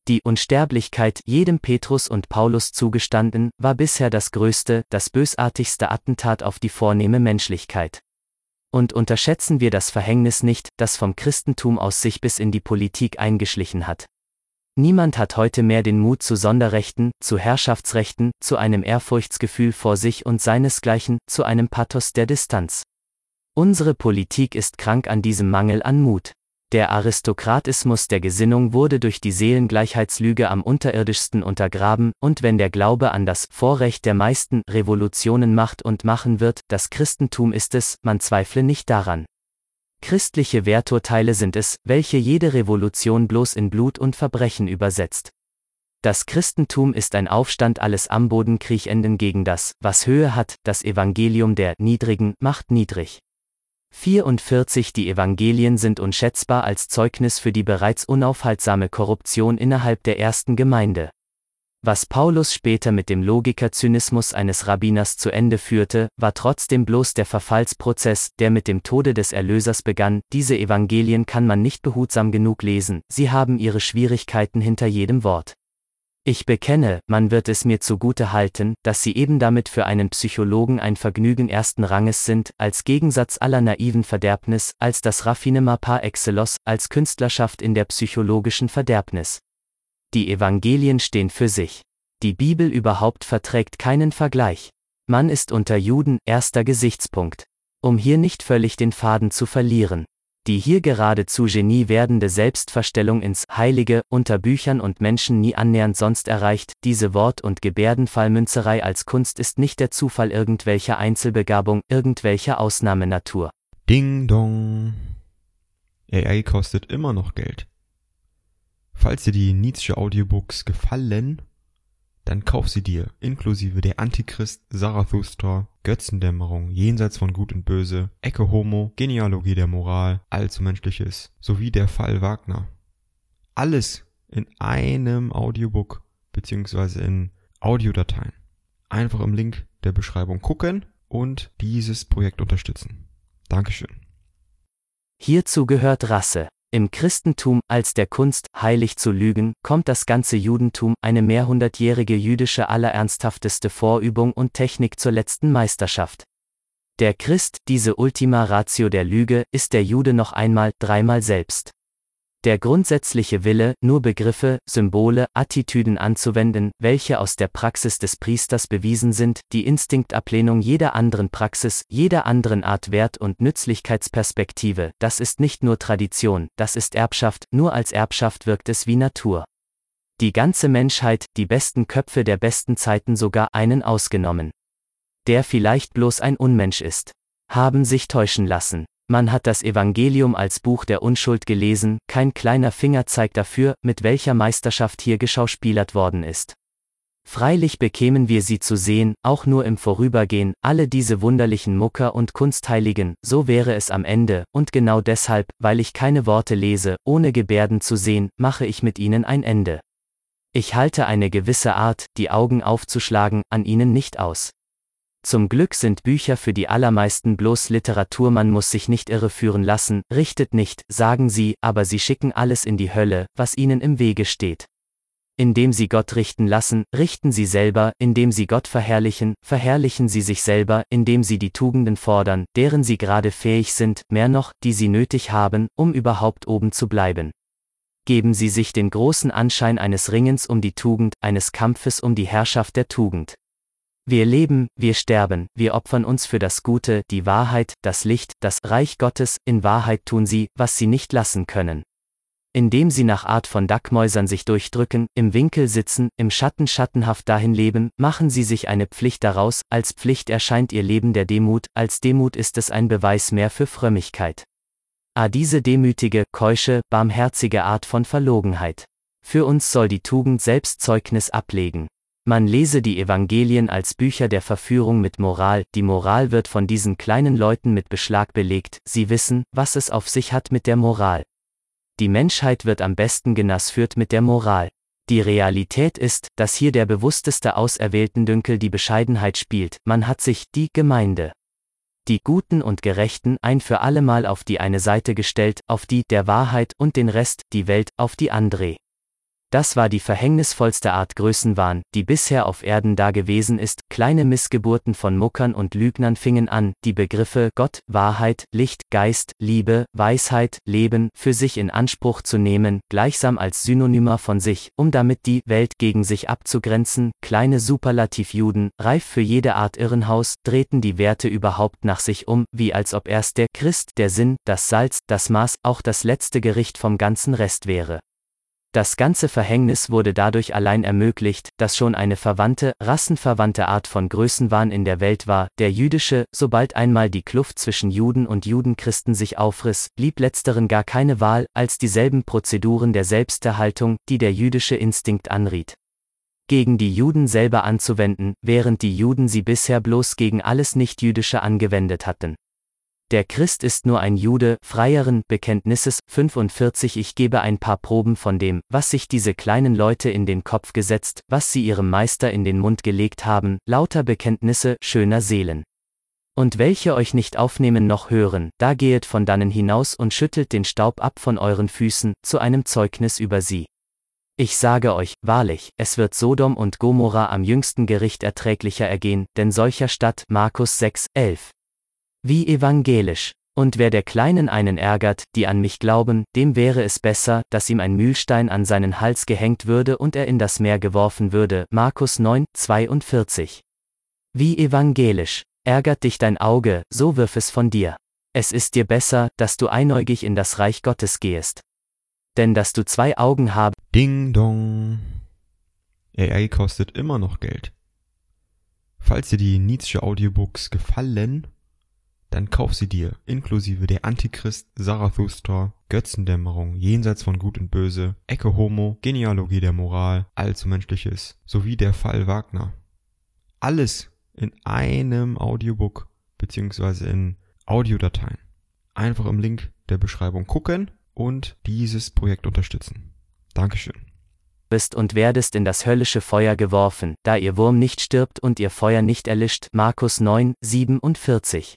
Die Unsterblichkeit, jedem Petrus und Paulus zugestanden, war bisher das größte, das bösartigste Attentat auf die vornehme Menschlichkeit. Und unterschätzen wir das Verhängnis nicht, das vom Christentum aus sich bis in die Politik eingeschlichen hat. Niemand hat heute mehr den Mut zu Sonderrechten, zu Herrschaftsrechten, zu einem Ehrfurchtsgefühl vor sich und seinesgleichen, zu einem Pathos der Distanz. Unsere Politik ist krank an diesem Mangel an Mut. Der Aristokratismus der Gesinnung wurde durch die Seelengleichheitslüge am unterirdischsten untergraben, und wenn der Glaube an das Vorrecht der meisten Revolutionen macht und machen wird, das Christentum ist es, man zweifle nicht daran. Christliche Werturteile sind es, welche jede Revolution bloß in Blut und Verbrechen übersetzt. Das Christentum ist ein Aufstand alles am Boden kriechenden gegen das, was Höhe hat, das Evangelium der Niedrigen macht niedrig. 44 Die Evangelien sind unschätzbar als Zeugnis für die bereits unaufhaltsame Korruption innerhalb der ersten Gemeinde. Was Paulus später mit dem Logikerzynismus eines Rabbiners zu Ende führte, war trotzdem bloß der Verfallsprozess, der mit dem Tode des Erlösers begann. Diese Evangelien kann man nicht behutsam genug lesen, sie haben ihre Schwierigkeiten hinter jedem Wort. Ich bekenne, man wird es mir zugute halten, dass sie eben damit für einen Psychologen ein Vergnügen ersten Ranges sind, als Gegensatz aller naiven Verderbnis, als das Raffinement par excellence, als Künstlerschaft in der psychologischen Verderbnis. Die Evangelien stehen für sich. Die Bibel überhaupt verträgt keinen Vergleich. Man ist unter Juden erster Gesichtspunkt. Um hier nicht völlig den Faden zu verlieren. Die hier geradezu genie werdende Selbstverstellung ins Heilige unter Büchern und Menschen nie annähernd sonst erreicht, diese Wort- und Gebärdenfallmünzerei als Kunst ist nicht der Zufall irgendwelcher Einzelbegabung, irgendwelcher Ausnahmenatur.
Ding dong. AI kostet immer noch Geld. Falls dir die Nietzsche Audiobooks gefallen, dann kauf sie dir, inklusive der Antichrist, Zarathustra, Götzendämmerung, Jenseits von Gut und Böse, Ecke Homo, Genealogie der Moral, Allzu Menschliches, sowie der Fall Wagner. Alles in einem Audiobook beziehungsweise in Audiodateien. Einfach im Link der Beschreibung gucken und dieses Projekt unterstützen. Dankeschön.
Hierzu gehört Rasse. Im Christentum, als der Kunst, heilig zu lügen, kommt das ganze Judentum, eine mehrhundertjährige jüdische allerernsthafteste Vorübung und Technik zur letzten Meisterschaft. Der Christ, diese Ultima Ratio der Lüge, ist der Jude noch einmal, dreimal selbst. Der grundsätzliche Wille, nur Begriffe, Symbole, Attitüden anzuwenden, welche aus der Praxis des Priesters bewiesen sind, die Instinktablehnung jeder anderen Praxis, jeder anderen Art Wert- und Nützlichkeitsperspektive, das ist nicht nur Tradition, das ist Erbschaft, nur als Erbschaft wirkt es wie Natur. Die ganze Menschheit, die besten Köpfe der besten Zeiten sogar einen ausgenommen. Der vielleicht bloß ein Unmensch ist. Haben sich täuschen lassen. Man hat das Evangelium als Buch der Unschuld gelesen, kein kleiner Fingerzeig dafür, mit welcher Meisterschaft hier geschauspielert worden ist. Freilich bekämen wir sie zu sehen, auch nur im Vorübergehen, alle diese wunderlichen Mucker und Kunstheiligen, so wäre es am Ende, und genau deshalb, weil ich keine Worte lese, ohne Gebärden zu sehen, mache ich mit ihnen ein Ende. Ich halte eine gewisse Art, die Augen aufzuschlagen, an ihnen nicht aus. Zum Glück sind Bücher für die allermeisten bloß Literatur, man muss sich nicht irreführen lassen, richtet nicht, sagen sie, aber sie schicken alles in die Hölle, was ihnen im Wege steht. Indem sie Gott richten lassen, richten sie selber, indem sie Gott verherrlichen, verherrlichen sie sich selber, indem sie die Tugenden fordern, deren sie gerade fähig sind, mehr noch, die sie nötig haben, um überhaupt oben zu bleiben. Geben sie sich den großen Anschein eines Ringens um die Tugend, eines Kampfes um die Herrschaft der Tugend. Wir leben, wir sterben, wir opfern uns für das Gute, die Wahrheit, das Licht, das Reich Gottes, in Wahrheit tun sie, was sie nicht lassen können. indem sie nach Art von Dackmäusern sich durchdrücken, im Winkel sitzen, im Schatten schattenhaft dahin leben, machen sie sich eine Pflicht daraus, als Pflicht erscheint ihr Leben der Demut, als Demut ist es ein Beweis mehr für Frömmigkeit. Ah diese demütige, keusche, barmherzige Art von Verlogenheit. Für uns soll die Tugend selbst Zeugnis ablegen. Man lese die Evangelien als Bücher der Verführung mit Moral, die Moral wird von diesen kleinen Leuten mit Beschlag belegt, sie wissen, was es auf sich hat mit der Moral. Die Menschheit wird am besten genassführt mit der Moral. Die Realität ist, dass hier der bewussteste auserwählten Dünkel die Bescheidenheit spielt, man hat sich, die Gemeinde, die Guten und Gerechten ein für allemal auf die eine Seite gestellt, auf die der Wahrheit und den Rest, die Welt, auf die andere. Das war die verhängnisvollste Art Größenwahn, die bisher auf Erden da gewesen ist, kleine Missgeburten von Muckern und Lügnern fingen an, die Begriffe Gott, Wahrheit, Licht, Geist, Liebe, Weisheit, Leben für sich in Anspruch zu nehmen, gleichsam als Synonymer von sich, um damit die Welt gegen sich abzugrenzen, kleine Superlativjuden, reif für jede Art Irrenhaus, drehten die Werte überhaupt nach sich um, wie als ob erst der Christ, der Sinn, das Salz, das Maß, auch das letzte Gericht vom ganzen Rest wäre. Das ganze Verhängnis wurde dadurch allein ermöglicht, dass schon eine verwandte, rassenverwandte Art von Größenwahn in der Welt war, der jüdische, sobald einmal die Kluft zwischen Juden und Judenchristen sich aufriss, blieb letzteren gar keine Wahl, als dieselben Prozeduren der Selbsterhaltung, die der jüdische Instinkt anriet. Gegen die Juden selber anzuwenden, während die Juden sie bisher bloß gegen alles Nichtjüdische angewendet hatten. Der Christ ist nur ein Jude, freieren Bekenntnisses 45 Ich gebe ein paar Proben von dem, was sich diese kleinen Leute in den Kopf gesetzt, was sie ihrem Meister in den Mund gelegt haben, lauter Bekenntnisse schöner Seelen. Und welche euch nicht aufnehmen noch hören, da gehet von dannen hinaus und schüttelt den Staub ab von euren Füßen, zu einem Zeugnis über sie. Ich sage euch, wahrlich, es wird Sodom und Gomorra am jüngsten Gericht erträglicher ergehen, denn solcher Stadt Markus 6, 11. Wie evangelisch. Und wer der Kleinen einen ärgert, die an mich glauben, dem wäre es besser, dass ihm ein Mühlstein an seinen Hals gehängt würde und er in das Meer geworfen würde. Markus 9, 42. Wie evangelisch. Ärgert dich dein Auge, so wirf es von dir. Es ist dir besser, dass du einäugig in das Reich Gottes gehst. Denn dass du zwei Augen haben.
Ding dong. AI kostet immer noch Geld. Falls dir die Nietzsche Audiobooks gefallen, dann kauf sie dir, inklusive der Antichrist, Zarathustra, Götzendämmerung, Jenseits von Gut und Böse, Ecke Homo, Genealogie der Moral, Allzumenschliches, sowie der Fall Wagner. Alles in einem Audiobook beziehungsweise in Audiodateien. Einfach im Link der Beschreibung gucken und dieses Projekt unterstützen. Dankeschön
bist und werdest in das höllische Feuer geworfen, da ihr Wurm nicht stirbt und ihr Feuer nicht erlischt. Markus 9, 47.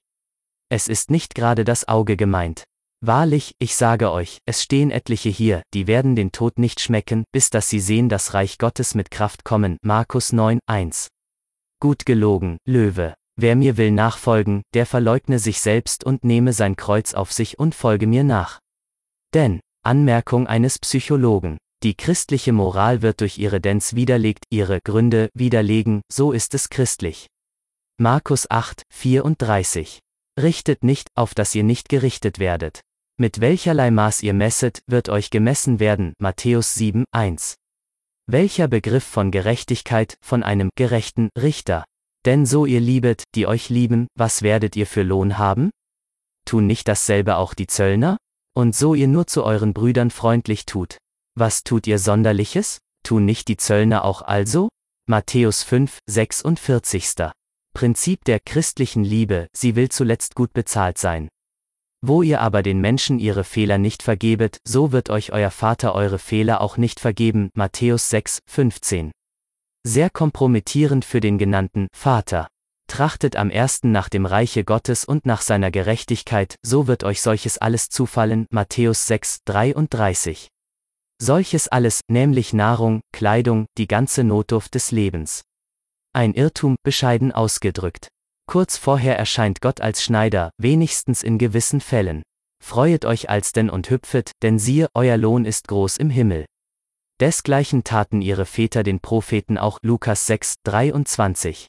Es ist nicht gerade das Auge gemeint. Wahrlich, ich sage euch, es stehen etliche hier, die werden den Tod nicht schmecken, bis dass sie sehen das Reich Gottes mit Kraft kommen. Markus 9, 1. Gut gelogen, Löwe. Wer mir will nachfolgen, der verleugne sich selbst und nehme sein Kreuz auf sich und folge mir nach. Denn, Anmerkung eines Psychologen. Die christliche Moral wird durch ihre Dens widerlegt, ihre Gründe widerlegen, so ist es christlich. Markus 8, 34. Richtet nicht, auf dass ihr nicht gerichtet werdet. Mit welcherlei Maß ihr messet, wird euch gemessen werden. Matthäus 7, 1. Welcher Begriff von Gerechtigkeit, von einem gerechten Richter? Denn so ihr liebet, die euch lieben, was werdet ihr für Lohn haben? Tun nicht dasselbe auch die Zöllner? Und so ihr nur zu euren Brüdern freundlich tut. Was tut ihr Sonderliches? Tun nicht die Zöllner auch also? Matthäus 5, 46. Prinzip der christlichen Liebe, sie will zuletzt gut bezahlt sein. Wo ihr aber den Menschen ihre Fehler nicht vergebet, so wird euch euer Vater eure Fehler auch nicht vergeben. Matthäus 6, 15. Sehr kompromittierend für den genannten Vater. Trachtet am ersten nach dem Reiche Gottes und nach seiner Gerechtigkeit, so wird euch solches alles zufallen. Matthäus 6, 33. Solches alles, nämlich Nahrung, Kleidung, die ganze Notdurft des Lebens. Ein Irrtum, bescheiden ausgedrückt. Kurz vorher erscheint Gott als Schneider, wenigstens in gewissen Fällen. Freuet euch alsdenn und hüpfet, denn siehe, euer Lohn ist groß im Himmel. Desgleichen taten ihre Väter den Propheten auch Lukas 6, 23.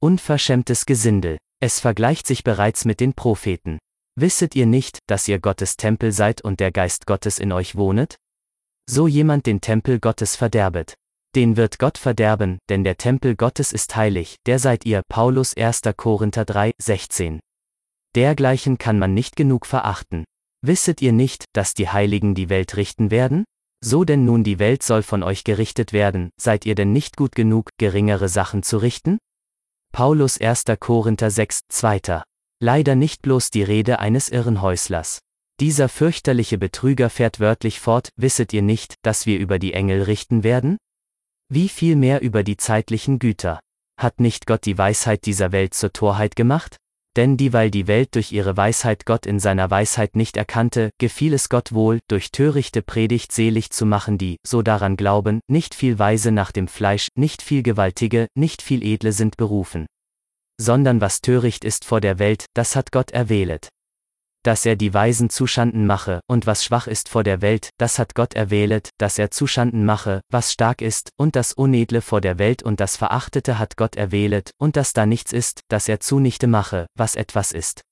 Unverschämtes Gesindel. Es vergleicht sich bereits mit den Propheten. Wisset ihr nicht, dass ihr Gottes Tempel seid und der Geist Gottes in euch wohnet? so jemand den Tempel Gottes verderbet. Den wird Gott verderben, denn der Tempel Gottes ist heilig, der seid ihr, Paulus 1. Korinther 3, 16. Dergleichen kann man nicht genug verachten. Wisset ihr nicht, dass die Heiligen die Welt richten werden? So denn nun die Welt soll von euch gerichtet werden, seid ihr denn nicht gut genug, geringere Sachen zu richten? Paulus 1. Korinther 6, 2. Leider nicht bloß die Rede eines Irrenhäuslers. Dieser fürchterliche Betrüger fährt wörtlich fort, wisset ihr nicht, dass wir über die Engel richten werden? Wie viel mehr über die zeitlichen Güter? Hat nicht Gott die Weisheit dieser Welt zur Torheit gemacht? Denn dieweil die Welt durch ihre Weisheit Gott in seiner Weisheit nicht erkannte, gefiel es Gott wohl, durch törichte Predigt selig zu machen die, so daran glauben, nicht viel Weise nach dem Fleisch, nicht viel Gewaltige, nicht viel Edle sind berufen. Sondern was töricht ist vor der Welt, das hat Gott erwählet dass er die Weisen zuschanden mache, und was schwach ist vor der Welt, das hat Gott erwählet, dass er zuschanden mache, was stark ist, und das Unedle vor der Welt und das Verachtete hat Gott erwählet, und dass da nichts ist, dass er zunichte mache, was etwas ist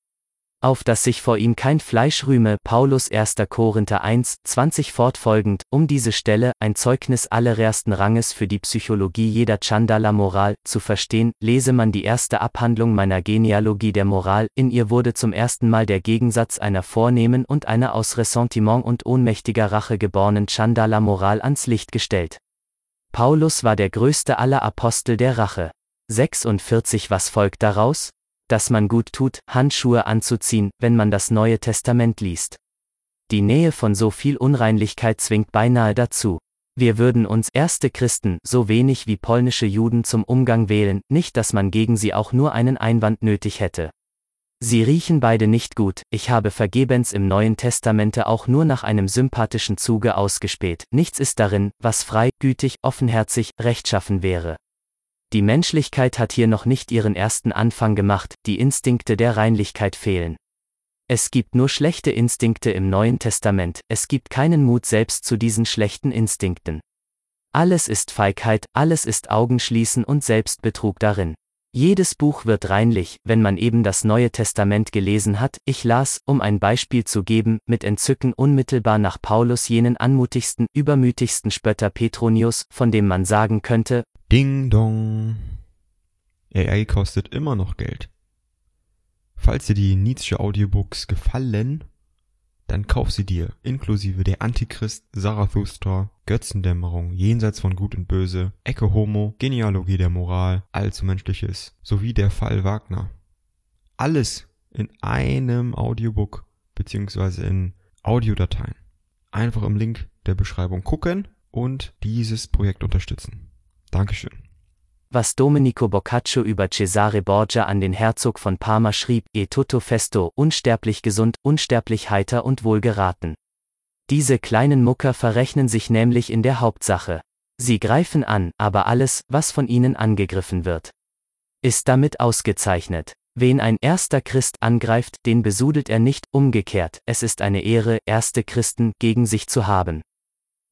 auf dass sich vor ihm kein Fleisch rühme, Paulus 1. Korinther 1, 20 fortfolgend, um diese Stelle, ein Zeugnis allerersten Ranges für die Psychologie jeder Chandala-Moral, zu verstehen, lese man die erste Abhandlung meiner Genealogie der Moral, in ihr wurde zum ersten Mal der Gegensatz einer vornehmen und einer aus Ressentiment und ohnmächtiger Rache geborenen Chandala-Moral ans Licht gestellt. Paulus war der größte aller Apostel der Rache. 46 Was folgt daraus? Dass man gut tut, Handschuhe anzuziehen, wenn man das Neue Testament liest. Die Nähe von so viel Unreinlichkeit zwingt beinahe dazu. Wir würden uns erste Christen so wenig wie polnische Juden zum Umgang wählen, nicht dass man gegen sie auch nur einen Einwand nötig hätte. Sie riechen beide nicht gut, ich habe vergebens im Neuen Testamente auch nur nach einem sympathischen Zuge ausgespäht, nichts ist darin, was frei, gütig, offenherzig, rechtschaffen wäre. Die Menschlichkeit hat hier noch nicht ihren ersten Anfang gemacht, die Instinkte der Reinlichkeit fehlen. Es gibt nur schlechte Instinkte im Neuen Testament, es gibt keinen Mut selbst zu diesen schlechten Instinkten. Alles ist Feigheit, alles ist Augenschließen und Selbstbetrug darin. Jedes Buch wird reinlich, wenn man eben das Neue Testament gelesen hat, ich las, um ein Beispiel zu geben, mit Entzücken unmittelbar nach Paulus jenen anmutigsten, übermütigsten Spötter Petronius, von dem man sagen könnte,
Ding dong. AI kostet immer noch Geld. Falls dir die Nietzsche Audiobooks gefallen, dann kauf sie dir, inklusive der Antichrist, Zarathustra, Götzendämmerung, Jenseits von Gut und Böse, Ecke Homo, Genealogie der Moral, Allzu Menschliches, sowie der Fall Wagner. Alles in einem Audiobook, beziehungsweise in Audiodateien. Einfach im Link der Beschreibung gucken und dieses Projekt unterstützen. Dankeschön.
Was Domenico Boccaccio über Cesare Borgia an den Herzog von Parma schrieb, e tutto festo, unsterblich gesund, unsterblich heiter und wohlgeraten. Diese kleinen Mucker verrechnen sich nämlich in der Hauptsache. Sie greifen an, aber alles, was von ihnen angegriffen wird, ist damit ausgezeichnet. Wen ein erster Christ angreift, den besudelt er nicht, umgekehrt, es ist eine Ehre, erste Christen gegen sich zu haben.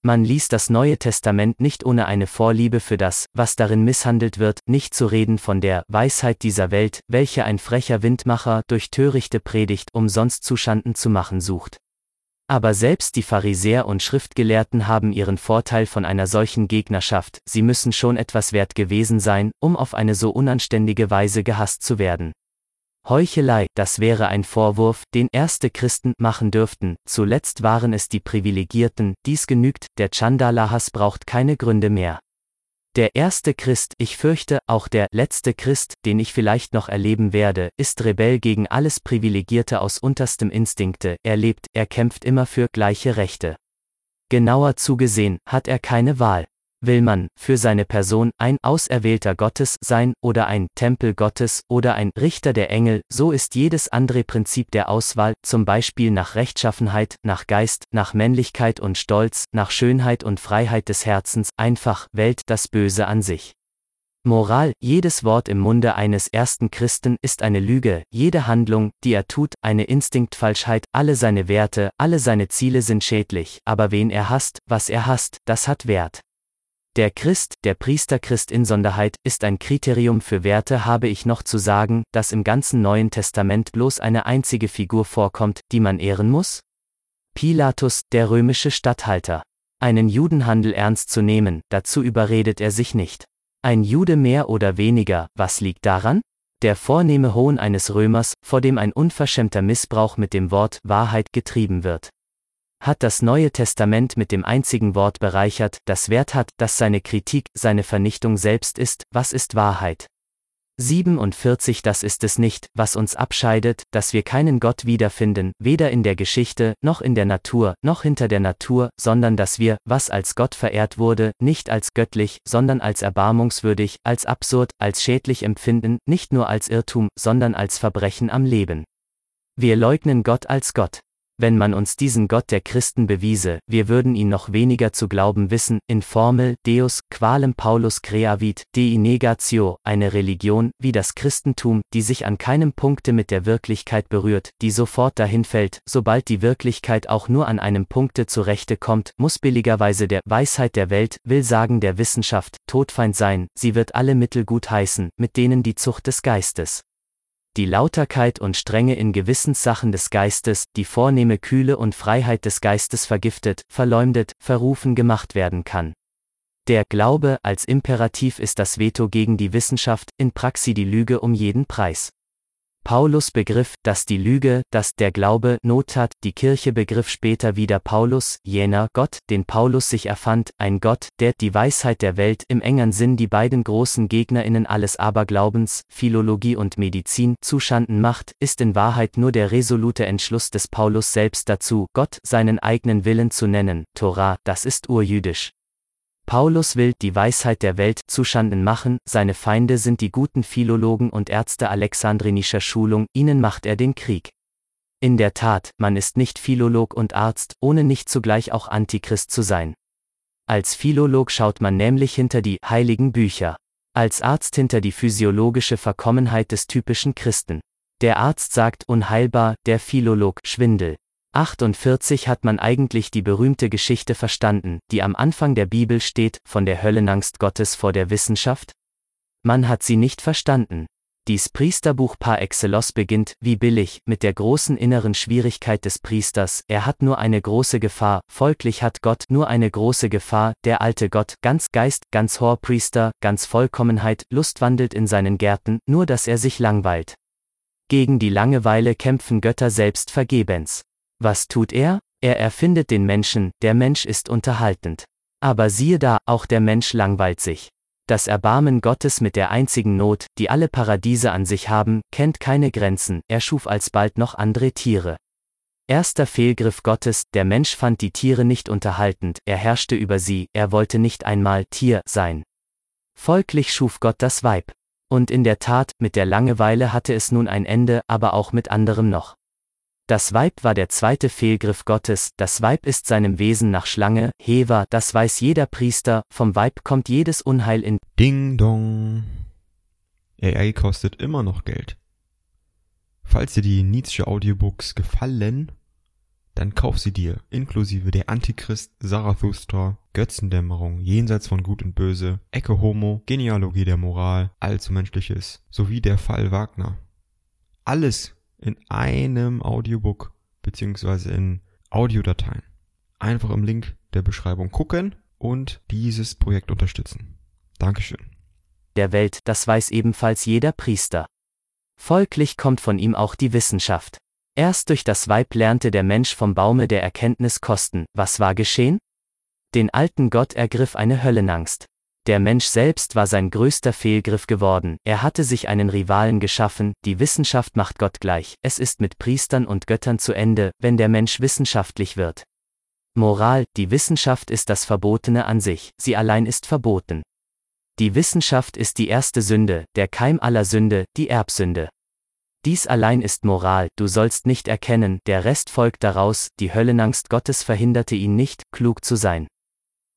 Man liest das Neue Testament nicht ohne eine Vorliebe für das, was darin misshandelt wird, nicht zu reden von der Weisheit dieser Welt, welche ein frecher Windmacher durch törichte Predigt umsonst zuschanden zu machen sucht. Aber selbst die Pharisäer und Schriftgelehrten haben ihren Vorteil von einer solchen Gegnerschaft, sie müssen schon etwas wert gewesen sein, um auf eine so unanständige Weise gehasst zu werden. Heuchelei, das wäre ein Vorwurf, den erste Christen machen dürften, zuletzt waren es die Privilegierten, dies genügt, der Chandalahas braucht keine Gründe mehr. Der erste Christ, ich fürchte, auch der letzte Christ, den ich vielleicht noch erleben werde, ist Rebell gegen alles Privilegierte aus unterstem Instinkte, er lebt, er kämpft immer für gleiche Rechte. Genauer zugesehen, hat er keine Wahl. Will man, für seine Person, ein Auserwählter Gottes sein, oder ein Tempel Gottes, oder ein Richter der Engel, so ist jedes andere Prinzip der Auswahl, zum Beispiel nach Rechtschaffenheit, nach Geist, nach Männlichkeit und Stolz, nach Schönheit und Freiheit des Herzens, einfach, Welt das Böse an sich. Moral, jedes Wort im Munde eines ersten Christen ist eine Lüge, jede Handlung, die er tut, eine Instinktfalschheit, alle seine Werte, alle seine Ziele sind schädlich, aber wen er hasst, was er hasst, das hat Wert. Der Christ, der Priesterchrist insonderheit, ist ein Kriterium für Werte habe ich noch zu sagen, dass im ganzen Neuen Testament bloß eine einzige Figur vorkommt, die man ehren muss? Pilatus, der römische Statthalter. einen Judenhandel ernst zu nehmen, dazu überredet er sich nicht. Ein Jude mehr oder weniger, was liegt daran? Der vornehme Hohn eines Römers, vor dem ein unverschämter Missbrauch mit dem Wort Wahrheit getrieben wird. Hat das Neue Testament mit dem einzigen Wort bereichert, das Wert hat, dass seine Kritik, seine Vernichtung selbst ist, was ist Wahrheit? 47 Das ist es nicht, was uns abscheidet, dass wir keinen Gott wiederfinden, weder in der Geschichte, noch in der Natur, noch hinter der Natur, sondern dass wir, was als Gott verehrt wurde, nicht als göttlich, sondern als erbarmungswürdig, als absurd, als schädlich empfinden, nicht nur als Irrtum, sondern als Verbrechen am Leben. Wir leugnen Gott als Gott. Wenn man uns diesen Gott der Christen bewiese, wir würden ihn noch weniger zu glauben wissen, in Formel, Deus, qualem Paulus creavit, Dei negatio, eine Religion, wie das Christentum, die sich an keinem Punkte mit der Wirklichkeit berührt, die sofort dahin fällt, sobald die Wirklichkeit auch nur an einem Punkte zurechte kommt, muss billigerweise der Weisheit der Welt, will sagen der Wissenschaft, Todfeind sein, sie wird alle Mittel gut heißen, mit denen die Zucht des Geistes die Lauterkeit und Strenge in Gewissenssachen des Geistes, die vornehme Kühle und Freiheit des Geistes vergiftet, verleumdet, verrufen gemacht werden kann. Der Glaube als Imperativ ist das Veto gegen die Wissenschaft, in Praxi die Lüge um jeden Preis. Paulus begriff, dass die Lüge, dass der Glaube Not hat, die Kirche begriff später wieder Paulus, jener Gott, den Paulus sich erfand, ein Gott, der die Weisheit der Welt im engeren Sinn die beiden großen Gegnerinnen alles Aberglaubens, Philologie und Medizin, zuschanden macht, ist in Wahrheit nur der resolute Entschluss des Paulus selbst dazu, Gott seinen eigenen Willen zu nennen, Torah, das ist urjüdisch. Paulus will die Weisheit der Welt zuschanden machen, seine Feinde sind die guten Philologen und Ärzte alexandrinischer Schulung, ihnen macht er den Krieg. In der Tat, man ist nicht Philolog und Arzt, ohne nicht zugleich auch Antichrist zu sein. Als Philolog schaut man nämlich hinter die heiligen Bücher. Als Arzt hinter die physiologische Verkommenheit des typischen Christen. Der Arzt sagt unheilbar, der Philolog Schwindel. 48 hat man eigentlich die berühmte Geschichte verstanden, die am Anfang der Bibel steht, von der Höllenangst Gottes vor der Wissenschaft? Man hat sie nicht verstanden. Dies Priesterbuch par excellence beginnt, wie billig, mit der großen inneren Schwierigkeit des Priesters, er hat nur eine große Gefahr, folglich hat Gott nur eine große Gefahr, der alte Gott, ganz Geist, ganz Horpriester, ganz Vollkommenheit, Lust wandelt in seinen Gärten, nur dass er sich langweilt. Gegen die Langeweile kämpfen Götter selbst vergebens. Was tut er? Er erfindet den Menschen, der Mensch ist unterhaltend. Aber siehe da, auch der Mensch langweilt sich. Das Erbarmen Gottes mit der einzigen Not, die alle Paradiese an sich haben, kennt keine Grenzen, er schuf alsbald noch andere Tiere. Erster Fehlgriff Gottes, der Mensch fand die Tiere nicht unterhaltend, er herrschte über sie, er wollte nicht einmal Tier sein. Folglich schuf Gott das Weib. Und in der Tat, mit der Langeweile hatte es nun ein Ende, aber auch mit anderem noch. Das Weib war der zweite Fehlgriff Gottes, das Weib ist seinem Wesen nach Schlange, Heva, das weiß jeder Priester, vom Weib kommt jedes Unheil in
Ding Dong. AI kostet immer noch Geld. Falls dir die Nietzsche Audiobooks gefallen, dann kauf sie dir, inklusive der Antichrist, Zarathustra, Götzendämmerung, Jenseits von Gut und Böse, Ecke Homo, Genealogie der Moral, Allzu Menschliches, sowie der Fall Wagner. Alles in einem Audiobook beziehungsweise in Audiodateien. Einfach im Link der Beschreibung gucken und dieses Projekt unterstützen. Dankeschön.
Der Welt, das weiß ebenfalls jeder Priester. Folglich kommt von ihm auch die Wissenschaft. Erst durch das Weib lernte der Mensch vom Baume der Erkenntnis kosten. Was war geschehen? Den alten Gott ergriff eine Höllenangst. Der Mensch selbst war sein größter Fehlgriff geworden, er hatte sich einen Rivalen geschaffen, die Wissenschaft macht Gott gleich, es ist mit Priestern und Göttern zu Ende, wenn der Mensch wissenschaftlich wird. Moral, die Wissenschaft ist das Verbotene an sich, sie allein ist verboten. Die Wissenschaft ist die erste Sünde, der Keim aller Sünde, die Erbsünde. Dies allein ist Moral, du sollst nicht erkennen, der Rest folgt daraus, die Höllenangst Gottes verhinderte ihn nicht, klug zu sein.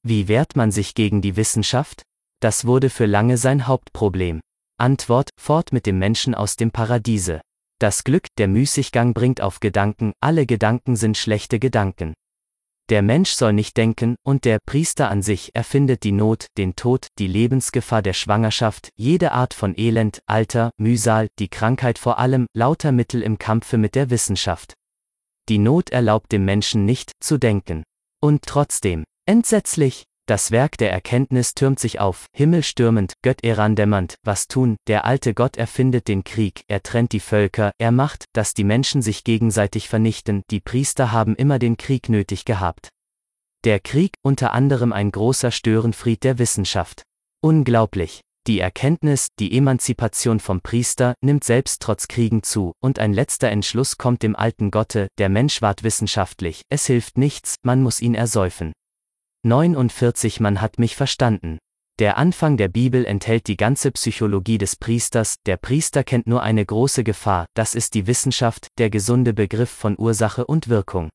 Wie wehrt man sich gegen die Wissenschaft? Das wurde für lange sein Hauptproblem. Antwort, fort mit dem Menschen aus dem Paradiese. Das Glück, der Müßiggang bringt auf Gedanken, alle Gedanken sind schlechte Gedanken. Der Mensch soll nicht denken, und der Priester an sich erfindet die Not, den Tod, die Lebensgefahr der Schwangerschaft, jede Art von Elend, Alter, Mühsal, die Krankheit vor allem, lauter Mittel im Kampfe mit der Wissenschaft. Die Not erlaubt dem Menschen nicht, zu denken. Und trotzdem, Entsetzlich! Das Werk der Erkenntnis türmt sich auf, himmelstürmend, götterandämmernd, was tun, der alte Gott erfindet den Krieg, er trennt die Völker, er macht, dass die Menschen sich gegenseitig vernichten, die Priester haben immer den Krieg nötig gehabt. Der Krieg, unter anderem ein großer Störenfried der Wissenschaft. Unglaublich. Die Erkenntnis, die Emanzipation vom Priester, nimmt selbst trotz Kriegen zu, und ein letzter Entschluss kommt dem alten Gotte, der Mensch ward wissenschaftlich, es hilft nichts, man muss ihn ersäufen. 49 Man hat mich verstanden. Der Anfang der Bibel enthält die ganze Psychologie des Priesters, der Priester kennt nur eine große Gefahr, das ist die Wissenschaft, der gesunde Begriff von Ursache und Wirkung.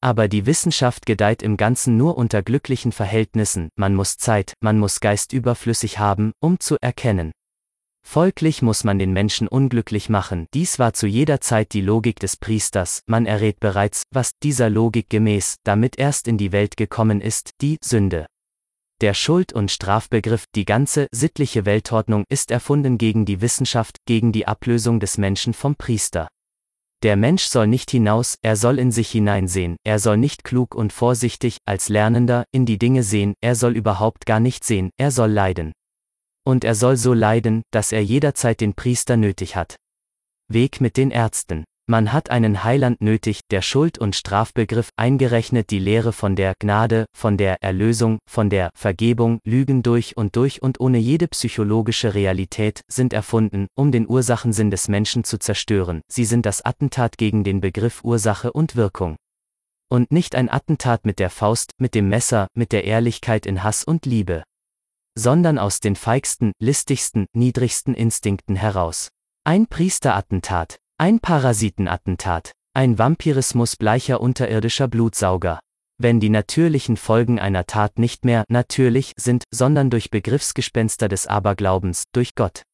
Aber die Wissenschaft gedeiht im Ganzen nur unter glücklichen Verhältnissen, man muss Zeit, man muss Geist überflüssig haben, um zu erkennen. Folglich muss man den Menschen unglücklich machen, dies war zu jeder Zeit die Logik des Priesters, man errät bereits, was dieser Logik gemäß, damit erst in die Welt gekommen ist, die Sünde. Der Schuld- und Strafbegriff, die ganze sittliche Weltordnung ist erfunden gegen die Wissenschaft, gegen die Ablösung des Menschen vom Priester. Der Mensch soll nicht hinaus, er soll in sich hineinsehen, er soll nicht klug und vorsichtig, als Lernender, in die Dinge sehen, er soll überhaupt gar nicht sehen, er soll leiden. Und er soll so leiden, dass er jederzeit den Priester nötig hat. Weg mit den Ärzten. Man hat einen Heiland nötig, der Schuld- und Strafbegriff eingerechnet die Lehre von der Gnade, von der Erlösung, von der Vergebung, Lügen durch und durch und ohne jede psychologische Realität, sind erfunden, um den Ursachensinn des Menschen zu zerstören, sie sind das Attentat gegen den Begriff Ursache und Wirkung. Und nicht ein Attentat mit der Faust, mit dem Messer, mit der Ehrlichkeit in Hass und Liebe sondern aus den feigsten, listigsten, niedrigsten Instinkten heraus. Ein Priesterattentat, ein Parasitenattentat, ein Vampirismus bleicher unterirdischer Blutsauger. Wenn die natürlichen Folgen einer Tat nicht mehr natürlich sind, sondern durch Begriffsgespenster des Aberglaubens, durch Gott,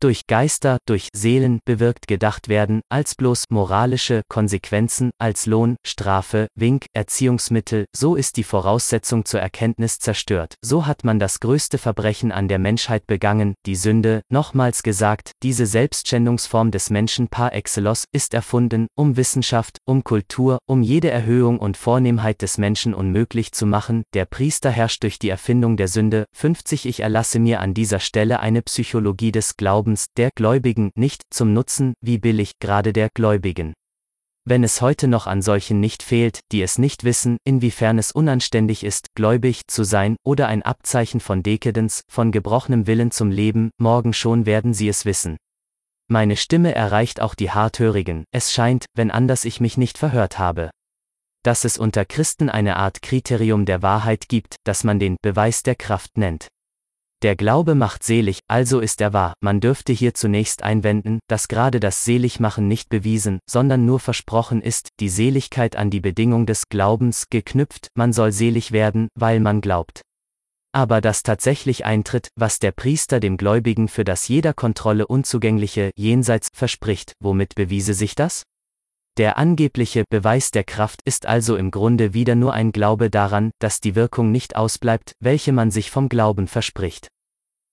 durch Geister, durch Seelen bewirkt gedacht werden, als bloß moralische Konsequenzen, als Lohn, Strafe, Wink, Erziehungsmittel, so ist die Voraussetzung zur Erkenntnis zerstört, so hat man das größte Verbrechen an der Menschheit begangen, die Sünde, nochmals gesagt, diese Selbstschändungsform des Menschen par excellence, ist erfunden, um Wissenschaft, um Kultur, um jede Erhöhung und Vornehmheit des Menschen unmöglich zu machen, der Priester herrscht durch die Erfindung der Sünde, 50 Ich erlasse mir an dieser Stelle eine Psychologie des Glaubens, Glaubens der Gläubigen nicht zum Nutzen, wie billig gerade der Gläubigen. Wenn es heute noch an solchen nicht fehlt, die es nicht wissen, inwiefern es unanständig ist, gläubig zu sein, oder ein Abzeichen von Dekadenz, von gebrochenem Willen zum Leben, morgen schon werden sie es wissen. Meine Stimme erreicht auch die Harthörigen, es scheint, wenn anders ich mich nicht verhört habe. Dass es unter Christen eine Art Kriterium der Wahrheit gibt, das man den Beweis der Kraft nennt. Der Glaube macht selig, also ist er wahr. Man dürfte hier zunächst einwenden, dass gerade das Seligmachen nicht bewiesen, sondern nur versprochen ist, die Seligkeit an die Bedingung des Glaubens geknüpft, man soll selig werden, weil man glaubt. Aber das tatsächlich eintritt, was der Priester dem Gläubigen für das jeder Kontrolle unzugängliche Jenseits verspricht, womit bewiese sich das? Der angebliche Beweis der Kraft ist also im Grunde wieder nur ein Glaube daran, dass die Wirkung nicht ausbleibt, welche man sich vom Glauben verspricht.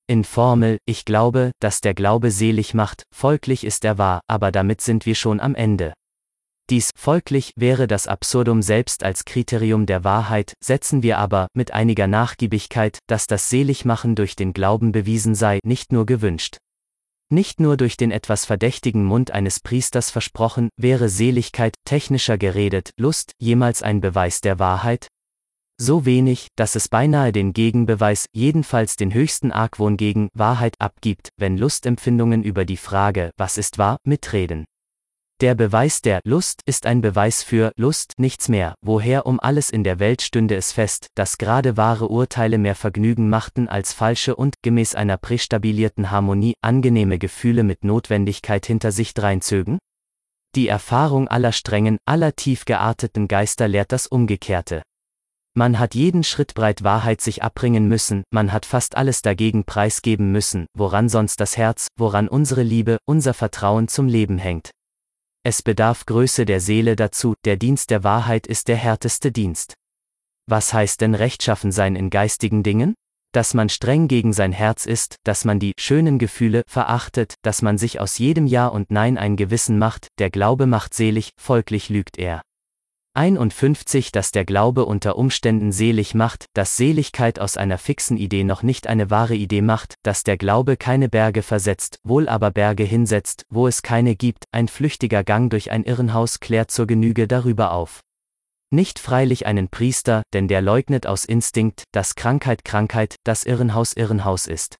In Formel, ich glaube, dass der Glaube selig macht, folglich ist er wahr, aber damit sind wir schon am Ende. Dies folglich wäre das Absurdum selbst als Kriterium der Wahrheit, setzen wir aber, mit einiger Nachgiebigkeit, dass das Seligmachen durch den Glauben bewiesen sei, nicht nur gewünscht. Nicht nur durch den etwas verdächtigen Mund eines Priesters versprochen, wäre Seligkeit, technischer geredet, Lust, jemals ein Beweis der Wahrheit? So wenig, dass es beinahe den Gegenbeweis, jedenfalls den höchsten Argwohn gegen Wahrheit abgibt, wenn Lustempfindungen über die Frage, was ist wahr, mitreden. Der Beweis der Lust ist ein Beweis für Lust, nichts mehr, woher um alles in der Welt stünde es fest, dass gerade wahre Urteile mehr Vergnügen machten als falsche und, gemäß einer prästabilierten Harmonie, angenehme Gefühle mit Notwendigkeit hinter sich dreinzögen? Die Erfahrung aller strengen, aller tief gearteten Geister lehrt das Umgekehrte. Man hat jeden Schritt breit Wahrheit sich abbringen müssen, man hat fast alles dagegen preisgeben müssen, woran sonst das Herz, woran unsere Liebe, unser Vertrauen zum Leben hängt. Es bedarf Größe der Seele dazu, der Dienst der Wahrheit ist der härteste Dienst. Was heißt denn rechtschaffen sein in geistigen Dingen? Dass man streng gegen sein Herz ist, dass man die schönen Gefühle verachtet, dass man sich aus jedem Ja und Nein ein Gewissen macht, der Glaube macht selig, folglich lügt er. 51, dass der Glaube unter Umständen selig macht, dass Seligkeit aus einer fixen Idee noch nicht eine wahre Idee macht, dass der Glaube keine Berge versetzt, wohl aber Berge hinsetzt, wo es keine gibt, ein flüchtiger Gang durch ein Irrenhaus klärt zur Genüge darüber auf. Nicht freilich einen Priester, denn der leugnet aus Instinkt, dass Krankheit Krankheit, das Irrenhaus Irrenhaus ist.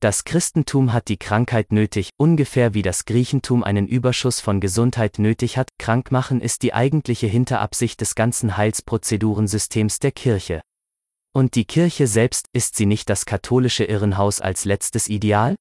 Das Christentum hat die Krankheit nötig, ungefähr wie das Griechentum einen Überschuss von Gesundheit nötig hat. Krankmachen ist die eigentliche Hinterabsicht des ganzen Heilsprozedurensystems der Kirche. Und die Kirche selbst, ist sie nicht das katholische Irrenhaus als letztes Ideal?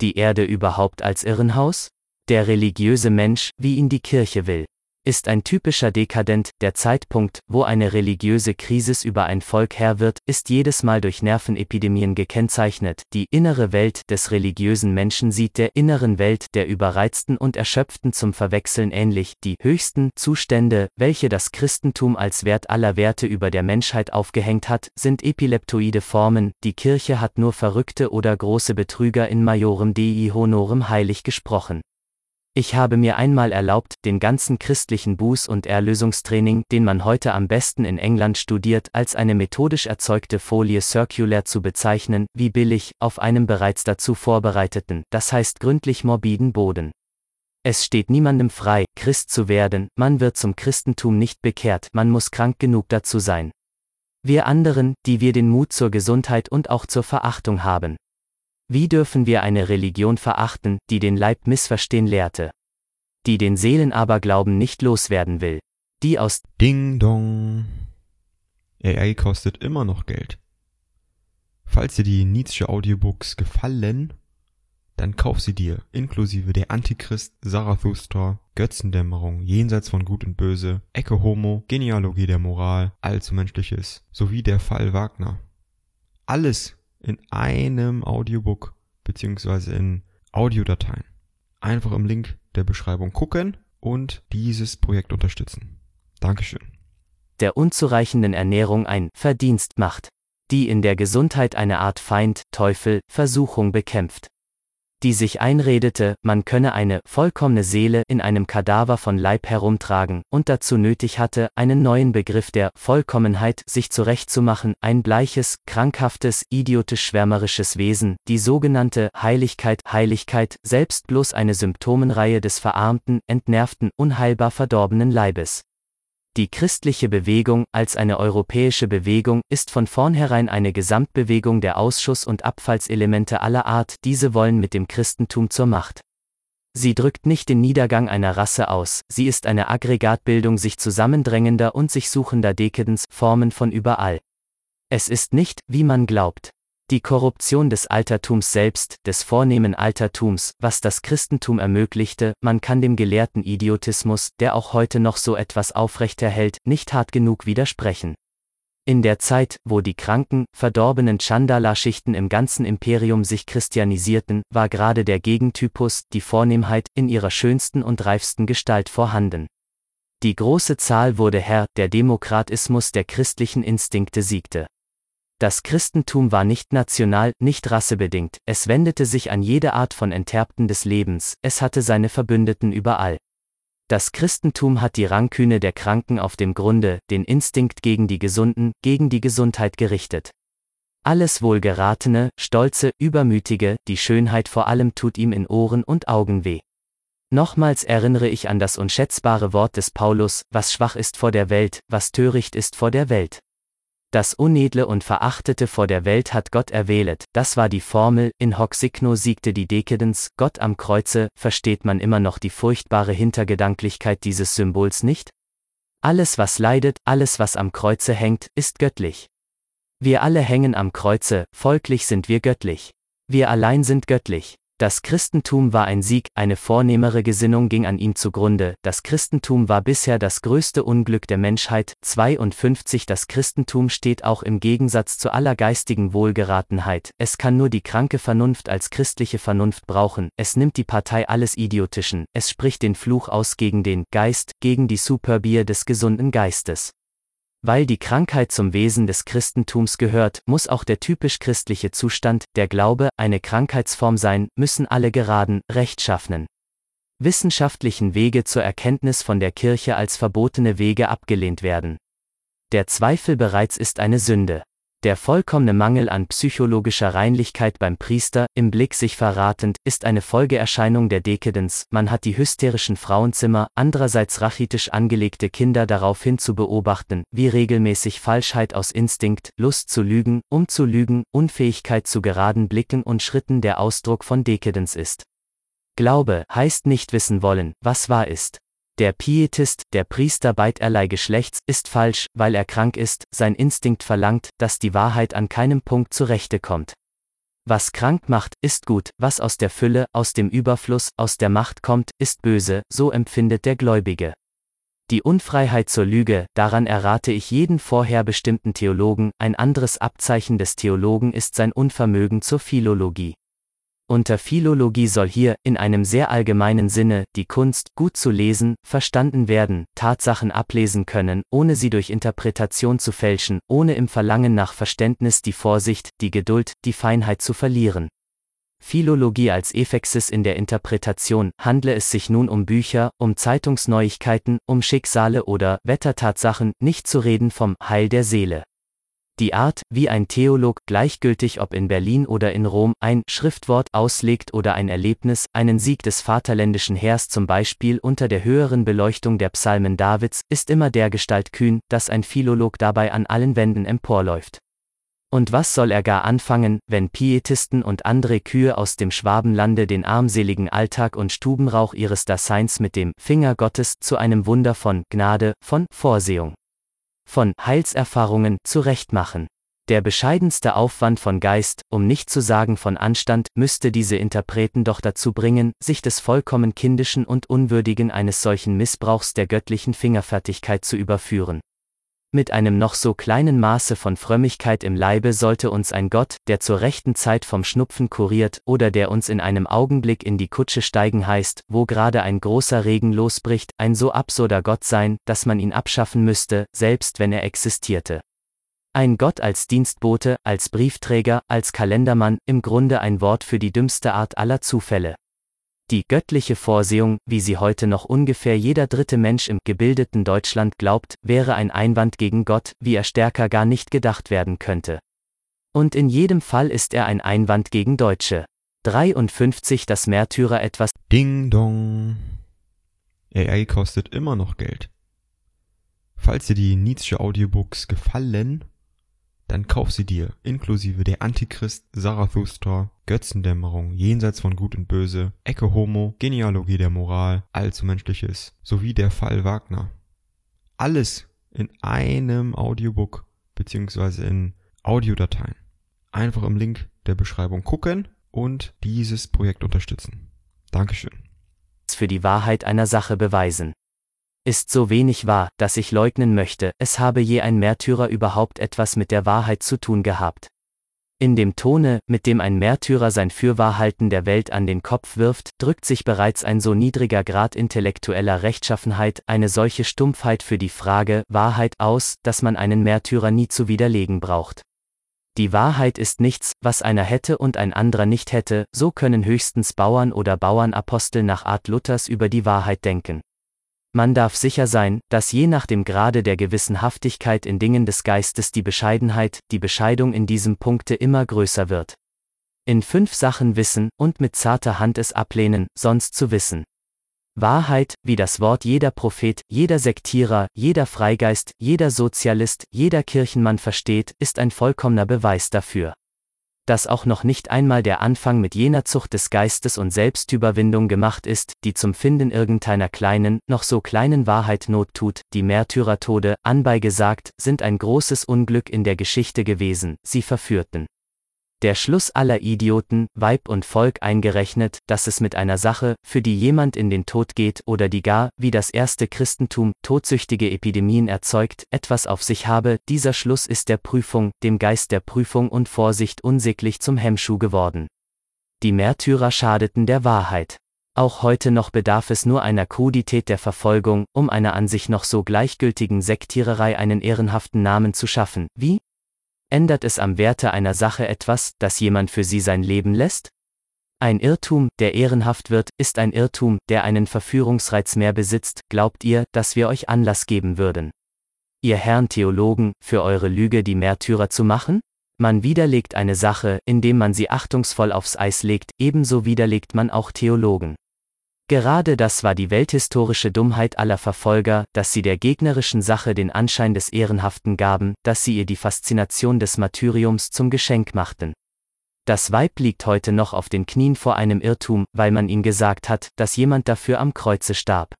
Die Erde überhaupt als Irrenhaus? Der religiöse Mensch, wie ihn die Kirche will ist ein typischer Dekadent, der Zeitpunkt, wo eine religiöse Krise über ein Volk Herr wird, ist jedes Mal durch Nervenepidemien gekennzeichnet. Die innere Welt des religiösen Menschen sieht der inneren Welt der Überreizten und Erschöpften zum Verwechseln ähnlich. Die höchsten Zustände, welche das Christentum als Wert aller Werte über der Menschheit aufgehängt hat, sind epileptoide Formen. Die Kirche hat nur Verrückte oder große Betrüger in Majorem Dei Honorem heilig gesprochen. Ich habe mir einmal erlaubt, den ganzen christlichen Buß- und Erlösungstraining, den man heute am besten in England studiert, als eine methodisch erzeugte Folie circular zu bezeichnen, wie billig, auf einem bereits dazu vorbereiteten, das heißt gründlich morbiden Boden. Es steht niemandem frei, Christ zu werden, man wird zum Christentum nicht bekehrt, man muss krank genug dazu sein. Wir anderen, die wir den Mut zur Gesundheit und auch zur Verachtung haben, wie dürfen wir eine Religion verachten, die den Leib missverstehen lehrte? Die den Seelenaberglauben nicht loswerden will. Die aus
Ding Dong. AI kostet immer noch Geld. Falls dir die Nietzsche Audiobooks gefallen, dann kauf sie dir, inklusive der Antichrist, Zarathustra, Götzendämmerung, Jenseits von Gut und Böse, Ecke Homo, Genealogie der Moral, Allzu Menschliches, sowie der Fall Wagner. Alles in einem Audiobook beziehungsweise in Audiodateien. Einfach im Link der Beschreibung gucken und dieses Projekt unterstützen. Dankeschön.
Der unzureichenden Ernährung ein Verdienst macht, die in der Gesundheit eine Art Feind, Teufel, Versuchung bekämpft die sich einredete, man könne eine vollkommene Seele in einem Kadaver von Leib herumtragen, und dazu nötig hatte, einen neuen Begriff der Vollkommenheit sich zurechtzumachen, ein bleiches, krankhaftes, idiotisch-schwärmerisches Wesen, die sogenannte Heiligkeit, Heiligkeit, selbst bloß eine Symptomenreihe des verarmten, entnervten, unheilbar verdorbenen Leibes. Die christliche Bewegung als eine europäische Bewegung ist von vornherein eine Gesamtbewegung der Ausschuss- und Abfallselemente aller Art, diese wollen mit dem Christentum zur Macht. Sie drückt nicht den Niedergang einer Rasse aus, sie ist eine Aggregatbildung sich zusammendrängender und sich suchender Dekadens Formen von überall. Es ist nicht, wie man glaubt. Die Korruption des Altertums selbst, des vornehmen Altertums, was das Christentum ermöglichte, man kann dem gelehrten Idiotismus, der auch heute noch so etwas aufrechterhält, nicht hart genug widersprechen. In der Zeit, wo die kranken, verdorbenen Chandala-Schichten im ganzen Imperium sich christianisierten, war gerade der Gegentypus, die Vornehmheit, in ihrer schönsten und reifsten Gestalt vorhanden. Die große Zahl wurde Herr, der Demokratismus der christlichen Instinkte siegte. Das Christentum war nicht national, nicht rassebedingt, es wendete sich an jede Art von Enterbten des Lebens, es hatte seine Verbündeten überall. Das Christentum hat die Ranküne der Kranken auf dem Grunde, den Instinkt gegen die Gesunden, gegen die Gesundheit gerichtet. Alles Wohlgeratene, Stolze, Übermütige, die Schönheit vor allem tut ihm in Ohren und Augen weh. Nochmals erinnere ich an das unschätzbare Wort des Paulus, was schwach ist vor der Welt, was töricht ist vor der Welt. Das Unedle und Verachtete vor der Welt hat Gott erwählet, das war die Formel, in hoc siegte die Dekadens, Gott am Kreuze, versteht man immer noch die furchtbare Hintergedanklichkeit dieses Symbols nicht? Alles was leidet, alles was am Kreuze hängt, ist göttlich. Wir alle hängen am Kreuze, folglich sind wir göttlich. Wir allein sind göttlich. Das Christentum war ein Sieg, eine vornehmere Gesinnung ging an ihm zugrunde, das Christentum war bisher das größte Unglück der Menschheit, 52 Das Christentum steht auch im Gegensatz zu aller geistigen Wohlgeratenheit, es kann nur die kranke Vernunft als christliche Vernunft brauchen, es nimmt die Partei alles Idiotischen, es spricht den Fluch aus gegen den Geist, gegen die Superbier des gesunden Geistes. Weil die Krankheit zum Wesen des Christentums gehört, muss auch der typisch christliche Zustand, der Glaube, eine Krankheitsform sein, müssen alle geraden, rechtschaffenen. wissenschaftlichen Wege zur Erkenntnis von der Kirche als verbotene Wege abgelehnt werden. Der Zweifel bereits ist eine Sünde. Der vollkommene Mangel an psychologischer Reinlichkeit beim Priester, im Blick sich verratend, ist eine Folgeerscheinung der Dekadence, man hat die hysterischen Frauenzimmer, andererseits rachitisch angelegte Kinder daraufhin zu beobachten, wie regelmäßig Falschheit aus Instinkt, Lust zu lügen, um zu lügen, Unfähigkeit zu geraden Blicken und Schritten der Ausdruck von Dekadence ist. Glaube heißt nicht wissen wollen, was wahr ist. Der Pietist, der Priester beiderlei Geschlechts, ist falsch, weil er krank ist, sein Instinkt verlangt, dass die Wahrheit an keinem Punkt zurechte kommt. Was krank macht, ist gut, was aus der Fülle, aus dem Überfluss, aus der Macht kommt, ist böse, so empfindet der Gläubige. Die Unfreiheit zur Lüge, daran errate ich jeden vorher bestimmten Theologen, ein anderes Abzeichen des Theologen ist sein Unvermögen zur Philologie. Unter Philologie soll hier, in einem sehr allgemeinen Sinne, die Kunst, gut zu lesen, verstanden werden, Tatsachen ablesen können, ohne sie durch Interpretation zu fälschen, ohne im Verlangen nach Verständnis die Vorsicht, die Geduld, die Feinheit zu verlieren. Philologie als Ephexis in der Interpretation, handle es sich nun um Bücher, um Zeitungsneuigkeiten, um Schicksale oder Wettertatsachen, nicht zu reden vom Heil der Seele. Die Art, wie ein Theolog, gleichgültig ob in Berlin oder in Rom, ein Schriftwort auslegt oder ein Erlebnis, einen Sieg des vaterländischen Heers zum Beispiel unter der höheren Beleuchtung der Psalmen Davids, ist immer dergestalt kühn, dass ein Philolog dabei an allen Wänden emporläuft. Und was soll er gar anfangen, wenn Pietisten und andere Kühe aus dem Schwabenlande den armseligen Alltag und Stubenrauch ihres Daseins mit dem Finger Gottes zu einem Wunder von Gnade, von Vorsehung von Heilserfahrungen zurechtmachen. Der bescheidenste Aufwand von Geist, um nicht zu sagen von Anstand, müsste diese Interpreten doch dazu bringen, sich des vollkommen kindischen und unwürdigen eines solchen Missbrauchs der göttlichen Fingerfertigkeit zu überführen. Mit einem noch so kleinen Maße von Frömmigkeit im Leibe sollte uns ein Gott, der zur rechten Zeit vom Schnupfen kuriert, oder der uns in einem Augenblick in die Kutsche steigen heißt, wo gerade ein großer Regen losbricht, ein so absurder Gott sein, dass man ihn abschaffen müsste, selbst wenn er existierte. Ein Gott als Dienstbote, als Briefträger, als Kalendermann, im Grunde ein Wort für die dümmste Art aller Zufälle. Die göttliche Vorsehung, wie sie heute noch ungefähr jeder dritte Mensch im gebildeten Deutschland glaubt, wäre ein Einwand gegen Gott, wie er stärker gar nicht gedacht werden könnte. Und in jedem Fall ist er ein Einwand gegen Deutsche. 53 das Märtyrer etwas.
Ding dong. AI kostet immer noch Geld. Falls dir die Nietzsche Audiobooks gefallen, dann kauf sie dir, inklusive der Antichrist, Zarathustra, Götzendämmerung, Jenseits von Gut und Böse, Ecke Homo, Genealogie der Moral, Allzu Menschliches, sowie der Fall Wagner. Alles in einem Audiobook beziehungsweise in Audiodateien. Einfach im Link der Beschreibung gucken und dieses Projekt unterstützen. Dankeschön.
Für die Wahrheit einer Sache beweisen ist so wenig wahr, dass ich leugnen möchte, es habe je ein Märtyrer überhaupt etwas mit der Wahrheit zu tun gehabt. In dem Tone, mit dem ein Märtyrer sein Fürwahrhalten der Welt an den Kopf wirft, drückt sich bereits ein so niedriger Grad intellektueller Rechtschaffenheit, eine solche Stumpfheit für die Frage Wahrheit aus, dass man einen Märtyrer nie zu widerlegen braucht. Die Wahrheit ist nichts, was einer hätte und ein anderer nicht hätte, so können höchstens Bauern oder Bauernapostel nach Art Luthers über die Wahrheit denken. Man darf sicher sein, dass je nach dem Grade der Gewissenhaftigkeit in Dingen des Geistes die Bescheidenheit, die Bescheidung in diesem Punkte immer größer wird. In fünf Sachen wissen und mit zarter Hand es ablehnen, sonst zu wissen. Wahrheit, wie das Wort jeder Prophet, jeder Sektierer, jeder Freigeist, jeder Sozialist, jeder Kirchenmann versteht, ist ein vollkommener Beweis dafür dass auch noch nicht einmal der Anfang mit jener Zucht des Geistes und Selbstüberwindung gemacht ist, die zum Finden irgendeiner kleinen, noch so kleinen Wahrheit Not tut, die Märtyrertode, anbei gesagt, sind ein großes Unglück in der Geschichte gewesen, sie verführten der Schluss aller Idioten, Weib und Volk eingerechnet, dass es mit einer Sache, für die jemand in den Tod geht oder die gar, wie das erste Christentum, todsüchtige Epidemien erzeugt, etwas auf sich habe, dieser Schluss ist der Prüfung, dem Geist der Prüfung und Vorsicht unsäglich zum Hemmschuh geworden. Die Märtyrer schadeten der Wahrheit. Auch heute noch bedarf es nur einer Krudität der Verfolgung, um einer an sich noch so gleichgültigen Sektiererei einen ehrenhaften Namen zu schaffen, wie Ändert es am Werte einer Sache etwas, dass jemand für sie sein Leben lässt? Ein Irrtum, der ehrenhaft wird, ist ein Irrtum, der einen Verführungsreiz mehr besitzt, glaubt ihr, dass wir euch Anlass geben würden. Ihr Herrn Theologen, für eure Lüge die Märtyrer zu machen? Man widerlegt eine Sache, indem man sie achtungsvoll aufs Eis legt, ebenso widerlegt man auch Theologen. Gerade das war die welthistorische Dummheit aller Verfolger, dass sie der gegnerischen Sache den Anschein des Ehrenhaften gaben, dass sie ihr die Faszination des Martyriums zum Geschenk machten. Das Weib liegt heute noch auf den Knien vor einem Irrtum, weil man ihm gesagt hat, dass jemand dafür am Kreuze starb.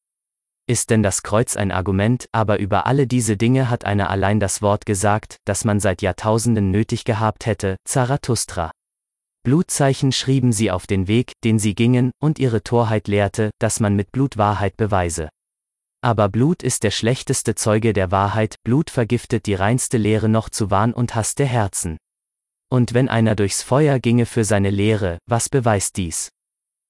Ist denn das Kreuz ein Argument, aber über alle diese Dinge hat einer allein das Wort gesagt, das man seit Jahrtausenden nötig gehabt hätte, Zarathustra. Blutzeichen schrieben sie auf den Weg, den sie gingen, und ihre Torheit lehrte, dass man mit Blut Wahrheit beweise. Aber Blut ist der schlechteste Zeuge der Wahrheit, Blut vergiftet die reinste Lehre noch zu Wahn und Hass der Herzen. Und wenn einer durchs Feuer ginge für seine Lehre, was beweist dies?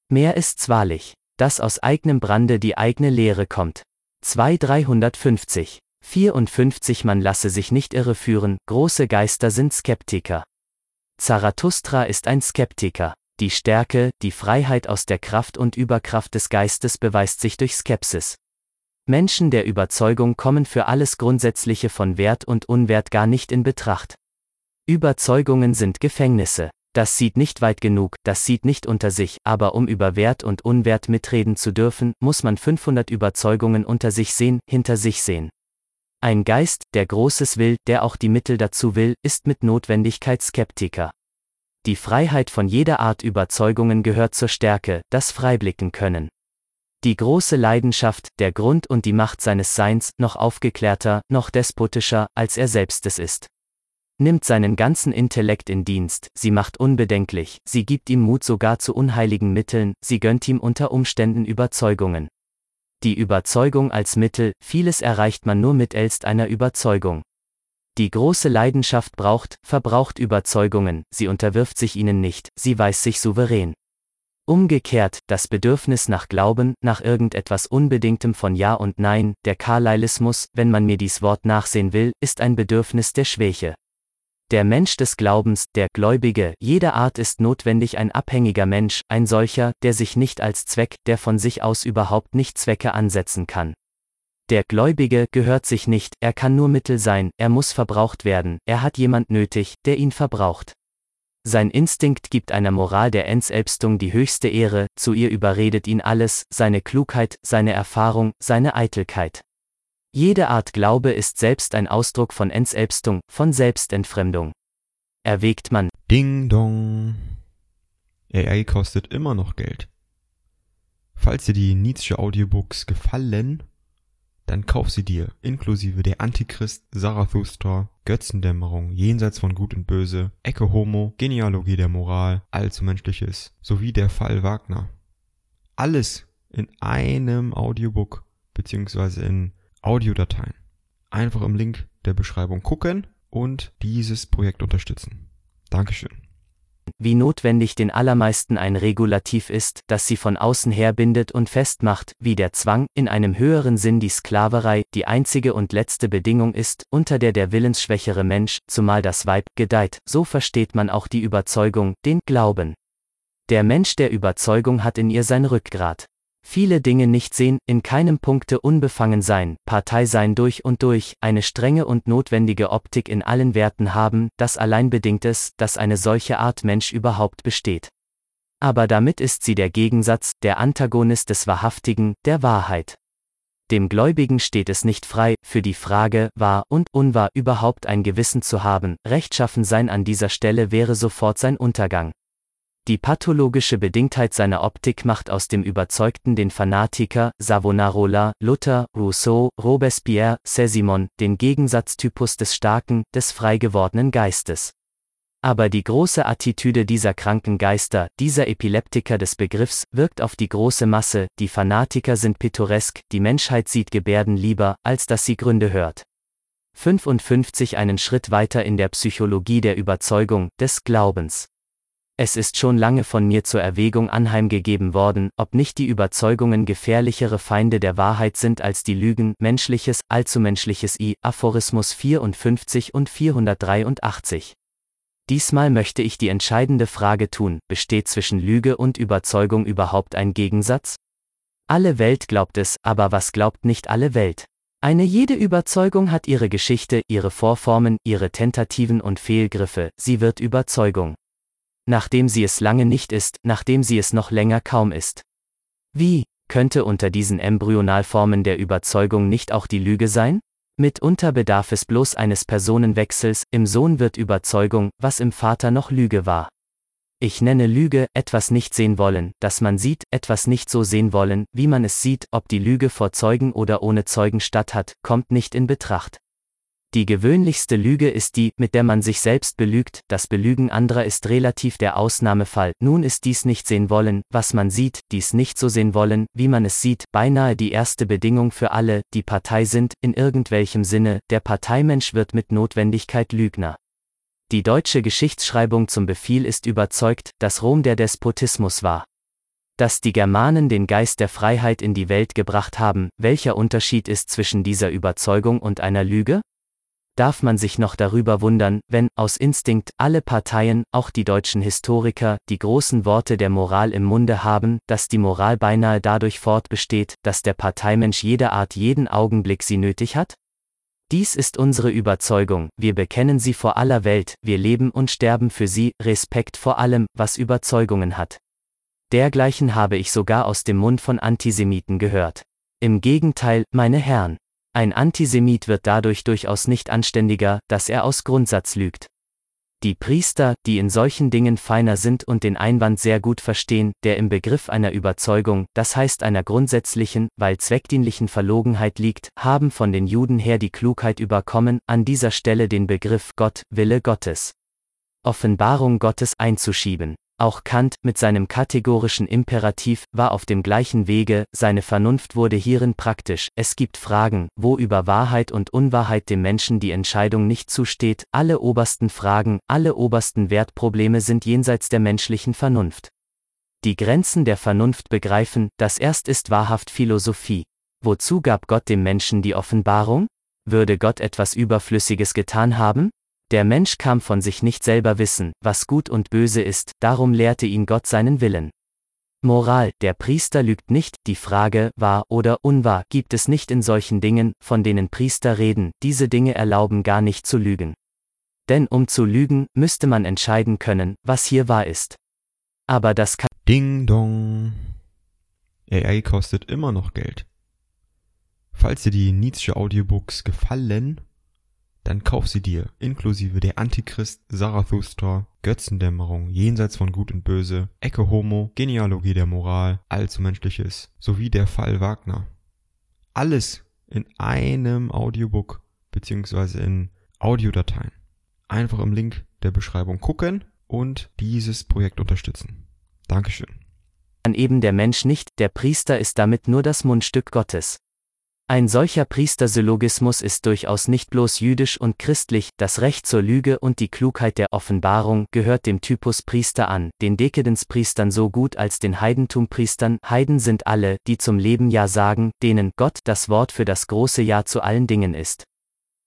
Mehr ist's wahrlich, dass aus eigenem Brande die eigene Lehre kommt. 2 350. 54 Man lasse sich nicht irreführen, große Geister sind Skeptiker. Zarathustra ist ein Skeptiker. Die Stärke, die Freiheit aus der Kraft und Überkraft des Geistes beweist sich durch Skepsis. Menschen der Überzeugung kommen für alles Grundsätzliche von Wert und Unwert gar nicht in Betracht. Überzeugungen sind Gefängnisse. Das sieht nicht weit genug, das sieht nicht unter sich, aber um über Wert und Unwert mitreden zu dürfen, muss man 500 Überzeugungen unter sich sehen, hinter sich sehen. Ein Geist, der Großes will, der auch die Mittel dazu will, ist mit Notwendigkeit Skeptiker. Die Freiheit von jeder Art Überzeugungen gehört zur Stärke, das Freiblicken können. Die große Leidenschaft, der Grund und die Macht seines Seins, noch aufgeklärter, noch despotischer, als er selbst es ist nimmt seinen ganzen Intellekt in Dienst, sie macht unbedenklich, sie gibt ihm Mut sogar zu unheiligen Mitteln, sie gönnt ihm unter Umständen Überzeugungen. Die Überzeugung als Mittel, vieles erreicht man nur mittelst einer Überzeugung. Die große Leidenschaft braucht, verbraucht Überzeugungen, sie unterwirft sich ihnen nicht, sie weiß sich souverän. Umgekehrt, das Bedürfnis nach Glauben, nach irgendetwas Unbedingtem von Ja und Nein, der Carlylismus, wenn man mir dies Wort nachsehen will, ist ein Bedürfnis der Schwäche. Der Mensch des Glaubens, der Gläubige, jeder Art ist notwendig ein abhängiger Mensch, ein solcher, der sich nicht als Zweck, der von sich aus überhaupt nicht Zwecke ansetzen kann. Der Gläubige gehört sich nicht, er kann nur Mittel sein, er muss verbraucht werden, er hat jemand nötig, der ihn verbraucht. Sein Instinkt gibt einer Moral der Entselbstung die höchste Ehre, zu ihr überredet ihn alles, seine Klugheit, seine Erfahrung, seine Eitelkeit. Jede Art Glaube ist selbst ein Ausdruck von Entselbstung, von Selbstentfremdung. Erwägt man
Ding Dong. AI kostet immer noch Geld. Falls dir die Nietzsche Audiobooks gefallen, dann kauf sie dir, inklusive der Antichrist, Zarathustra, Götzendämmerung, Jenseits von Gut und Böse, Ecke Homo, Genealogie der Moral, Allzu Menschliches, sowie der Fall Wagner. Alles in einem Audiobook, beziehungsweise in Audiodateien. Einfach im Link der Beschreibung gucken und dieses Projekt unterstützen. Dankeschön.
Wie notwendig den allermeisten ein Regulativ ist, das sie von außen her bindet und festmacht, wie der Zwang, in einem höheren Sinn die Sklaverei, die einzige und letzte Bedingung ist, unter der der willensschwächere Mensch, zumal das Weib, gedeiht, so versteht man auch die Überzeugung, den Glauben. Der Mensch der Überzeugung hat in ihr sein Rückgrat. Viele Dinge nicht sehen, in keinem Punkte unbefangen sein, Partei sein durch und durch, eine strenge und notwendige Optik in allen Werten haben, das allein bedingt es, dass eine solche Art Mensch überhaupt besteht. Aber damit ist sie der Gegensatz, der Antagonist des Wahrhaftigen, der Wahrheit. Dem Gläubigen steht es nicht frei, für die Frage, wahr und unwahr überhaupt ein Gewissen zu haben, rechtschaffen sein an dieser Stelle wäre sofort sein Untergang. Die pathologische Bedingtheit seiner Optik macht aus dem Überzeugten den Fanatiker, Savonarola, Luther, Rousseau, Robespierre, Césimon, den Gegensatztypus des starken, des frei gewordenen Geistes. Aber die große Attitüde dieser kranken Geister, dieser Epileptiker des Begriffs, wirkt auf die große Masse, die Fanatiker sind pittoresk, die Menschheit sieht Gebärden lieber, als dass sie Gründe hört. 55 einen Schritt weiter in der Psychologie der Überzeugung, des Glaubens. Es ist schon lange von mir zur Erwägung anheimgegeben worden, ob nicht die Überzeugungen gefährlichere Feinde der Wahrheit sind als die Lügen, menschliches, allzumenschliches I, Aphorismus 54 und 483. Diesmal möchte ich die entscheidende Frage tun, besteht zwischen Lüge und Überzeugung überhaupt ein Gegensatz? Alle Welt glaubt es, aber was glaubt nicht alle Welt? Eine jede Überzeugung hat ihre Geschichte, ihre Vorformen, ihre Tentativen und Fehlgriffe, sie wird Überzeugung. Nachdem sie es lange nicht ist, nachdem sie es noch länger kaum ist. Wie, könnte unter diesen Embryonalformen der Überzeugung nicht auch die Lüge sein? Mitunter bedarf es bloß eines Personenwechsels, im Sohn wird Überzeugung, was im Vater noch Lüge war. Ich nenne Lüge, etwas nicht sehen wollen, das man sieht, etwas nicht so sehen wollen, wie man es sieht, ob die Lüge vor Zeugen oder ohne Zeugen statt hat, kommt nicht in Betracht. Die gewöhnlichste Lüge ist die, mit der man sich selbst belügt, das Belügen anderer ist relativ der Ausnahmefall, nun ist dies nicht sehen wollen, was man sieht, dies nicht so sehen wollen, wie man es sieht, beinahe die erste Bedingung für alle, die Partei sind, in irgendwelchem Sinne, der Parteimensch wird mit Notwendigkeit Lügner. Die deutsche Geschichtsschreibung zum Befehl ist überzeugt, dass Rom der Despotismus war. Dass die Germanen den Geist der Freiheit in die Welt gebracht haben, welcher Unterschied ist zwischen dieser Überzeugung und einer Lüge? Darf man sich noch darüber wundern, wenn, aus Instinkt, alle Parteien, auch die deutschen Historiker, die großen Worte der Moral im Munde haben, dass die Moral beinahe dadurch fortbesteht, dass der Parteimensch jeder Art jeden Augenblick sie nötig hat? Dies ist unsere Überzeugung, wir bekennen sie vor aller Welt, wir leben und sterben für sie, Respekt vor allem, was Überzeugungen hat. Dergleichen habe ich sogar aus dem Mund von Antisemiten gehört. Im Gegenteil, meine Herren, ein Antisemit wird dadurch durchaus nicht anständiger, dass er aus Grundsatz lügt. Die Priester, die in solchen Dingen feiner sind und den Einwand sehr gut verstehen, der im Begriff einer Überzeugung, das heißt einer grundsätzlichen, weil zweckdienlichen Verlogenheit liegt, haben von den Juden her die Klugheit überkommen, an dieser Stelle den Begriff Gott, Wille Gottes, Offenbarung Gottes einzuschieben. Auch Kant, mit seinem kategorischen Imperativ, war auf dem gleichen Wege, seine Vernunft wurde hierin praktisch, es gibt Fragen, wo über Wahrheit und Unwahrheit dem Menschen die Entscheidung nicht zusteht, alle obersten Fragen, alle obersten Wertprobleme sind jenseits der menschlichen Vernunft. Die Grenzen der Vernunft begreifen, das erst ist wahrhaft Philosophie. Wozu gab Gott dem Menschen die Offenbarung? Würde Gott etwas Überflüssiges getan haben? Der Mensch kam von sich nicht selber wissen, was gut und böse ist, darum lehrte ihn Gott seinen Willen. Moral, der Priester lügt nicht, die Frage, wahr oder unwahr, gibt es nicht in solchen Dingen, von denen Priester reden, diese Dinge erlauben gar nicht zu lügen. Denn um zu lügen, müsste man entscheiden können, was hier wahr ist. Aber das kann.
Ding dong. AI kostet immer noch Geld. Falls dir die Nietzsche Audiobooks gefallen, dann kauf sie dir, inklusive der Antichrist, Zarathustra, Götzendämmerung, Jenseits von Gut und Böse, Ecke Homo, Genealogie der Moral, Allzu Menschliches, sowie der Fall Wagner. Alles in einem Audiobook beziehungsweise in Audiodateien. Einfach im Link der Beschreibung gucken und dieses Projekt unterstützen. Dankeschön.
An eben der Mensch nicht, der Priester ist damit nur das Mundstück Gottes. Ein solcher Priestersyllogismus ist durchaus nicht bloß jüdisch und christlich, das Recht zur Lüge und die Klugheit der Offenbarung gehört dem Typus Priester an, den Dekadenzpriestern so gut als den Heidentumpriestern. Heiden sind alle, die zum Leben Ja sagen, denen Gott das Wort für das große Ja zu allen Dingen ist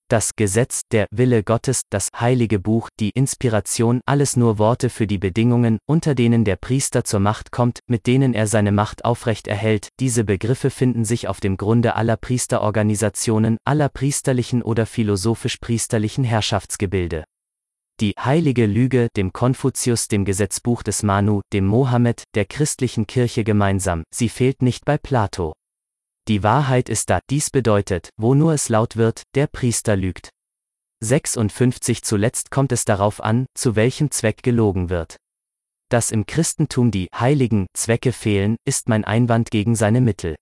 das Gesetz, der Wille Gottes, das heilige Buch, die Inspiration, alles nur Worte für die Bedingungen, unter denen der Priester zur Macht kommt, mit denen er seine Macht aufrecht erhält. Diese Begriffe finden sich auf dem Grunde aller Priesterorganisationen, aller priesterlichen oder philosophisch-priesterlichen Herrschaftsgebilde. Die heilige Lüge, dem Konfuzius, dem Gesetzbuch des Manu, dem Mohammed, der christlichen Kirche gemeinsam, sie fehlt nicht bei Plato. Die Wahrheit ist da, dies bedeutet, wo nur es laut wird, der Priester lügt. 56 Zuletzt kommt es darauf an, zu welchem Zweck gelogen wird. Dass im Christentum die heiligen Zwecke fehlen, ist mein Einwand gegen seine Mittel.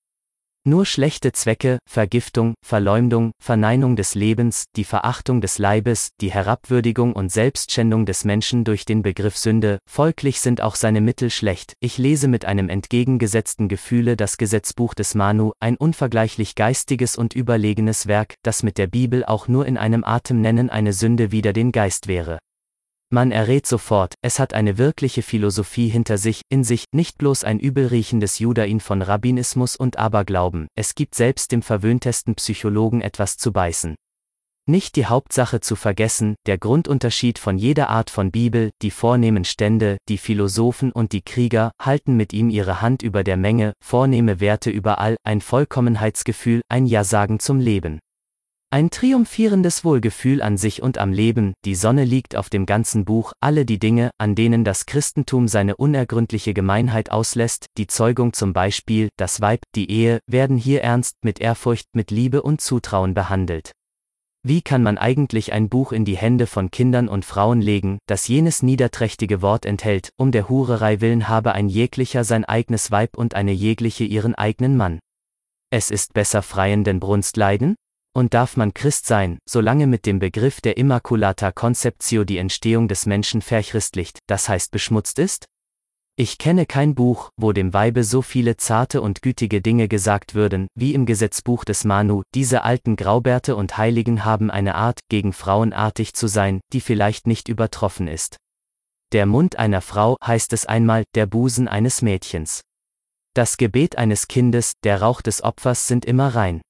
Nur schlechte Zwecke, Vergiftung, Verleumdung, Verneinung des Lebens, die Verachtung des Leibes, die Herabwürdigung und Selbstschändung des Menschen durch den Begriff Sünde, folglich sind auch seine Mittel schlecht. Ich lese mit einem entgegengesetzten Gefühle das Gesetzbuch des Manu, ein unvergleichlich geistiges und überlegenes Werk, das mit der Bibel auch nur in einem Atem nennen eine Sünde wider den Geist wäre. Man errät sofort, es hat eine wirkliche Philosophie hinter sich, in sich, nicht bloß ein übelriechendes Judain von Rabbinismus und Aberglauben, es gibt selbst dem verwöhntesten Psychologen etwas zu beißen. Nicht die Hauptsache zu vergessen, der Grundunterschied von jeder Art von Bibel, die vornehmen Stände, die Philosophen und die Krieger, halten mit ihm ihre Hand über der Menge, vornehme Werte überall, ein Vollkommenheitsgefühl, ein Ja-Sagen zum Leben. Ein triumphierendes Wohlgefühl an sich und am Leben, die Sonne liegt auf dem ganzen Buch, alle die Dinge, an denen das Christentum seine unergründliche Gemeinheit auslässt, die Zeugung zum Beispiel, das Weib, die Ehe, werden hier ernst, mit Ehrfurcht, mit Liebe und Zutrauen behandelt. Wie kann man eigentlich ein Buch in die Hände von Kindern und Frauen legen, das jenes niederträchtige Wort enthält, um der Hurerei willen habe ein jeglicher sein eigenes Weib und eine jegliche ihren eigenen Mann? Es ist besser freien denn Brunst leiden? Und darf man Christ sein, solange mit dem Begriff der Immaculata Conceptio die Entstehung des Menschen verchristlicht, das heißt beschmutzt ist? Ich kenne kein Buch, wo dem Weibe so viele zarte und gütige Dinge gesagt würden, wie im Gesetzbuch des Manu, diese alten Graubärte und Heiligen haben eine Art, gegen Frauen artig zu sein, die vielleicht nicht übertroffen ist. Der Mund einer Frau heißt es einmal, der Busen eines Mädchens. Das Gebet eines Kindes, der Rauch des Opfers sind immer rein.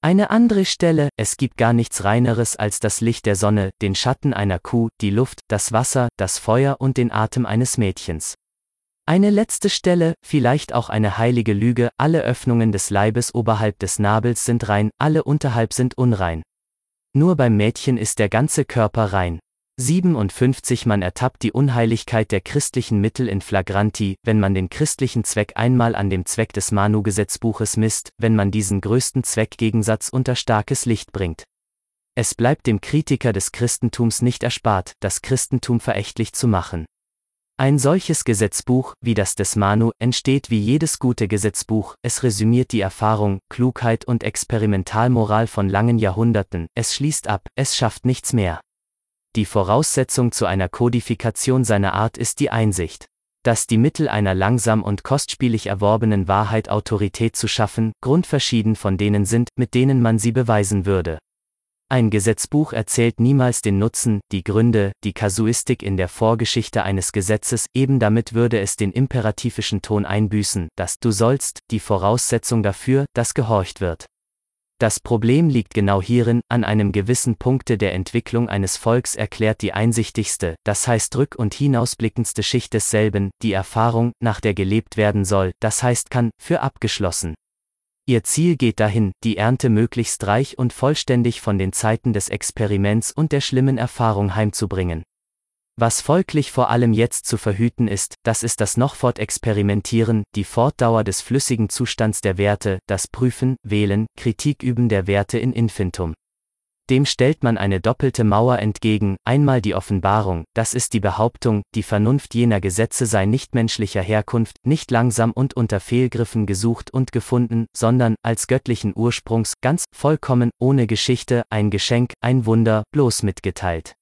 Eine andere Stelle, es gibt gar nichts reineres als das Licht der Sonne, den Schatten einer Kuh, die Luft, das Wasser, das Feuer und den Atem eines Mädchens. Eine letzte Stelle, vielleicht auch eine heilige Lüge, alle Öffnungen des Leibes oberhalb des Nabels sind rein, alle unterhalb sind unrein. Nur beim Mädchen ist der ganze Körper rein. 57 Man ertappt die Unheiligkeit der christlichen Mittel in flagranti, wenn man den christlichen Zweck einmal an dem Zweck des Manu-Gesetzbuches misst, wenn man diesen größten Zweckgegensatz unter starkes Licht bringt. Es bleibt dem Kritiker des Christentums nicht erspart, das Christentum verächtlich zu machen. Ein solches Gesetzbuch, wie das des Manu, entsteht wie jedes gute Gesetzbuch, es resümiert die Erfahrung, Klugheit und Experimentalmoral von langen Jahrhunderten, es schließt ab, es schafft nichts mehr. Die Voraussetzung zu einer Kodifikation seiner Art ist die Einsicht. Dass die Mittel einer langsam und kostspielig erworbenen Wahrheit Autorität zu schaffen, grundverschieden von denen sind, mit denen man sie beweisen würde. Ein Gesetzbuch erzählt niemals den Nutzen, die Gründe, die Kasuistik in der Vorgeschichte eines Gesetzes, eben damit würde es den imperativischen Ton einbüßen, dass du sollst, die Voraussetzung dafür, dass gehorcht wird. Das Problem liegt genau hierin, an einem gewissen Punkte der Entwicklung eines Volks erklärt die einsichtigste, das heißt rück- und hinausblickendste Schicht desselben, die Erfahrung, nach der gelebt werden soll, das heißt kann, für abgeschlossen. Ihr Ziel geht dahin, die Ernte möglichst reich und vollständig von den Zeiten des Experiments und der schlimmen Erfahrung heimzubringen. Was folglich vor allem jetzt zu verhüten ist, das ist das noch Fortexperimentieren, die Fortdauer des flüssigen Zustands der Werte, das Prüfen, Wählen, Kritik üben der Werte in Infintum. Dem stellt man eine doppelte Mauer entgegen, einmal die Offenbarung, das ist die Behauptung, die Vernunft jener Gesetze sei nicht menschlicher Herkunft, nicht langsam und unter Fehlgriffen gesucht und gefunden, sondern, als göttlichen Ursprungs, ganz, vollkommen, ohne Geschichte, ein Geschenk, ein Wunder, bloß mitgeteilt.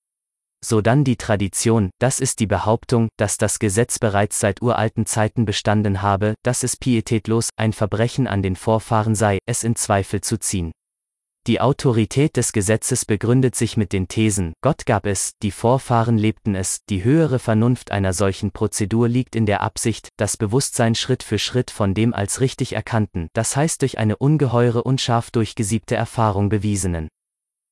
So dann die Tradition, das ist die Behauptung, dass das Gesetz bereits seit uralten Zeiten bestanden habe, dass es pietätlos, ein Verbrechen an den Vorfahren sei, es in Zweifel zu ziehen. Die Autorität des Gesetzes begründet sich mit den Thesen, Gott gab es, die Vorfahren lebten es, die höhere Vernunft einer solchen Prozedur liegt in der Absicht, das Bewusstsein Schritt für Schritt von dem als richtig erkannten, das heißt durch eine ungeheure und scharf durchgesiebte Erfahrung bewiesenen.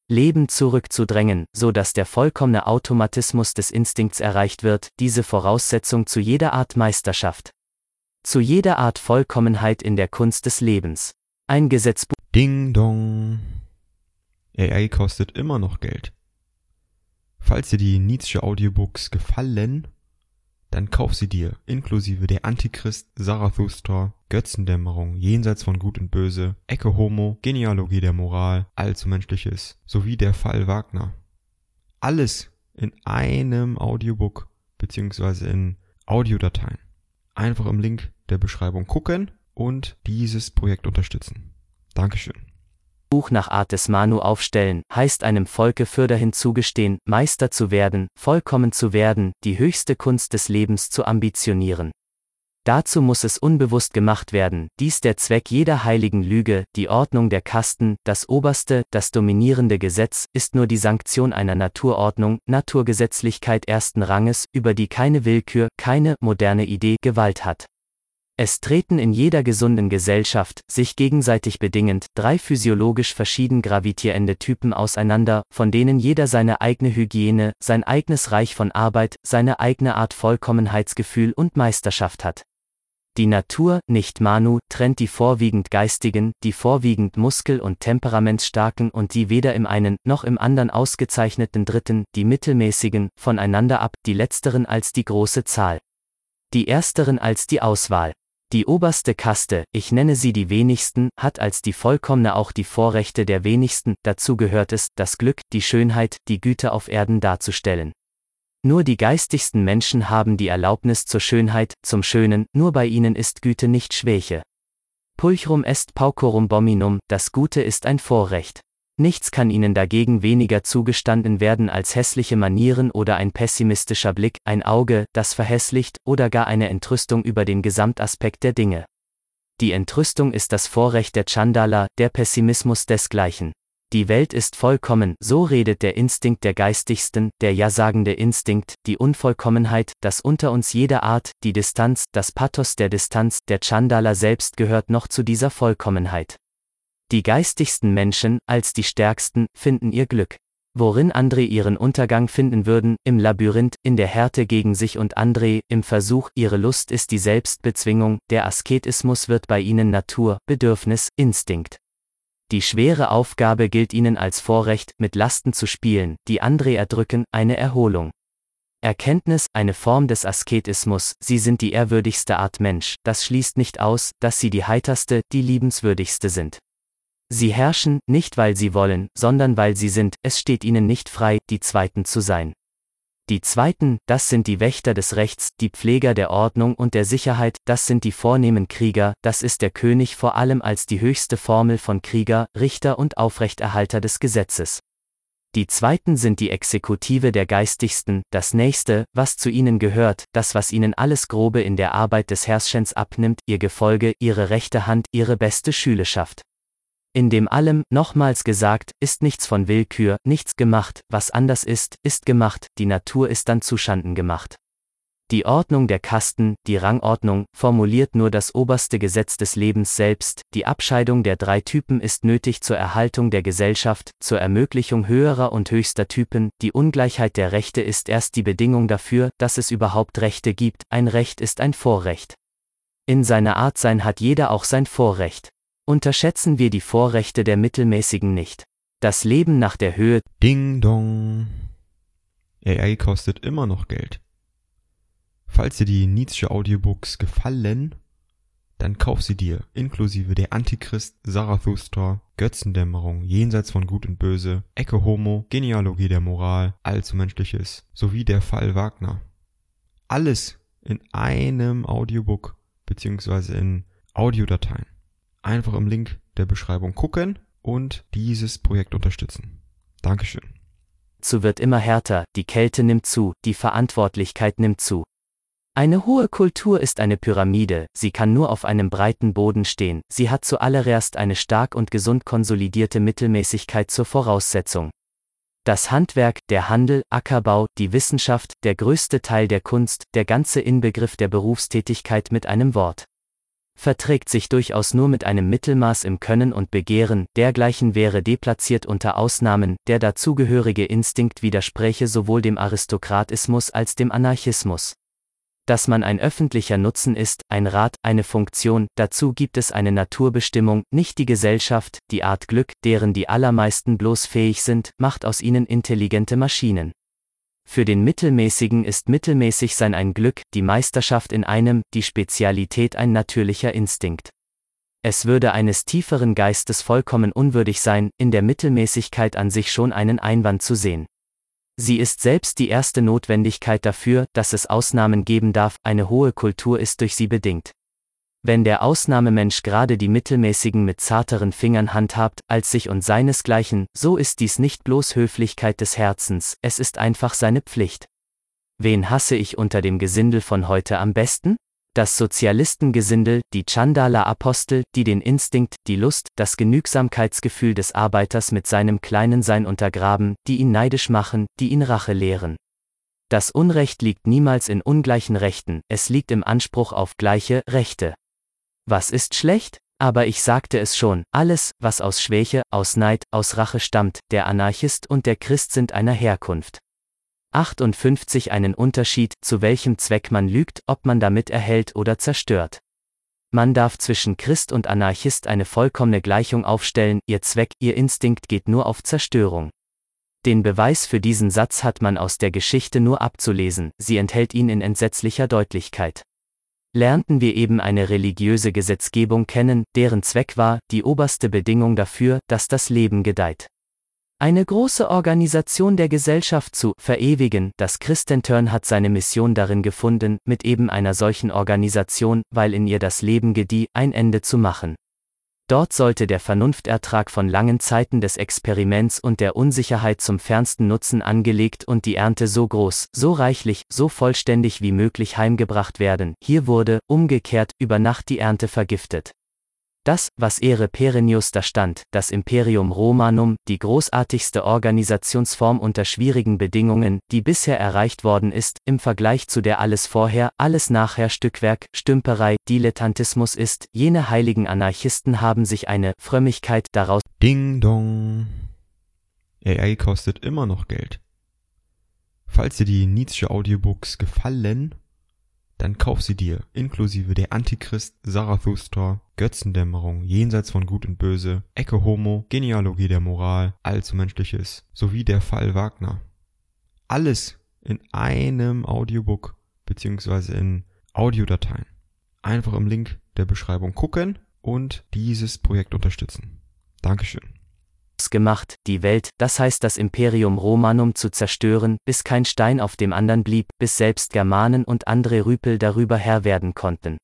Leben zurückzudrängen, so dass der vollkommene Automatismus des Instinkts erreicht wird, diese Voraussetzung zu jeder Art Meisterschaft. Zu jeder Art Vollkommenheit in der Kunst des Lebens. Ein Gesetzbuch.
Ding dong. AI kostet immer noch Geld. Falls dir die Nietzsche Audiobooks gefallen, dann kauf sie dir, inklusive der Antichrist, Zarathustra, Götzendämmerung, Jenseits von Gut und Böse, Ecke Homo, Genealogie der Moral, Allzu Menschliches, sowie der Fall Wagner. Alles in einem Audiobook, beziehungsweise in Audiodateien. Einfach im Link der Beschreibung gucken und dieses Projekt unterstützen. Dankeschön.
Buch nach Art des Manu aufstellen, heißt einem Volke fürderhin zugestehen, Meister zu werden, vollkommen zu werden, die höchste Kunst des Lebens zu ambitionieren. Dazu muss es unbewusst gemacht werden, dies der Zweck jeder heiligen Lüge, die Ordnung der Kasten, das oberste, das dominierende Gesetz, ist nur die Sanktion einer Naturordnung, Naturgesetzlichkeit ersten Ranges, über die keine Willkür, keine moderne Idee Gewalt hat. Es treten in jeder gesunden Gesellschaft, sich gegenseitig bedingend, drei physiologisch verschieden gravitierende Typen auseinander, von denen jeder seine eigene Hygiene, sein eigenes Reich von Arbeit, seine eigene Art Vollkommenheitsgefühl und Meisterschaft hat. Die Natur, nicht Manu, trennt die vorwiegend geistigen, die vorwiegend muskel- und temperamentstarken und die weder im einen noch im anderen ausgezeichneten Dritten, die mittelmäßigen, voneinander ab, die letzteren als die große Zahl. Die ersteren als die Auswahl. Die oberste Kaste, ich nenne sie die wenigsten, hat als die vollkommene auch die Vorrechte der wenigsten, dazu gehört es, das Glück, die Schönheit, die Güte auf Erden darzustellen. Nur die geistigsten Menschen haben die Erlaubnis zur Schönheit, zum Schönen, nur bei ihnen ist Güte nicht Schwäche. Pulchrum est paucorum bominum, das Gute ist ein Vorrecht. Nichts kann ihnen dagegen weniger zugestanden werden als hässliche Manieren oder ein pessimistischer Blick, ein Auge, das verhässlicht, oder gar eine Entrüstung über den Gesamtaspekt der Dinge. Die Entrüstung ist das Vorrecht der Chandala, der Pessimismus desgleichen. Die Welt ist vollkommen, so redet der Instinkt der Geistigsten, der ja-sagende Instinkt, die Unvollkommenheit, das unter uns jeder Art, die Distanz, das Pathos der Distanz, der Chandala selbst gehört noch zu dieser Vollkommenheit. Die geistigsten Menschen, als die stärksten, finden ihr Glück. Worin andere ihren Untergang finden würden, im Labyrinth, in der Härte gegen sich und andere, im Versuch, ihre Lust ist die Selbstbezwingung, der Asketismus wird bei ihnen Natur, Bedürfnis, Instinkt. Die schwere Aufgabe gilt ihnen als Vorrecht, mit Lasten zu spielen, die andere erdrücken, eine Erholung. Erkenntnis, eine Form des Asketismus, sie sind die ehrwürdigste Art Mensch, das schließt nicht aus, dass sie die heiterste, die liebenswürdigste sind. Sie herrschen, nicht weil sie wollen, sondern weil sie sind, es steht ihnen nicht frei, die Zweiten zu sein. Die Zweiten, das sind die Wächter des Rechts, die Pfleger der Ordnung und der Sicherheit, das sind die vornehmen Krieger, das ist der König vor allem als die höchste Formel von Krieger, Richter und Aufrechterhalter des Gesetzes. Die Zweiten sind die Exekutive der Geistigsten, das Nächste, was zu ihnen gehört, das was ihnen alles Grobe in der Arbeit des Herrschens abnimmt, ihr Gefolge, ihre rechte Hand, ihre beste Schüleschaft. In dem allem, nochmals gesagt, ist nichts von Willkür, nichts gemacht, was anders ist, ist gemacht, die Natur ist dann zuschanden gemacht. Die Ordnung der Kasten, die Rangordnung, formuliert nur das oberste Gesetz des Lebens selbst, die Abscheidung der drei Typen ist nötig zur Erhaltung der Gesellschaft, zur Ermöglichung höherer und höchster Typen, die Ungleichheit der Rechte ist erst die Bedingung dafür, dass es überhaupt Rechte gibt, ein Recht ist ein Vorrecht. In seiner Art sein hat jeder auch sein Vorrecht. Unterschätzen wir die Vorrechte der Mittelmäßigen nicht. Das Leben nach der Höhe.
Ding dong. AI kostet immer noch Geld. Falls dir die Nietzsche Audiobooks gefallen, dann kauf sie dir, inklusive der Antichrist, Zarathustra, Götzendämmerung, Jenseits von Gut und Böse, Ecke Homo, Genealogie der Moral, Allzu Menschliches, sowie der Fall Wagner. Alles in einem Audiobook, beziehungsweise in Audiodateien einfach im Link der Beschreibung gucken und dieses Projekt unterstützen. Dankeschön.
Zu wird immer härter, die Kälte nimmt zu, die Verantwortlichkeit nimmt zu. Eine hohe Kultur ist eine Pyramide, sie kann nur auf einem breiten Boden stehen, sie hat zuallererst eine stark und gesund konsolidierte Mittelmäßigkeit zur Voraussetzung. Das Handwerk, der Handel, Ackerbau, die Wissenschaft, der größte Teil der Kunst, der ganze Inbegriff der Berufstätigkeit mit einem Wort verträgt sich durchaus nur mit einem Mittelmaß im Können und Begehren, dergleichen wäre deplatziert unter Ausnahmen, der dazugehörige Instinkt widerspräche sowohl dem Aristokratismus als dem Anarchismus. Dass man ein öffentlicher Nutzen ist, ein Rat, eine Funktion, dazu gibt es eine Naturbestimmung, nicht die Gesellschaft, die Art Glück, deren die allermeisten bloß fähig sind, macht aus ihnen intelligente Maschinen. Für den Mittelmäßigen ist mittelmäßig sein ein Glück, die Meisterschaft in einem, die Spezialität ein natürlicher Instinkt. Es würde eines tieferen Geistes vollkommen unwürdig sein, in der Mittelmäßigkeit an sich schon einen Einwand zu sehen. Sie ist selbst die erste Notwendigkeit dafür, dass es Ausnahmen geben darf, eine hohe Kultur ist durch sie bedingt. Wenn der Ausnahmemensch gerade die mittelmäßigen mit zarteren Fingern handhabt, als sich und seinesgleichen, so ist dies nicht bloß Höflichkeit des Herzens, es ist einfach seine Pflicht. Wen hasse ich unter dem Gesindel von heute am besten? Das Sozialistengesindel, die Chandala-Apostel, die den Instinkt, die Lust, das Genügsamkeitsgefühl des Arbeiters mit seinem kleinen Sein untergraben, die ihn neidisch machen, die ihn Rache lehren. Das Unrecht liegt niemals in ungleichen Rechten, es liegt im Anspruch auf gleiche Rechte. Was ist schlecht? Aber ich sagte es schon, alles, was aus Schwäche, aus Neid, aus Rache stammt, der Anarchist und der Christ sind einer Herkunft. 58 einen Unterschied, zu welchem Zweck man lügt, ob man damit erhält oder zerstört. Man darf zwischen Christ und Anarchist eine vollkommene Gleichung aufstellen, ihr Zweck, ihr Instinkt geht nur auf Zerstörung. Den Beweis für diesen Satz hat man aus der Geschichte nur abzulesen, sie enthält ihn in entsetzlicher Deutlichkeit. Lernten wir eben eine religiöse Gesetzgebung kennen, deren Zweck war, die oberste Bedingung dafür, dass das Leben gedeiht. Eine große Organisation der Gesellschaft zu verewigen, das Christenturn hat seine Mission darin gefunden, mit eben einer solchen Organisation, weil in ihr das Leben gedieh, ein Ende zu machen. Dort sollte der Vernunftertrag von langen Zeiten des Experiments und der Unsicherheit zum fernsten Nutzen angelegt und die Ernte so groß, so reichlich, so vollständig wie möglich heimgebracht werden. Hier wurde, umgekehrt, über Nacht die Ernte vergiftet. Das, was Ere Perennius da stand, das Imperium Romanum, die großartigste Organisationsform unter schwierigen Bedingungen, die bisher erreicht worden ist, im Vergleich zu der alles vorher, alles nachher Stückwerk, Stümperei, Dilettantismus ist, jene heiligen Anarchisten haben sich eine Frömmigkeit daraus.
Ding dong. AI kostet immer noch Geld. Falls dir die Nietzsche Audiobooks gefallen, dann kauf sie dir, inklusive der Antichrist, Zarathustra, Götzendämmerung, Jenseits von Gut und Böse, Ecke Homo, Genealogie der Moral, Allzu Menschliches, sowie der Fall Wagner. Alles in einem Audiobook beziehungsweise in Audiodateien. Einfach im Link der Beschreibung gucken und dieses Projekt unterstützen. Dankeschön
gemacht, die Welt, das heißt das Imperium Romanum zu zerstören, bis kein Stein auf dem anderen blieb, bis selbst Germanen und andere Rüpel darüber Herr werden konnten.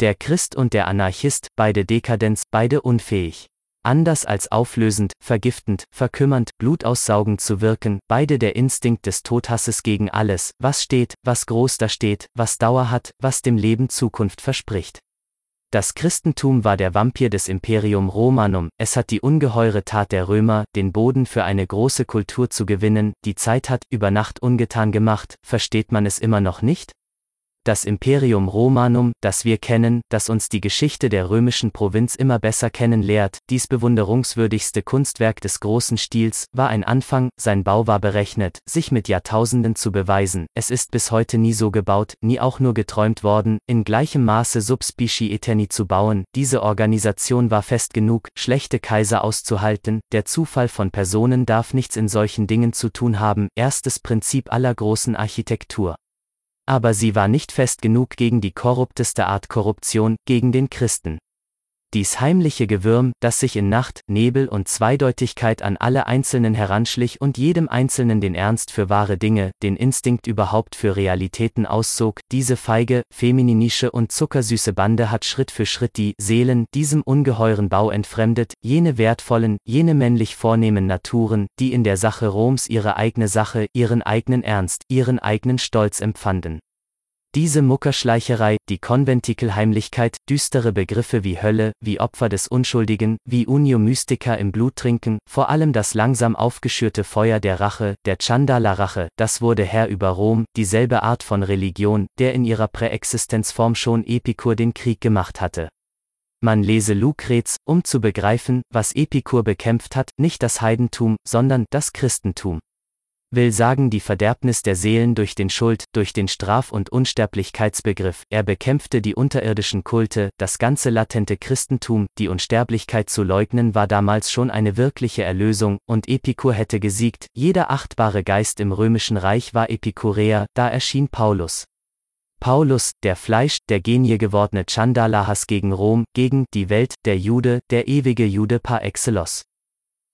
Der Christ und der Anarchist, beide Dekadenz, beide unfähig. Anders als auflösend, vergiftend, verkümmernd, blutaussaugend zu wirken, beide der Instinkt des Todhasses gegen alles, was steht, was groß da steht, was Dauer hat, was dem Leben Zukunft verspricht. Das Christentum war der Vampir des Imperium Romanum, es hat die ungeheure Tat der Römer, den Boden für eine große Kultur zu gewinnen, die Zeit hat über Nacht ungetan gemacht, versteht man es immer noch nicht? Das Imperium Romanum, das wir kennen, das uns die Geschichte der römischen Provinz immer besser kennen lehrt, dies bewunderungswürdigste Kunstwerk des großen Stils, war ein Anfang, sein Bau war berechnet, sich mit Jahrtausenden zu beweisen, es ist bis heute nie so gebaut, nie auch nur geträumt worden, in gleichem Maße subspecie eterni zu bauen, diese Organisation war fest genug, schlechte Kaiser auszuhalten, der Zufall von Personen darf nichts in solchen Dingen zu tun haben, erstes Prinzip aller großen Architektur. Aber sie war nicht fest genug gegen die korrupteste Art Korruption, gegen den Christen. Dies heimliche Gewürm, das sich in Nacht, Nebel und Zweideutigkeit an alle Einzelnen heranschlich und jedem Einzelnen den Ernst für wahre Dinge, den Instinkt überhaupt für Realitäten aussog, diese feige, femininische und zuckersüße Bande hat Schritt für Schritt die Seelen diesem ungeheuren Bau entfremdet, jene wertvollen, jene männlich vornehmen Naturen, die in der Sache Roms ihre eigene Sache, ihren eigenen Ernst, ihren eigenen Stolz empfanden. Diese Muckerschleicherei, die Konventikelheimlichkeit, düstere Begriffe wie Hölle, wie Opfer des Unschuldigen, wie Unio Mystica im Blut trinken, vor allem das langsam aufgeschürte Feuer der Rache, der Chandala-Rache, das wurde Herr über Rom, dieselbe Art von Religion, der in ihrer Präexistenzform schon Epikur den Krieg gemacht hatte. Man lese Lucrez, um zu begreifen, was Epikur bekämpft hat, nicht das Heidentum, sondern das Christentum will sagen die Verderbnis der Seelen durch den Schuld, durch den Straf- und Unsterblichkeitsbegriff, er bekämpfte die unterirdischen Kulte, das ganze latente Christentum, die Unsterblichkeit zu leugnen war damals schon eine wirkliche Erlösung, und Epikur hätte gesiegt, jeder achtbare Geist im römischen Reich war Epikureer, da erschien Paulus. Paulus, der Fleisch, der Genie gewordene Chandalahas gegen Rom, gegen die Welt, der Jude, der ewige Jude par excellence.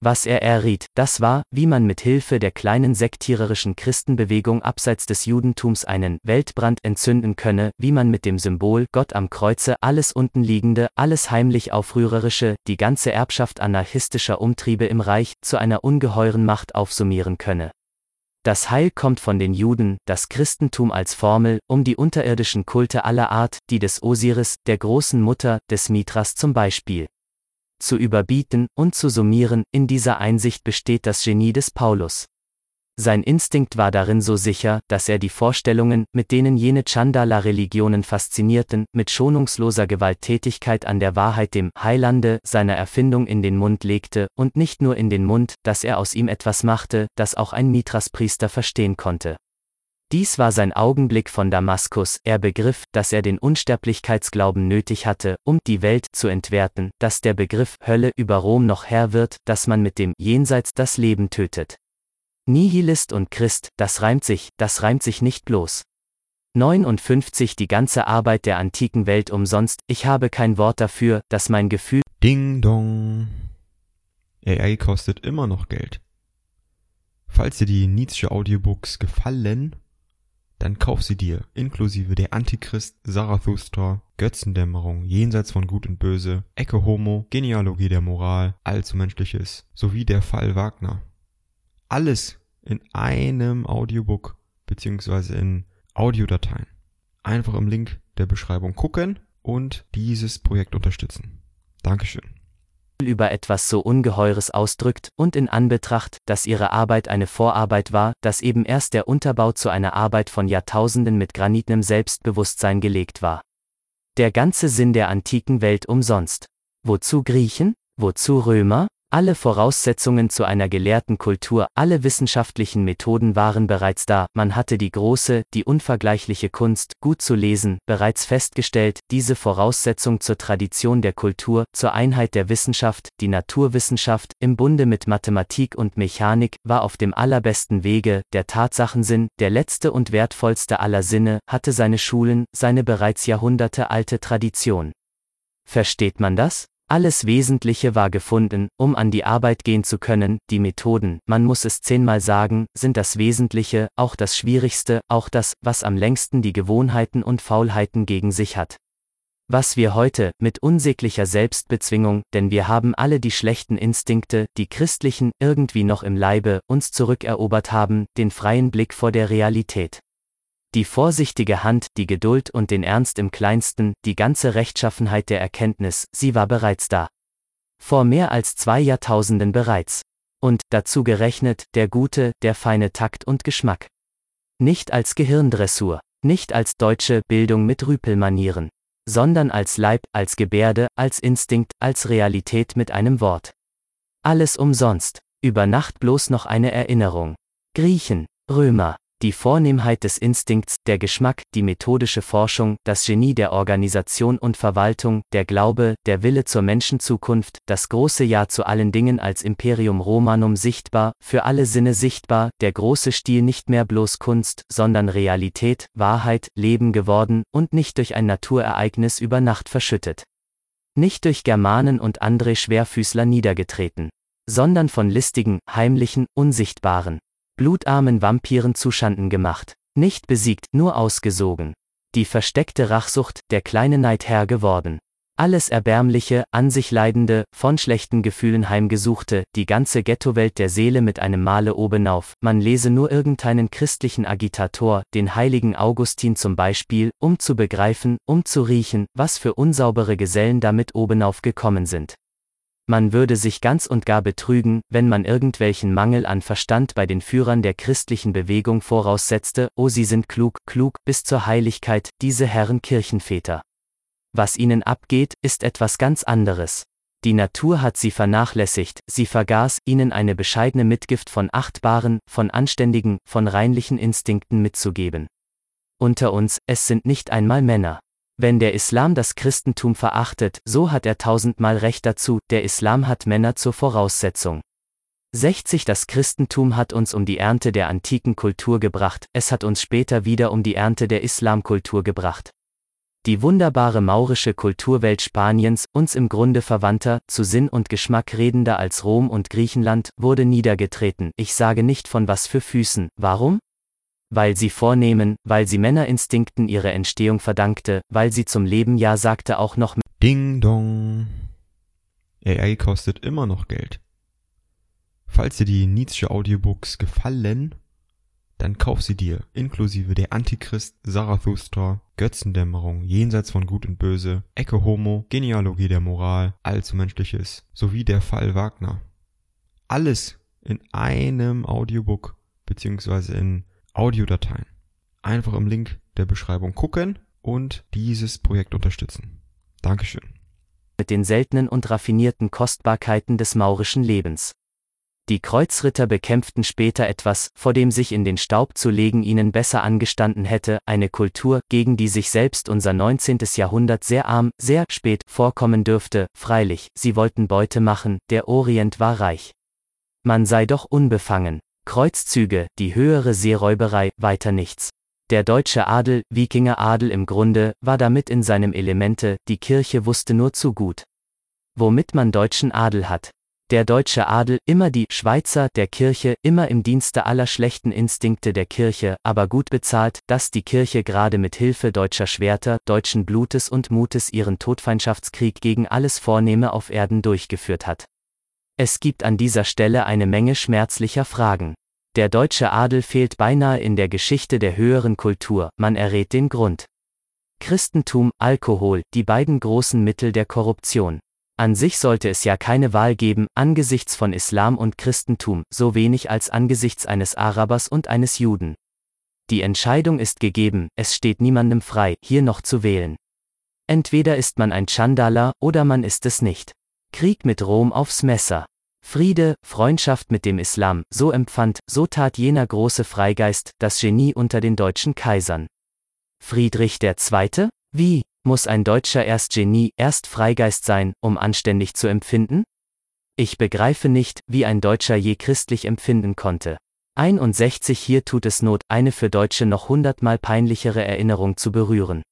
Was er erriet, das war, wie man mit Hilfe der kleinen sektiererischen Christenbewegung abseits des Judentums einen Weltbrand entzünden könne, wie man mit dem Symbol Gott am Kreuze alles untenliegende, alles heimlich aufrührerische, die ganze Erbschaft anarchistischer Umtriebe im Reich zu einer ungeheuren Macht aufsummieren könne. Das Heil kommt von den Juden, das Christentum als Formel, um die unterirdischen Kulte aller Art, die des Osiris, der großen Mutter, des Mithras zum Beispiel zu überbieten und zu summieren, in dieser Einsicht besteht das Genie des Paulus. Sein Instinkt war darin so sicher, dass er die Vorstellungen, mit denen jene Chandala-Religionen faszinierten, mit schonungsloser Gewalttätigkeit an der Wahrheit dem Heilande seiner Erfindung in den Mund legte, und nicht nur in den Mund, dass er aus ihm etwas machte, das auch ein Mitras-Priester verstehen konnte. Dies war sein Augenblick von Damaskus, er begriff, dass er den Unsterblichkeitsglauben nötig hatte, um die Welt zu entwerten, dass der Begriff Hölle über Rom noch Herr wird, dass man mit dem Jenseits das Leben tötet. Nihilist und Christ, das reimt sich, das reimt sich nicht bloß. 59 Die ganze Arbeit der antiken Welt umsonst, ich habe kein Wort dafür, dass mein Gefühl.
Ding dong. AI kostet immer noch Geld. Falls dir die Nietzsche Audiobooks gefallen, dann kauf sie dir, inklusive der Antichrist, Zarathustra, Götzendämmerung, Jenseits von Gut und Böse, Ecke Homo, Genealogie der Moral, Allzu Menschliches, sowie der Fall Wagner. Alles in einem Audiobook beziehungsweise in Audiodateien. Einfach im Link der Beschreibung gucken und dieses Projekt unterstützen. Dankeschön
über etwas so Ungeheures ausdrückt, und in Anbetracht, dass ihre Arbeit eine Vorarbeit war, dass eben erst der Unterbau zu einer Arbeit von Jahrtausenden mit granitnem Selbstbewusstsein gelegt war. Der ganze Sinn der antiken Welt umsonst. Wozu Griechen? Wozu Römer? Alle Voraussetzungen zu einer gelehrten Kultur, alle wissenschaftlichen Methoden waren bereits da, man hatte die große, die unvergleichliche Kunst, gut zu lesen, bereits festgestellt, diese Voraussetzung zur Tradition der Kultur, zur Einheit der Wissenschaft, die Naturwissenschaft, im Bunde mit Mathematik und Mechanik, war auf dem allerbesten Wege, der Tatsachensinn, der letzte und wertvollste aller Sinne, hatte seine Schulen, seine bereits Jahrhunderte alte Tradition. Versteht man das? Alles Wesentliche war gefunden, um an die Arbeit gehen zu können, die Methoden, man muss es zehnmal sagen, sind das Wesentliche, auch das Schwierigste, auch das, was am längsten die Gewohnheiten und Faulheiten gegen sich hat. Was wir heute, mit unsäglicher Selbstbezwingung, denn wir haben alle die schlechten Instinkte, die christlichen, irgendwie noch im Leibe, uns zurückerobert haben, den freien Blick vor der Realität. Die vorsichtige Hand, die Geduld und den Ernst im kleinsten, die ganze Rechtschaffenheit der Erkenntnis, sie war bereits da. Vor mehr als zwei Jahrtausenden bereits. Und, dazu gerechnet, der gute, der feine Takt und Geschmack. Nicht als Gehirndressur, nicht als deutsche Bildung mit Rüpelmanieren, sondern als Leib, als Gebärde, als Instinkt, als Realität mit einem Wort. Alles umsonst, über Nacht bloß noch eine Erinnerung. Griechen, Römer, die Vornehmheit des Instinkts, der Geschmack, die methodische Forschung, das Genie der Organisation und Verwaltung, der Glaube, der Wille zur Menschenzukunft, das große Ja zu allen Dingen als Imperium Romanum sichtbar, für alle Sinne sichtbar, der große Stil nicht mehr bloß Kunst, sondern Realität, Wahrheit, Leben geworden und nicht durch ein Naturereignis über Nacht verschüttet. Nicht durch Germanen und andere Schwerfüßler niedergetreten, sondern von listigen, heimlichen, unsichtbaren, blutarmen Vampiren zuschanden gemacht. Nicht besiegt, nur ausgesogen. Die versteckte Rachsucht, der kleine Neid Herr geworden. Alles Erbärmliche, an sich Leidende, von schlechten Gefühlen heimgesuchte, die ganze Ghettowelt der Seele mit einem Male obenauf, man lese nur irgendeinen christlichen Agitator, den heiligen Augustin zum Beispiel, um zu begreifen, um zu riechen, was für unsaubere Gesellen damit obenauf gekommen sind. Man würde sich ganz und gar betrügen, wenn man irgendwelchen Mangel an Verstand bei den Führern der christlichen Bewegung voraussetzte, oh sie sind klug, klug, bis zur Heiligkeit, diese Herren Kirchenväter. Was ihnen abgeht, ist etwas ganz anderes. Die Natur hat sie vernachlässigt, sie vergaß, ihnen eine bescheidene Mitgift von achtbaren, von anständigen, von reinlichen Instinkten mitzugeben. Unter uns, es sind nicht einmal Männer. Wenn der Islam das Christentum verachtet, so hat er tausendmal recht dazu, der Islam hat Männer zur Voraussetzung. 60 Das Christentum hat uns um die Ernte der antiken Kultur gebracht, es hat uns später wieder um die Ernte der Islamkultur gebracht. Die wunderbare maurische Kulturwelt Spaniens, uns im Grunde verwandter, zu Sinn und Geschmack redender als Rom und Griechenland, wurde niedergetreten, ich sage nicht von was für Füßen, warum? Weil sie vornehmen, weil sie Männerinstinkten ihre Entstehung verdankte, weil sie zum Leben Ja sagte auch noch
Ding dong. AI kostet immer noch Geld. Falls dir die Nietzsche Audiobooks gefallen, dann kauf sie dir, inklusive der Antichrist, Zarathustra, Götzendämmerung, Jenseits von Gut und Böse, Ecke Homo, Genealogie der Moral, Allzu Menschliches, sowie der Fall Wagner. Alles in einem Audiobook beziehungsweise in Audiodateien. Einfach im Link der Beschreibung gucken und dieses Projekt unterstützen. Dankeschön.
Mit den seltenen und raffinierten Kostbarkeiten des maurischen Lebens. Die Kreuzritter bekämpften später etwas, vor dem sich in den Staub zu legen ihnen besser angestanden hätte, eine Kultur, gegen die sich selbst unser 19. Jahrhundert sehr arm, sehr spät vorkommen dürfte, freilich, sie wollten Beute machen, der Orient war reich. Man sei doch unbefangen. Kreuzzüge, die höhere Seeräuberei, weiter nichts. Der deutsche Adel, Wikingeradel im Grunde, war damit in seinem Elemente, die Kirche wusste nur zu gut. Womit man deutschen Adel hat, der deutsche Adel, immer die Schweizer der Kirche, immer im Dienste aller schlechten Instinkte der Kirche, aber gut bezahlt, dass die Kirche gerade mit Hilfe deutscher Schwerter, deutschen Blutes und Mutes ihren Todfeindschaftskrieg gegen alles Vornehme auf Erden durchgeführt hat. Es gibt an dieser Stelle eine Menge schmerzlicher Fragen. Der deutsche Adel fehlt beinahe in der Geschichte der höheren Kultur, man errät den Grund. Christentum, Alkohol, die beiden großen Mittel der Korruption. An sich sollte es ja keine Wahl geben, angesichts von Islam und Christentum, so wenig als angesichts eines Arabers und eines Juden. Die Entscheidung ist gegeben, es steht niemandem frei, hier noch zu wählen. Entweder ist man ein Chandala oder man ist es nicht. Krieg mit Rom aufs Messer. Friede, Freundschaft mit dem Islam, so empfand, so tat jener große Freigeist, das Genie unter den deutschen Kaisern. Friedrich II.? Wie? Muss ein Deutscher erst Genie, erst Freigeist sein, um anständig zu empfinden? Ich begreife nicht, wie ein Deutscher je christlich empfinden konnte. 61 hier tut es Not, eine für Deutsche noch hundertmal peinlichere Erinnerung zu berühren.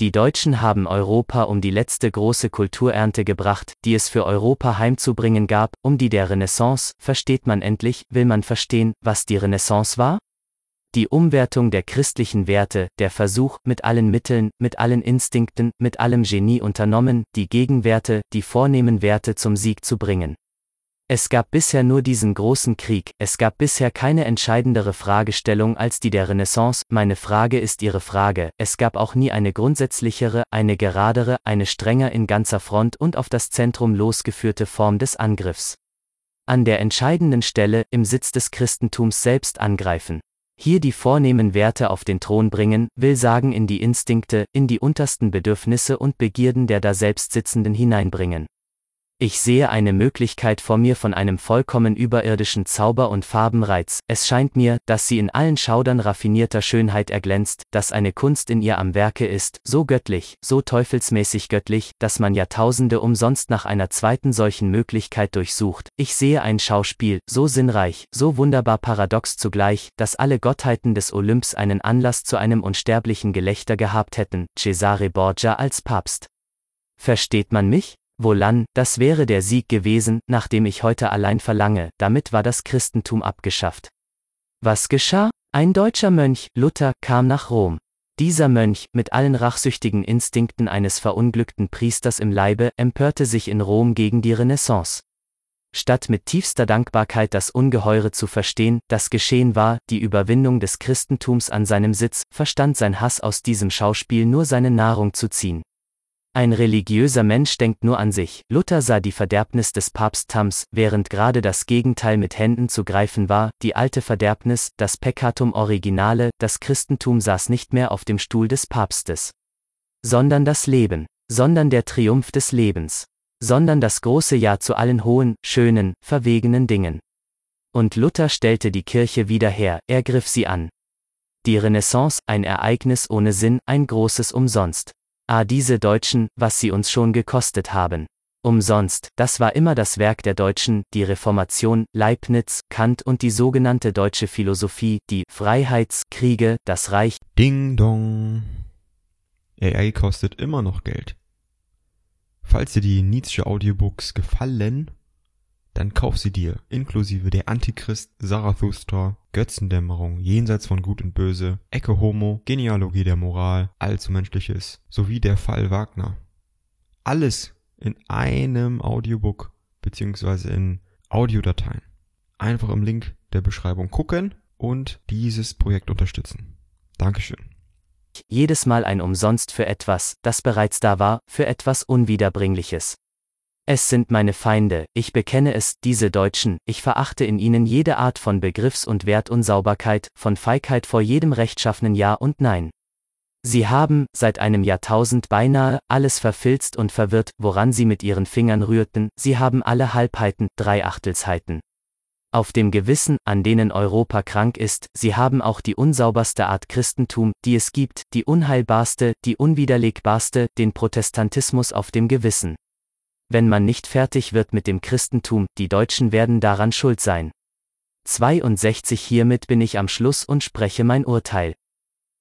Die Deutschen haben Europa um die letzte große Kulturernte gebracht, die es für Europa heimzubringen gab, um die der Renaissance, versteht man endlich, will man verstehen, was die Renaissance war? die Umwertung der christlichen Werte, der Versuch, mit allen Mitteln, mit allen Instinkten, mit allem Genie unternommen, die Gegenwerte, die vornehmen Werte zum Sieg zu bringen. Es gab bisher nur diesen großen Krieg, es gab bisher keine entscheidendere Fragestellung als die der Renaissance, meine Frage ist Ihre Frage, es gab auch nie eine grundsätzlichere, eine geradere, eine strenger in ganzer Front und auf das Zentrum losgeführte Form des Angriffs. An der entscheidenden Stelle, im Sitz des Christentums selbst angreifen hier die vornehmen Werte auf den Thron bringen, will sagen in die Instinkte, in die untersten Bedürfnisse und Begierden der da selbst Sitzenden hineinbringen. Ich sehe eine Möglichkeit vor mir von einem vollkommen überirdischen Zauber und Farbenreiz, es scheint mir, dass sie in allen Schaudern raffinierter Schönheit erglänzt, dass eine Kunst in ihr am Werke ist, so göttlich, so teufelsmäßig göttlich, dass man Jahrtausende umsonst nach einer zweiten solchen Möglichkeit durchsucht. Ich sehe ein Schauspiel, so sinnreich, so wunderbar paradox zugleich, dass alle Gottheiten des Olymps einen Anlass zu einem unsterblichen Gelächter gehabt hätten, Cesare Borgia als Papst. Versteht man mich? Wohlan, das wäre der Sieg gewesen, nach dem ich heute allein verlange, damit war das Christentum abgeschafft. Was geschah? Ein deutscher Mönch, Luther, kam nach Rom. Dieser Mönch, mit allen rachsüchtigen Instinkten eines verunglückten Priesters im Leibe, empörte sich in Rom gegen die Renaissance. Statt mit tiefster Dankbarkeit das Ungeheure zu verstehen, das geschehen war, die Überwindung des Christentums an seinem Sitz, verstand sein Hass aus diesem Schauspiel nur seine Nahrung zu ziehen. Ein religiöser Mensch denkt nur an sich. Luther sah die Verderbnis des Papsttums, während gerade das Gegenteil mit Händen zu greifen war, die alte Verderbnis, das Peccatum originale, das Christentum saß nicht mehr auf dem Stuhl des Papstes. Sondern das Leben, sondern der Triumph des Lebens, sondern das große Ja zu allen hohen, schönen, verwegenen Dingen. Und Luther stellte die Kirche wieder her, er griff sie an. Die Renaissance, ein Ereignis ohne Sinn, ein großes Umsonst. Ah, diese Deutschen, was sie uns schon gekostet haben. Umsonst, das war immer das Werk der Deutschen, die Reformation, Leibniz, Kant und die sogenannte deutsche Philosophie, die Freiheitskriege, das Reich.
Ding dong. AI kostet immer noch Geld. Falls dir die Nietzsche Audiobooks gefallen, dann kauf sie dir, inklusive der Antichrist, Zarathustra, Götzendämmerung, Jenseits von Gut und Böse, Ecke Homo, Genealogie der Moral, Allzu Menschliches, sowie der Fall Wagner. Alles in einem Audiobook beziehungsweise in Audiodateien. Einfach im Link der Beschreibung gucken und dieses Projekt unterstützen. Dankeschön.
Jedes Mal ein Umsonst für etwas, das bereits da war, für etwas Unwiederbringliches. Es sind meine Feinde, ich bekenne es, diese Deutschen, ich verachte in ihnen jede Art von Begriffs- und Wertunsauberkeit, von Feigheit vor jedem rechtschaffenen Ja und Nein. Sie haben, seit einem Jahrtausend beinahe, alles verfilzt und verwirrt, woran sie mit ihren Fingern rührten, sie haben alle Halbheiten, Dreiachtelshheiten. Auf dem Gewissen, an denen Europa krank ist, sie haben auch die unsauberste Art Christentum, die es gibt, die unheilbarste, die unwiderlegbarste, den Protestantismus auf dem Gewissen. Wenn man nicht fertig wird mit dem Christentum, die Deutschen werden daran schuld sein. 62 Hiermit bin ich am Schluss und spreche mein Urteil.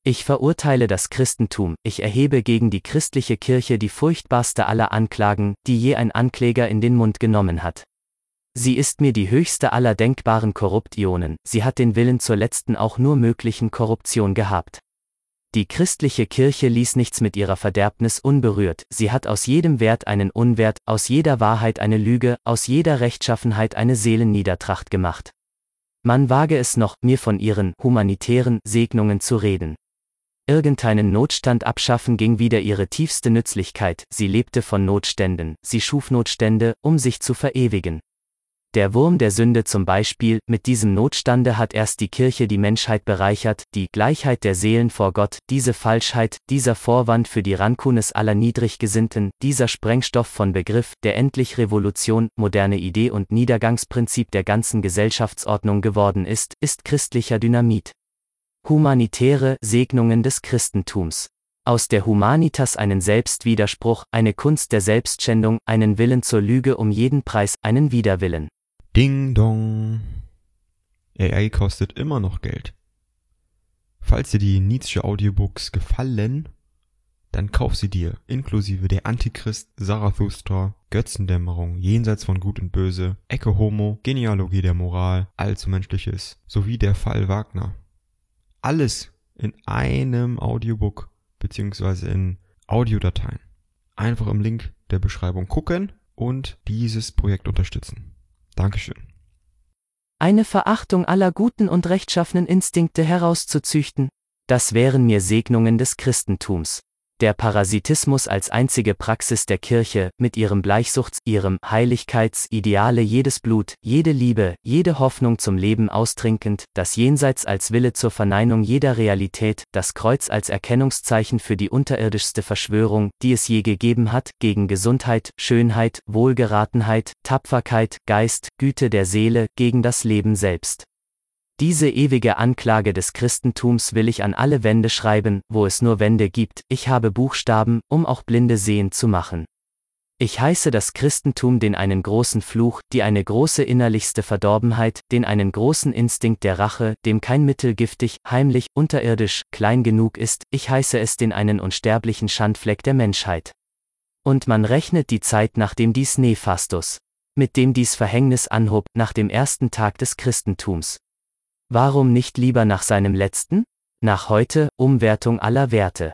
Ich verurteile das Christentum, ich erhebe gegen die christliche Kirche die furchtbarste aller Anklagen, die je ein Ankläger in den Mund genommen hat. Sie ist mir die höchste aller denkbaren Korruptionen, sie hat den Willen zur letzten auch nur möglichen Korruption gehabt. Die christliche Kirche ließ nichts mit ihrer Verderbnis unberührt, sie hat aus jedem Wert einen Unwert, aus jeder Wahrheit eine Lüge, aus jeder Rechtschaffenheit eine Seelenniedertracht gemacht. Man wage es noch, mir von ihren humanitären Segnungen zu reden irgendeinen Notstand abschaffen ging wieder ihre tiefste Nützlichkeit, sie lebte von Notständen, sie schuf Notstände, um sich zu verewigen. Der Wurm der Sünde zum Beispiel, mit diesem Notstande hat erst die Kirche die Menschheit bereichert, die Gleichheit der Seelen vor Gott, diese Falschheit, dieser Vorwand für die Rankunes aller Niedriggesinnten, dieser Sprengstoff von Begriff, der endlich Revolution, moderne Idee und Niedergangsprinzip der ganzen Gesellschaftsordnung geworden ist, ist christlicher Dynamit. Humanitäre Segnungen des Christentums. Aus der Humanitas einen Selbstwiderspruch, eine Kunst der Selbstschändung, einen Willen zur Lüge um jeden Preis, einen Widerwillen.
Ding dong. AI kostet immer noch Geld. Falls dir die Nietzsche Audiobooks gefallen, dann kauf sie dir, inklusive der Antichrist, Zarathustra, Götzendämmerung, Jenseits von Gut und Böse, Ecke Homo, Genealogie der Moral, Allzu Menschliches, sowie der Fall Wagner alles in einem Audiobook beziehungsweise in Audiodateien. Einfach im Link der Beschreibung gucken und dieses Projekt unterstützen. Dankeschön.
Eine Verachtung aller guten und rechtschaffenen Instinkte herauszuzüchten, das wären mir Segnungen des Christentums der Parasitismus als einzige Praxis der Kirche, mit ihrem Bleichsuchts, ihrem Heiligkeitsideale jedes Blut, jede Liebe, jede Hoffnung zum Leben austrinkend, das Jenseits als Wille zur Verneinung jeder Realität, das Kreuz als Erkennungszeichen für die unterirdischste Verschwörung, die es je gegeben hat, gegen Gesundheit, Schönheit, Wohlgeratenheit, Tapferkeit, Geist, Güte der Seele, gegen das Leben selbst. Diese ewige Anklage des Christentums will ich an alle Wände schreiben, wo es nur Wände gibt, ich habe Buchstaben, um auch Blinde sehend zu machen. Ich heiße das Christentum den einen großen Fluch, die eine große innerlichste Verdorbenheit, den einen großen Instinkt der Rache, dem kein Mittel giftig, heimlich, unterirdisch, klein genug ist, ich heiße es den einen unsterblichen Schandfleck der Menschheit. Und man rechnet die Zeit nach dem dies Nephastus, mit dem dies Verhängnis anhob, nach dem ersten Tag des Christentums. Warum nicht lieber nach seinem letzten? Nach heute, Umwertung aller Werte.